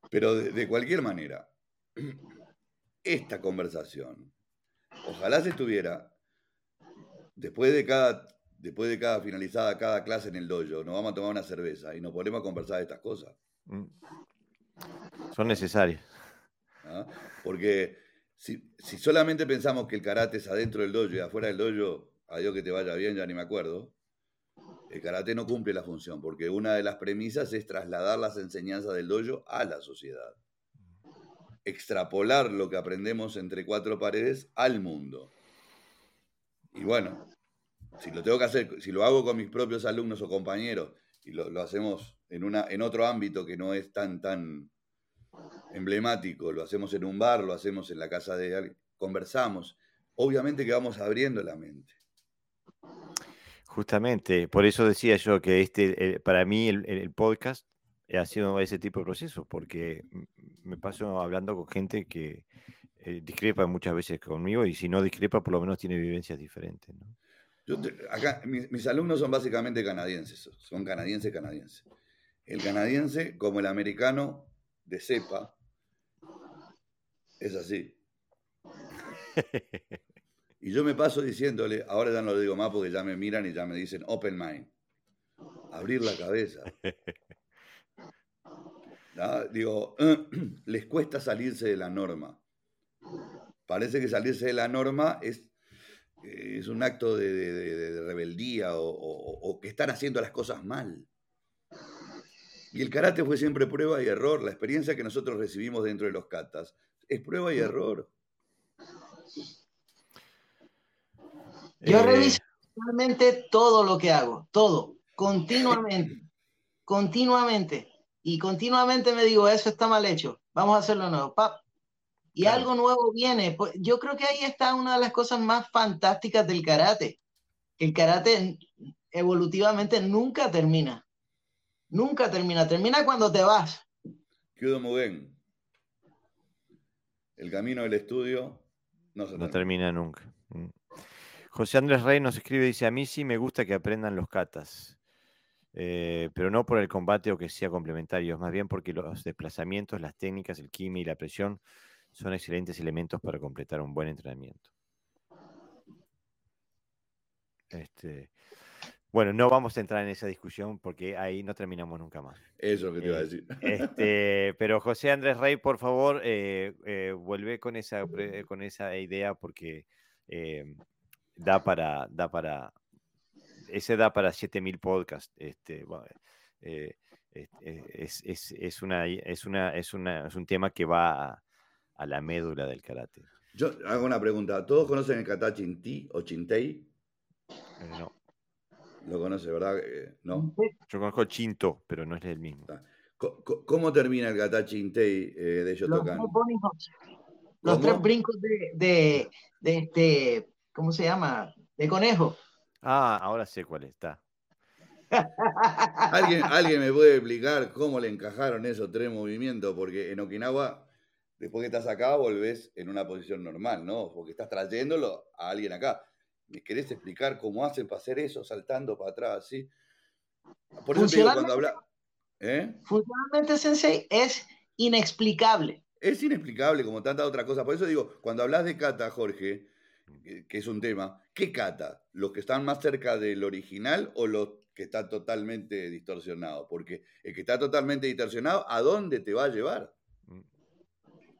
Pero de cualquier manera, esta conversación, ojalá se estuviera después de cada después de cada finalizada cada clase en el dojo, nos vamos a tomar una cerveza y nos ponemos a conversar de estas cosas. Mm. Son necesarias. ¿Ah? Porque si, solamente pensamos que el karate es adentro del dojo y afuera del dojo, adiós que te vaya bien, ya ni me acuerdo, el karate no cumple la función, porque una de las premisas es trasladar las enseñanzas del dojo a la sociedad. Extrapolar lo que aprendemos entre cuatro paredes al mundo. Y bueno, si lo tengo que hacer, si lo hago con mis propios alumnos o compañeros y lo, hacemos en, una, en otro ámbito que no es tan, tan emblemático, lo hacemos en un bar, lo hacemos en la casa de alguien, conversamos, obviamente que vamos abriendo la mente. Justamente, por eso decía yo que este, para mí el, podcast ha sido ese tipo de proceso, porque me paso hablando con gente que eh, discrepa muchas veces conmigo y si no discrepa, por lo menos tiene vivencias diferentes. ¿no? acá, mis, alumnos son básicamente canadienses, son canadienses canadienses. El canadiense, como el americano de cepa, es así. Y yo me paso diciéndole, ahora ya no lo digo más porque ya me miran y ya me dicen open mind, abrir la cabeza. Digo, les cuesta salirse de la norma. Parece que salirse de la norma es es un acto de, rebeldía o, que están haciendo las cosas mal. Y el karate fue siempre prueba y error. La experiencia que nosotros recibimos dentro de los katas es prueba y error. Yo eh, reviso realmente todo lo que hago, todo, continuamente, continuamente. Y continuamente me digo, eso está mal hecho, vamos a hacerlo nuevo. Pap, y algo nuevo viene. Pues, yo creo que ahí está una de las cosas más fantásticas del karate. El karate evolutivamente nunca termina. Nunca termina. Termina cuando te vas. Kyudo Mugen. El camino del estudio no, termina. nunca. Mm. José Andrés Rey nos escribe, dice, a mí sí me gusta que aprendan los katas, eh, pero no por el combate o que sea complementario, más bien porque los desplazamientos, las técnicas, el quimi y la presión son excelentes elementos para completar un buen entrenamiento. Este, bueno, no vamos a entrar en esa discusión porque ahí no terminamos nunca más. Eso es lo que te iba a Eh, decir. Este, pero José Andrés Rey, por favor, eh, eh, vuelve con esa, con esa idea porque da para, da para, ese da para 7000 podcasts. Este, bueno, es, es- es- es una, es, una, es, una, es un tema que va a, a la médula del karate. Yo hago una pregunta. ¿Todos conocen el kata chinti o chintei? Eh, no, Lo conoce, ¿verdad? Eh, no. yo conozco Chinto, pero no es el mismo. Co- ¿Cómo termina el kata chintei eh, de Los tres Shotokan? Los ¿Cómo? tres brincos de, de, de este, ¿cómo se llama? De conejo. Ah, ahora sé cuál está. ¿Alguien, ¿Alguien me puede explicar cómo le encajaron esos tres movimientos? Porque en Okinawa, después que estás acá, volvés en una posición normal, ¿no? Porque estás trayéndolo a alguien acá. ¿Me querés explicar cómo hacen para hacer eso, saltando para atrás, así? Por eso te digo, cuando habla... ¿Eh? Funcionalmente, Sensei, es inexplicable. Es inexplicable como tanta otra cosa. Por eso digo, cuando hablas de kata, Jorge, que, que es un tema, ¿qué kata? ¿Los que están más cerca del original o los que están totalmente distorsionados? Porque el que está totalmente distorsionado, ¿a dónde te va a llevar?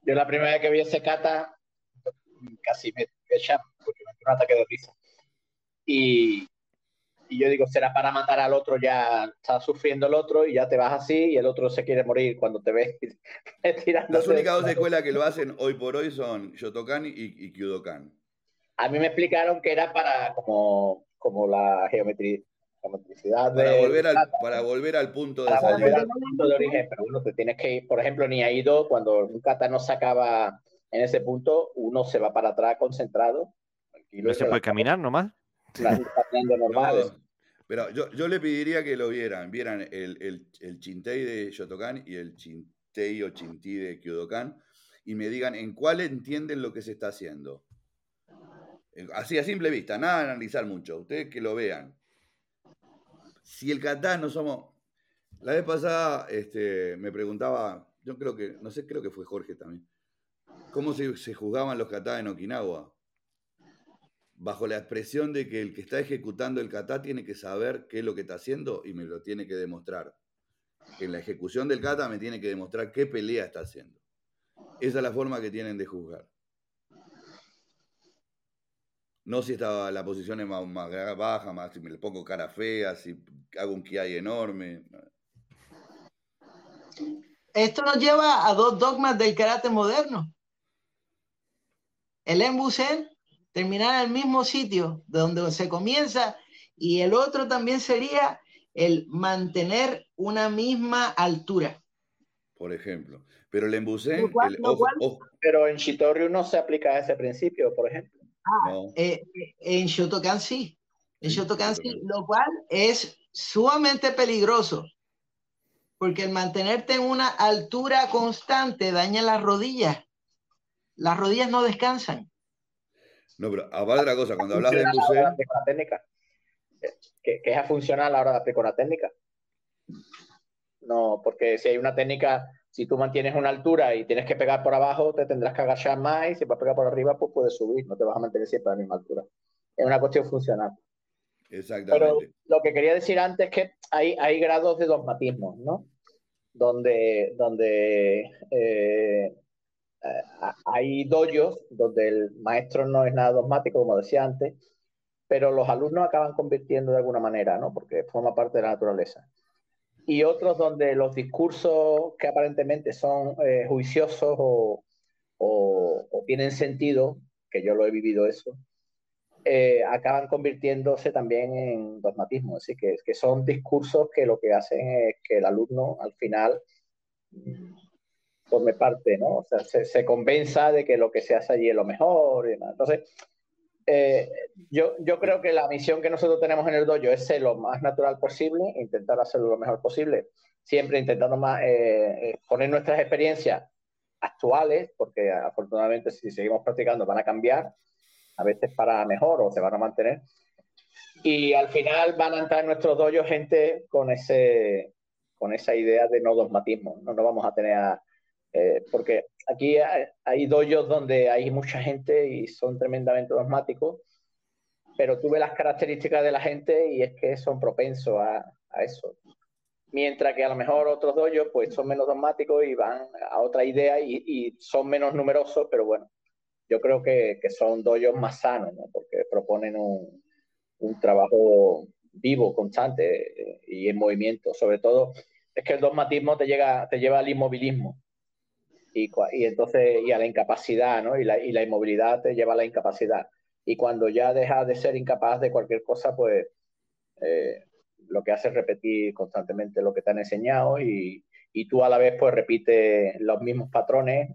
Yo la primera vez que vi ese kata, casi me me echaba, porque me dio un ataque de risa. Y, y yo digo, será para matar al otro, ya está sufriendo el otro y ya te vas así y el otro se quiere morir cuando te ves tirando. Las únicas dos escuelas que lo hacen hoy por hoy son Shotokan y, y Kyudokan. A mí me explicaron que era para como, como la geometría, Para de- volver al, para volver al punto de para volver salida. al punto de origen, pero bueno, te tienes que ir, por ejemplo, ni ha ido, cuando un kata no se acaba en ese punto, uno se va para atrás concentrado. ¿No se puede caminar nomás? No, pero yo, yo le pediría que lo vieran, vieran el, el, el chintei de Shotokan y el chintei o chinti de Kyudokan y me digan en cuál entienden lo que se está haciendo. Eh, Así a simple vista, nada de analizar mucho, ustedes que lo vean. Si el kata no somos... La vez pasada este, me preguntaba, yo creo que, no sé, creo que fue Jorge también, ¿cómo se, se juzgaban los kata en Okinawa? bajo la expresión de que el que está ejecutando el kata tiene que saber qué es lo que está haciendo y me lo tiene que demostrar. En la ejecución del kata me tiene que demostrar qué pelea está haciendo. Esa es la forma que tienen de juzgar. No si está, la posición es más, más baja, más si me le pongo cara fea, si hago un kiai enorme. Esto nos lleva a dos dogmas del karate moderno. El embusen, terminar en el mismo sitio de donde se comienza, y el otro también sería el mantener una misma altura. Por ejemplo. Pero el embusen, cual- el ojo, cual- ojo, Pero en Shitoryu no se aplica ese principio, por ejemplo. No. Eh, en Shotokan sí, en Sí, Shotokan sí, lo cual es sumamente peligroso, porque el mantenerte en una altura constante daña las rodillas. Las rodillas no descansan. No, pero aparte de la cosa, cuando hablas de la una técnica. Que, que es a funcionar a la hora de aplicar una técnica. No, porque si hay una técnica, si tú mantienes una altura y tienes que pegar por abajo, te tendrás que agachar más y si vas a pegar por arriba, pues puedes subir, no te vas a mantener siempre a la misma altura. Es una cuestión funcional. Pero exactamente. lo que quería decir antes es que hay, hay grados de dogmatismo, ¿no? Donde, donde eh, hay doyos donde el maestro no es nada dogmático, como decía antes, pero los alumnos acaban convirtiendo de alguna manera, ¿no? Porque forma parte de la naturaleza. Y otros donde los discursos que aparentemente son eh, juiciosos o, o- o tienen sentido, que yo lo he vivido eso, eh, acaban convirtiéndose también en dogmatismo. Así que, que son discursos que lo que hacen es que el alumno al final mm, forme parte, ¿no? O sea, se, se convenza de que lo que se hace allí es lo mejor y demás. Entonces, eh, yo, yo creo que la misión que nosotros tenemos en el dojo es ser lo más natural posible, intentar hacerlo lo mejor posible, siempre intentando más, eh, eh, poner nuestras experiencias actuales, porque afortunadamente si seguimos practicando van a cambiar, a veces para mejor o se van a mantener. Y al final van a entrar en nuestros doyos gente con, ese, con esa idea de no dogmatismo. No nos vamos a tener a, eh, porque aquí hay, hay doyos donde hay mucha gente y son tremendamente dogmáticos, pero tú ves las características de la gente y es que son propensos a, a eso. Mientras que a lo mejor otros dojos pues son menos dogmáticos y van a otra idea y, y son menos numerosos, pero bueno, yo creo que, que son dojos más sanos, ¿no? porque proponen un, un trabajo vivo, constante eh, y en movimiento. Sobre todo es que el dogmatismo te, llega, te lleva al inmovilismo y, y entonces y a la incapacidad, ¿no? Y la, y la inmovilidad te lleva a la incapacidad. Y cuando ya dejas de ser incapaz de cualquier cosa, pues eh, lo que hace es repetir constantemente lo que te han enseñado y, y tú a la vez pues repites los mismos patrones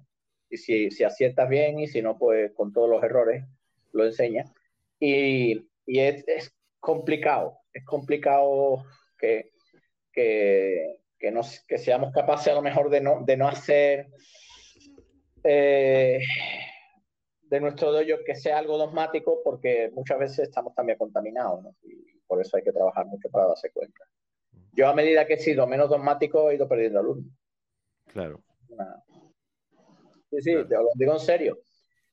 y si, si aciertas bien y si no, pues con todos los errores lo enseñas. Y, y es, es, complicado, es complicado que, que, que, nos, que, seamos capaces a lo mejor de no, de no hacer eh, de nuestro dojo que sea algo dogmático porque muchas veces estamos también contaminados ¿no? y por eso hay que trabajar mucho para darse cuenta. Yo a medida que he sido menos dogmático he ido perdiendo alumnos. Claro. Una... Sí, sí, claro. te lo digo en serio.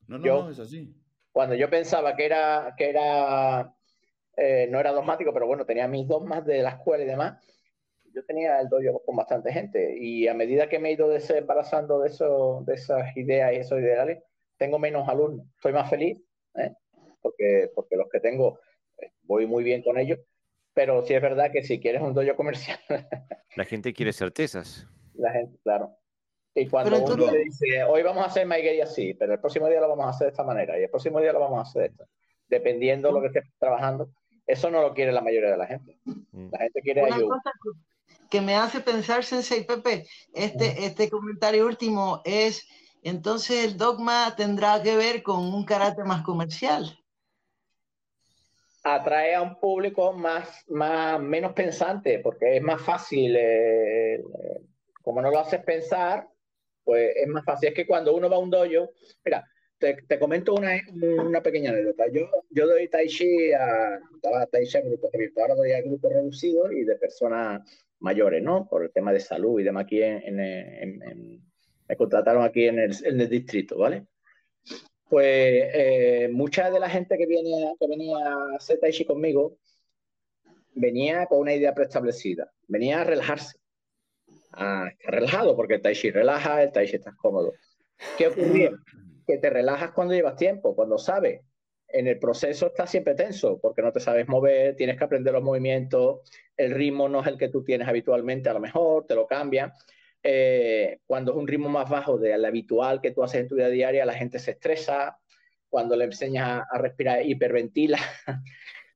No, no, yo, no, es así cuando yo pensaba que era, que era eh, no era dogmático, pero bueno, tenía mis dogmas de la escuela y demás, yo tenía el dojo con bastante gente y a medida que me he ido desembarazando de, eso, de esas ideas y esos ideales, tengo menos alumnos, soy más feliz, ¿eh? porque, porque los que tengo eh, voy muy bien con ellos, pero sí es verdad que si quieres un dojo comercial... la gente quiere certezas. La gente, claro. Y cuando pero uno le dice, hoy vamos a hacer maiguería así, pero el próximo día lo vamos a hacer de esta manera, y el próximo día lo vamos a hacer de esta, dependiendo de lo que estés trabajando, eso no lo quiere la mayoría de la gente. Mm. La gente quiere Una ayuda. cosa que me hace pensar, Sensei Pepe, este, este comentario último es, entonces el dogma tendrá que ver con un carácter más comercial. Atrae a un público más, más menos pensante, porque es más fácil, eh, como no lo haces pensar, pues es más fácil. Es que cuando uno va a un dojo, mira, te, te comento una, una, pequeña anécdota. Yo, yo doy tai chi a, daba tai chi a grupos abiertos, ahora doy a grupos reducidos y de personas mayores, ¿no? Por el tema de salud y demás aquí en, en, en, en me contrataron aquí en el, en el, distrito, ¿vale? Pues eh, mucha de la gente que, viene, que venía a hacer tai chi conmigo venía con una idea preestablecida, venía a relajarse a estar relajado, porque el tai chi relaja, el tai chi estás cómodo. ¿Qué ocurre? Que te relajas cuando llevas tiempo, cuando sabes. En el proceso estás siempre tenso, porque no te sabes mover, tienes que aprender los movimientos, el ritmo no es el que tú tienes habitualmente, a lo mejor te lo cambian. Eh, cuando es un ritmo más bajo del habitual que tú haces en tu vida diaria, la gente se estresa, cuando le enseñas a, a respirar hiperventila.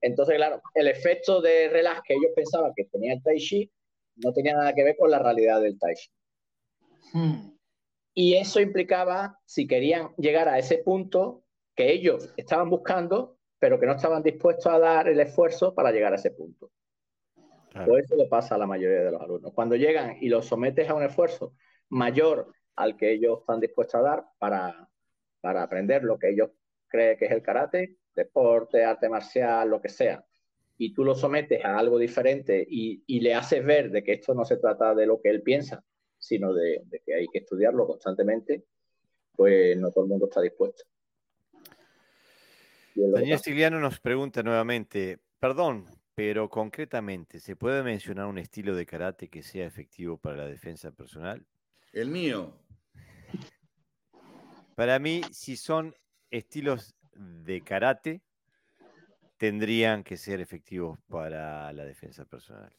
Entonces, claro, el efecto de relax que ellos pensaban que tenía el tai chi no tenía nada que ver con la realidad del Tai Chi. Hmm. Y eso implicaba, si querían llegar a ese punto que ellos estaban buscando, pero que no estaban dispuestos a dar el esfuerzo para llegar a ese punto. Claro. Pues eso le pasa a la mayoría de los alumnos. Cuando llegan y los sometes a un esfuerzo mayor al que ellos están dispuestos a dar para, para aprender lo que ellos creen que es el karate, deporte, arte marcial, lo que sea, y tú lo sometes a algo diferente y, y, le haces ver de que esto no se trata de lo que él piensa, sino de, de, que hay que estudiarlo constantemente, pues no todo el mundo está dispuesto. Daniel Stigliano nos pregunta nuevamente, perdón, pero concretamente, ¿se puede mencionar un estilo de karate que sea efectivo para la defensa personal? El mío. Para mí, si son estilos de karate, tendrían que ser efectivos para la defensa personal.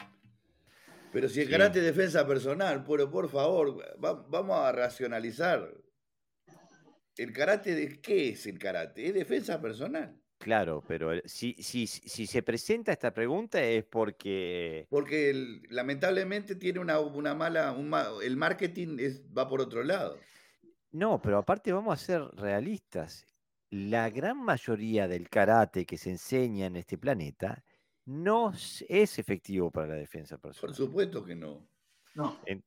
Pero si el sí. karate es defensa personal, pero por favor, va, vamos a racionalizar. ¿El karate de qué es el karate? Es defensa personal. Claro, pero si, si, si se presenta esta pregunta es porque... Porque el, lamentablemente tiene una, una mala... Un, el marketing es, va por otro lado. No, pero aparte vamos a ser realistas la gran mayoría del karate que se enseña en este planeta no es efectivo para la defensa personal. Por supuesto que no. No. En,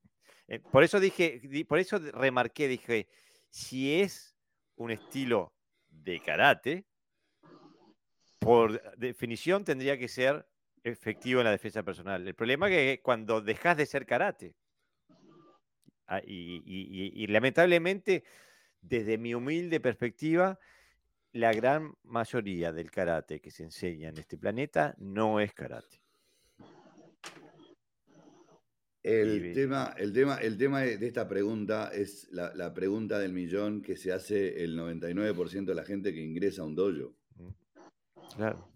en, por eso dije, por eso remarqué, dije, si es un estilo de karate, por definición tendría que ser efectivo en la defensa personal. El problema es que cuando dejas de ser karate, ah, y, lamentablemente, desde mi humilde perspectiva, la gran mayoría del karate que se enseña en este planeta no es karate. El tema, el, tema, el tema de esta pregunta es la, la, pregunta del millón que se hace el 99% de la gente que ingresa a un dojo. Claro.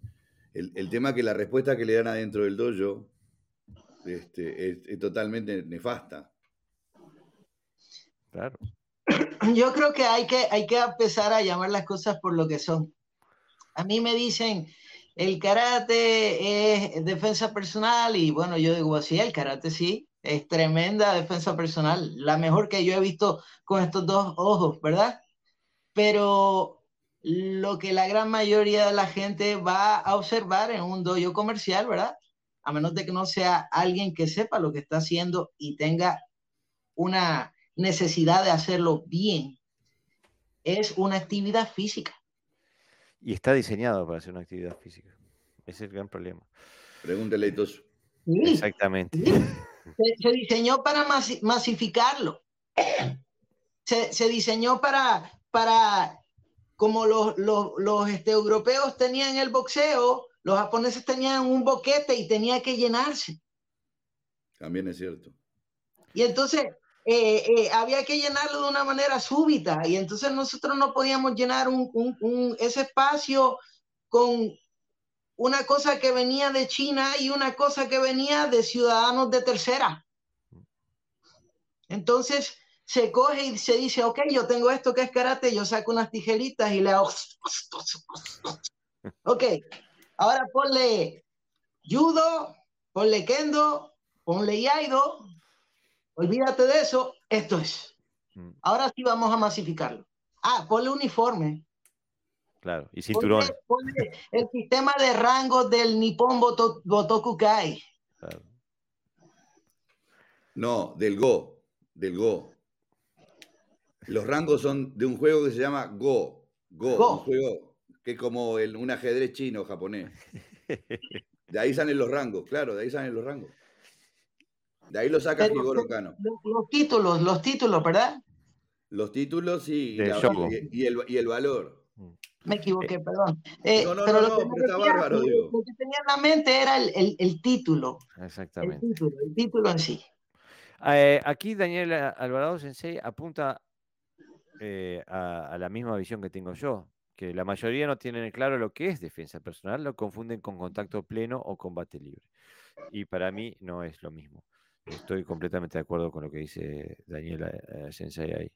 El, el, tema que la respuesta que le dan adentro del dojo este, es, totalmente nefasta. Claro. Yo creo que hay, que hay que empezar a llamar las cosas por lo que son. A mí me dicen, el karate es defensa personal y bueno, yo digo así, el karate sí, es tremenda defensa personal, la mejor que yo he visto con estos dos ojos, ¿verdad? Pero lo que la gran mayoría de la gente va a observar en un dojo comercial, ¿verdad? A menos de que no sea alguien que sepa lo que está haciendo y tenga una necesidad de hacerlo bien, es una actividad física. Y está diseñado para hacer una actividad física. Ese es el gran problema. Pregúntale, Tos. Exactamente. Se, diseñó para masificarlo. Se, diseñó para, para como los, los, los este, europeos tenían el boxeo, los japoneses tenían un boquete y tenía que llenarse. También es cierto. Y entonces eh, eh, había que llenarlo de una manera súbita y entonces nosotros no podíamos llenar un, un, ese espacio con una cosa que venía de China y una cosa que venía de ciudadanos de tercera. Entonces se coge y se dice, ok, yo tengo esto que es karate, yo saco unas tijeritas y le hago... Ok, ahora ponle judo, ponle kendo, ponle yaido, olvídate de eso, esto es. Mm. Ahora sí vamos a masificarlo. Ah, ponle uniforme. Claro, y cinturón. el sistema de rangos del Nippon Botokukai. Claro. No, del Go, del Go. Los rangos son de un juego que se llama Go. Go, un juego que es como un ajedrez chino japonés. De ahí salen los rangos, claro, de ahí salen los rangos. De ahí lo saca Higoro Kano. Los, títulos, los títulos, ¿verdad? Los títulos y, y, el, y el valor. Me equivoqué, perdón. Eh, no, no, pero no, lo, que está bárbaro, digo. lo que tenía en la mente era el, el, el título. Exactamente. El título, el título en sí. Eh, aquí Daniel Alvarado Sensei apunta eh, a, a, la misma visión que tengo yo, que la mayoría no tienen claro lo que es defensa personal, lo confunden con contacto pleno o combate libre. Y para mí no es lo mismo. Estoy completamente de acuerdo con lo que dice Daniel Sensei ahí.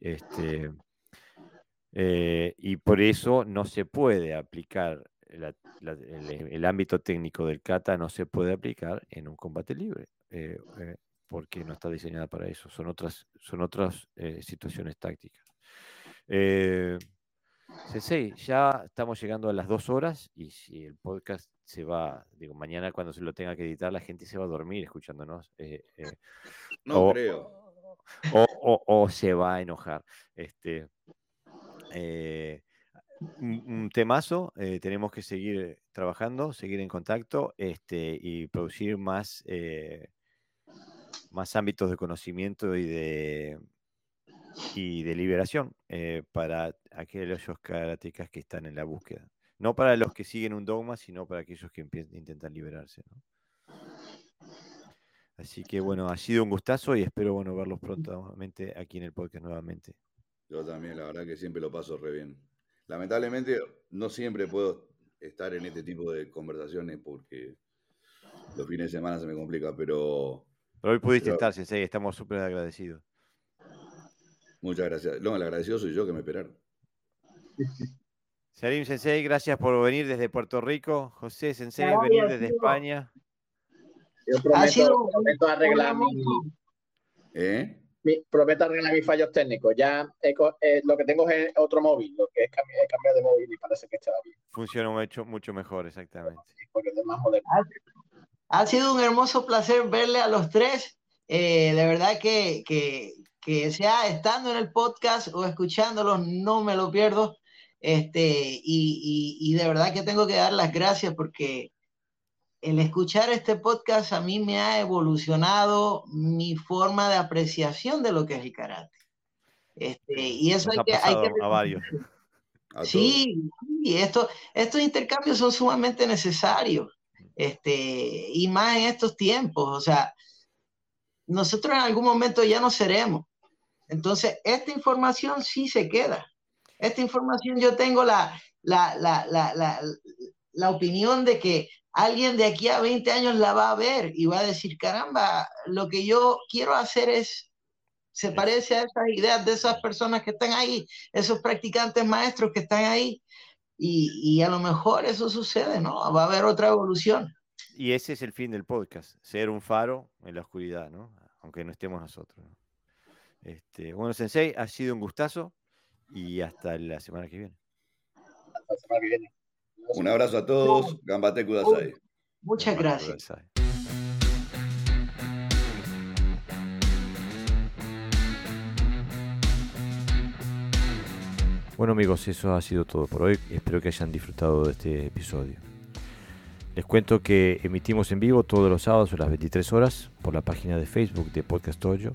Este, eh, y por eso no se puede aplicar el, ámbito técnico del kata, no se puede aplicar en un combate libre, eh, eh, porque no está diseñada para eso. Son otras, son otras situaciones tácticas. Sensei, ya estamos llegando a las dos horas y si el podcast se va, digo, mañana cuando se lo tenga que editar, la gente se va a dormir escuchándonos. no creo. O, o, se va a enojar. Este, eh, un, temazo, eh, tenemos que seguir trabajando, seguir en contacto este, y producir más, eh, más ámbitos de conocimiento y de, y de liberación para aquellos karatecas que están en la búsqueda. No para los que siguen un dogma, sino para aquellos que intentan liberarse. Así que bueno, ha sido un gustazo y espero bueno, verlos prontamente aquí en el podcast nuevamente. Yo también, la verdad que siempre lo paso re bien. Lamentablemente no siempre puedo estar en este tipo de conversaciones porque los fines de semana se me complica, pero... Pero hoy pudiste estar, Sensei, estamos súper agradecidos. Muchas gracias. No, el agradecido soy yo que me esperaron. Salim Sensei, gracias por venir desde Puerto Rico. José Sensei, venir desde España. Yo prometo, prometo arreglar mi... ¿Eh? Prometo arreglar mis fallos técnicos. Ya eh, lo que tengo es otro móvil, lo que es cambiar, de móvil y parece que está bien. Funciona mucho, mucho mejor, exactamente. Ha sido un hermoso placer verle a los tres. Eh, de verdad que, que, que, sea estando en el podcast o escuchándolos, no me lo pierdo. Este, y, de verdad que tengo que dar las gracias porque el escuchar este podcast a mí me ha evolucionado mi forma de apreciación de lo que es el karate. Este, y eso hay que, hay que, a varios. Sí, y esto, estos intercambios son sumamente necesarios, este, y más en estos tiempos. O sea, nosotros en algún momento ya no seremos. Entonces, esta información sí se queda. Esta información yo tengo la, la, la, la, la opinión de que alguien de aquí a 20 años la va a ver y va a decir, caramba, lo que yo quiero hacer es se parece a esas ideas de esas personas que están ahí, esos practicantes maestros que están ahí. Y, a lo mejor eso sucede, ¿no? Va a haber otra evolución. Y ese es el fin del podcast, ser un faro en la oscuridad, ¿no? Aunque no estemos nosotros. Este, bueno, Sensei, ha sido un gustazo y hasta la semana que viene. Hasta la semana que viene. Un abrazo a todos. Gambate Kudasai. Muchas gracias. Bueno amigos, eso ha sido todo por hoy. Espero que hayan disfrutado de este episodio. Les cuento que emitimos en vivo todos los sábados a las 23 horas por la página de Facebook de Podcast Hoyo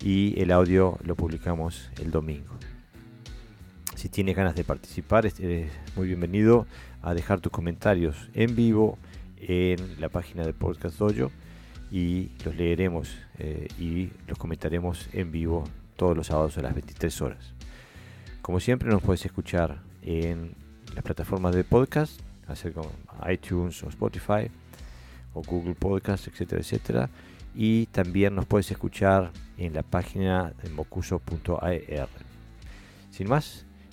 y el audio lo publicamos el domingo. Si tienes ganas de participar, eres muy bienvenido a dejar tus comentarios en vivo en la página de Podcast Dojo y los leeremos eh, y los comentaremos en vivo todos los sábados a las 23 horas. Como siempre nos puedes escuchar en las plataformas de podcast, hacer como iTunes o Spotify o Google Podcast, etcétera, etcétera. Y también nos puedes escuchar en la página de mocuso.ar. Sin más,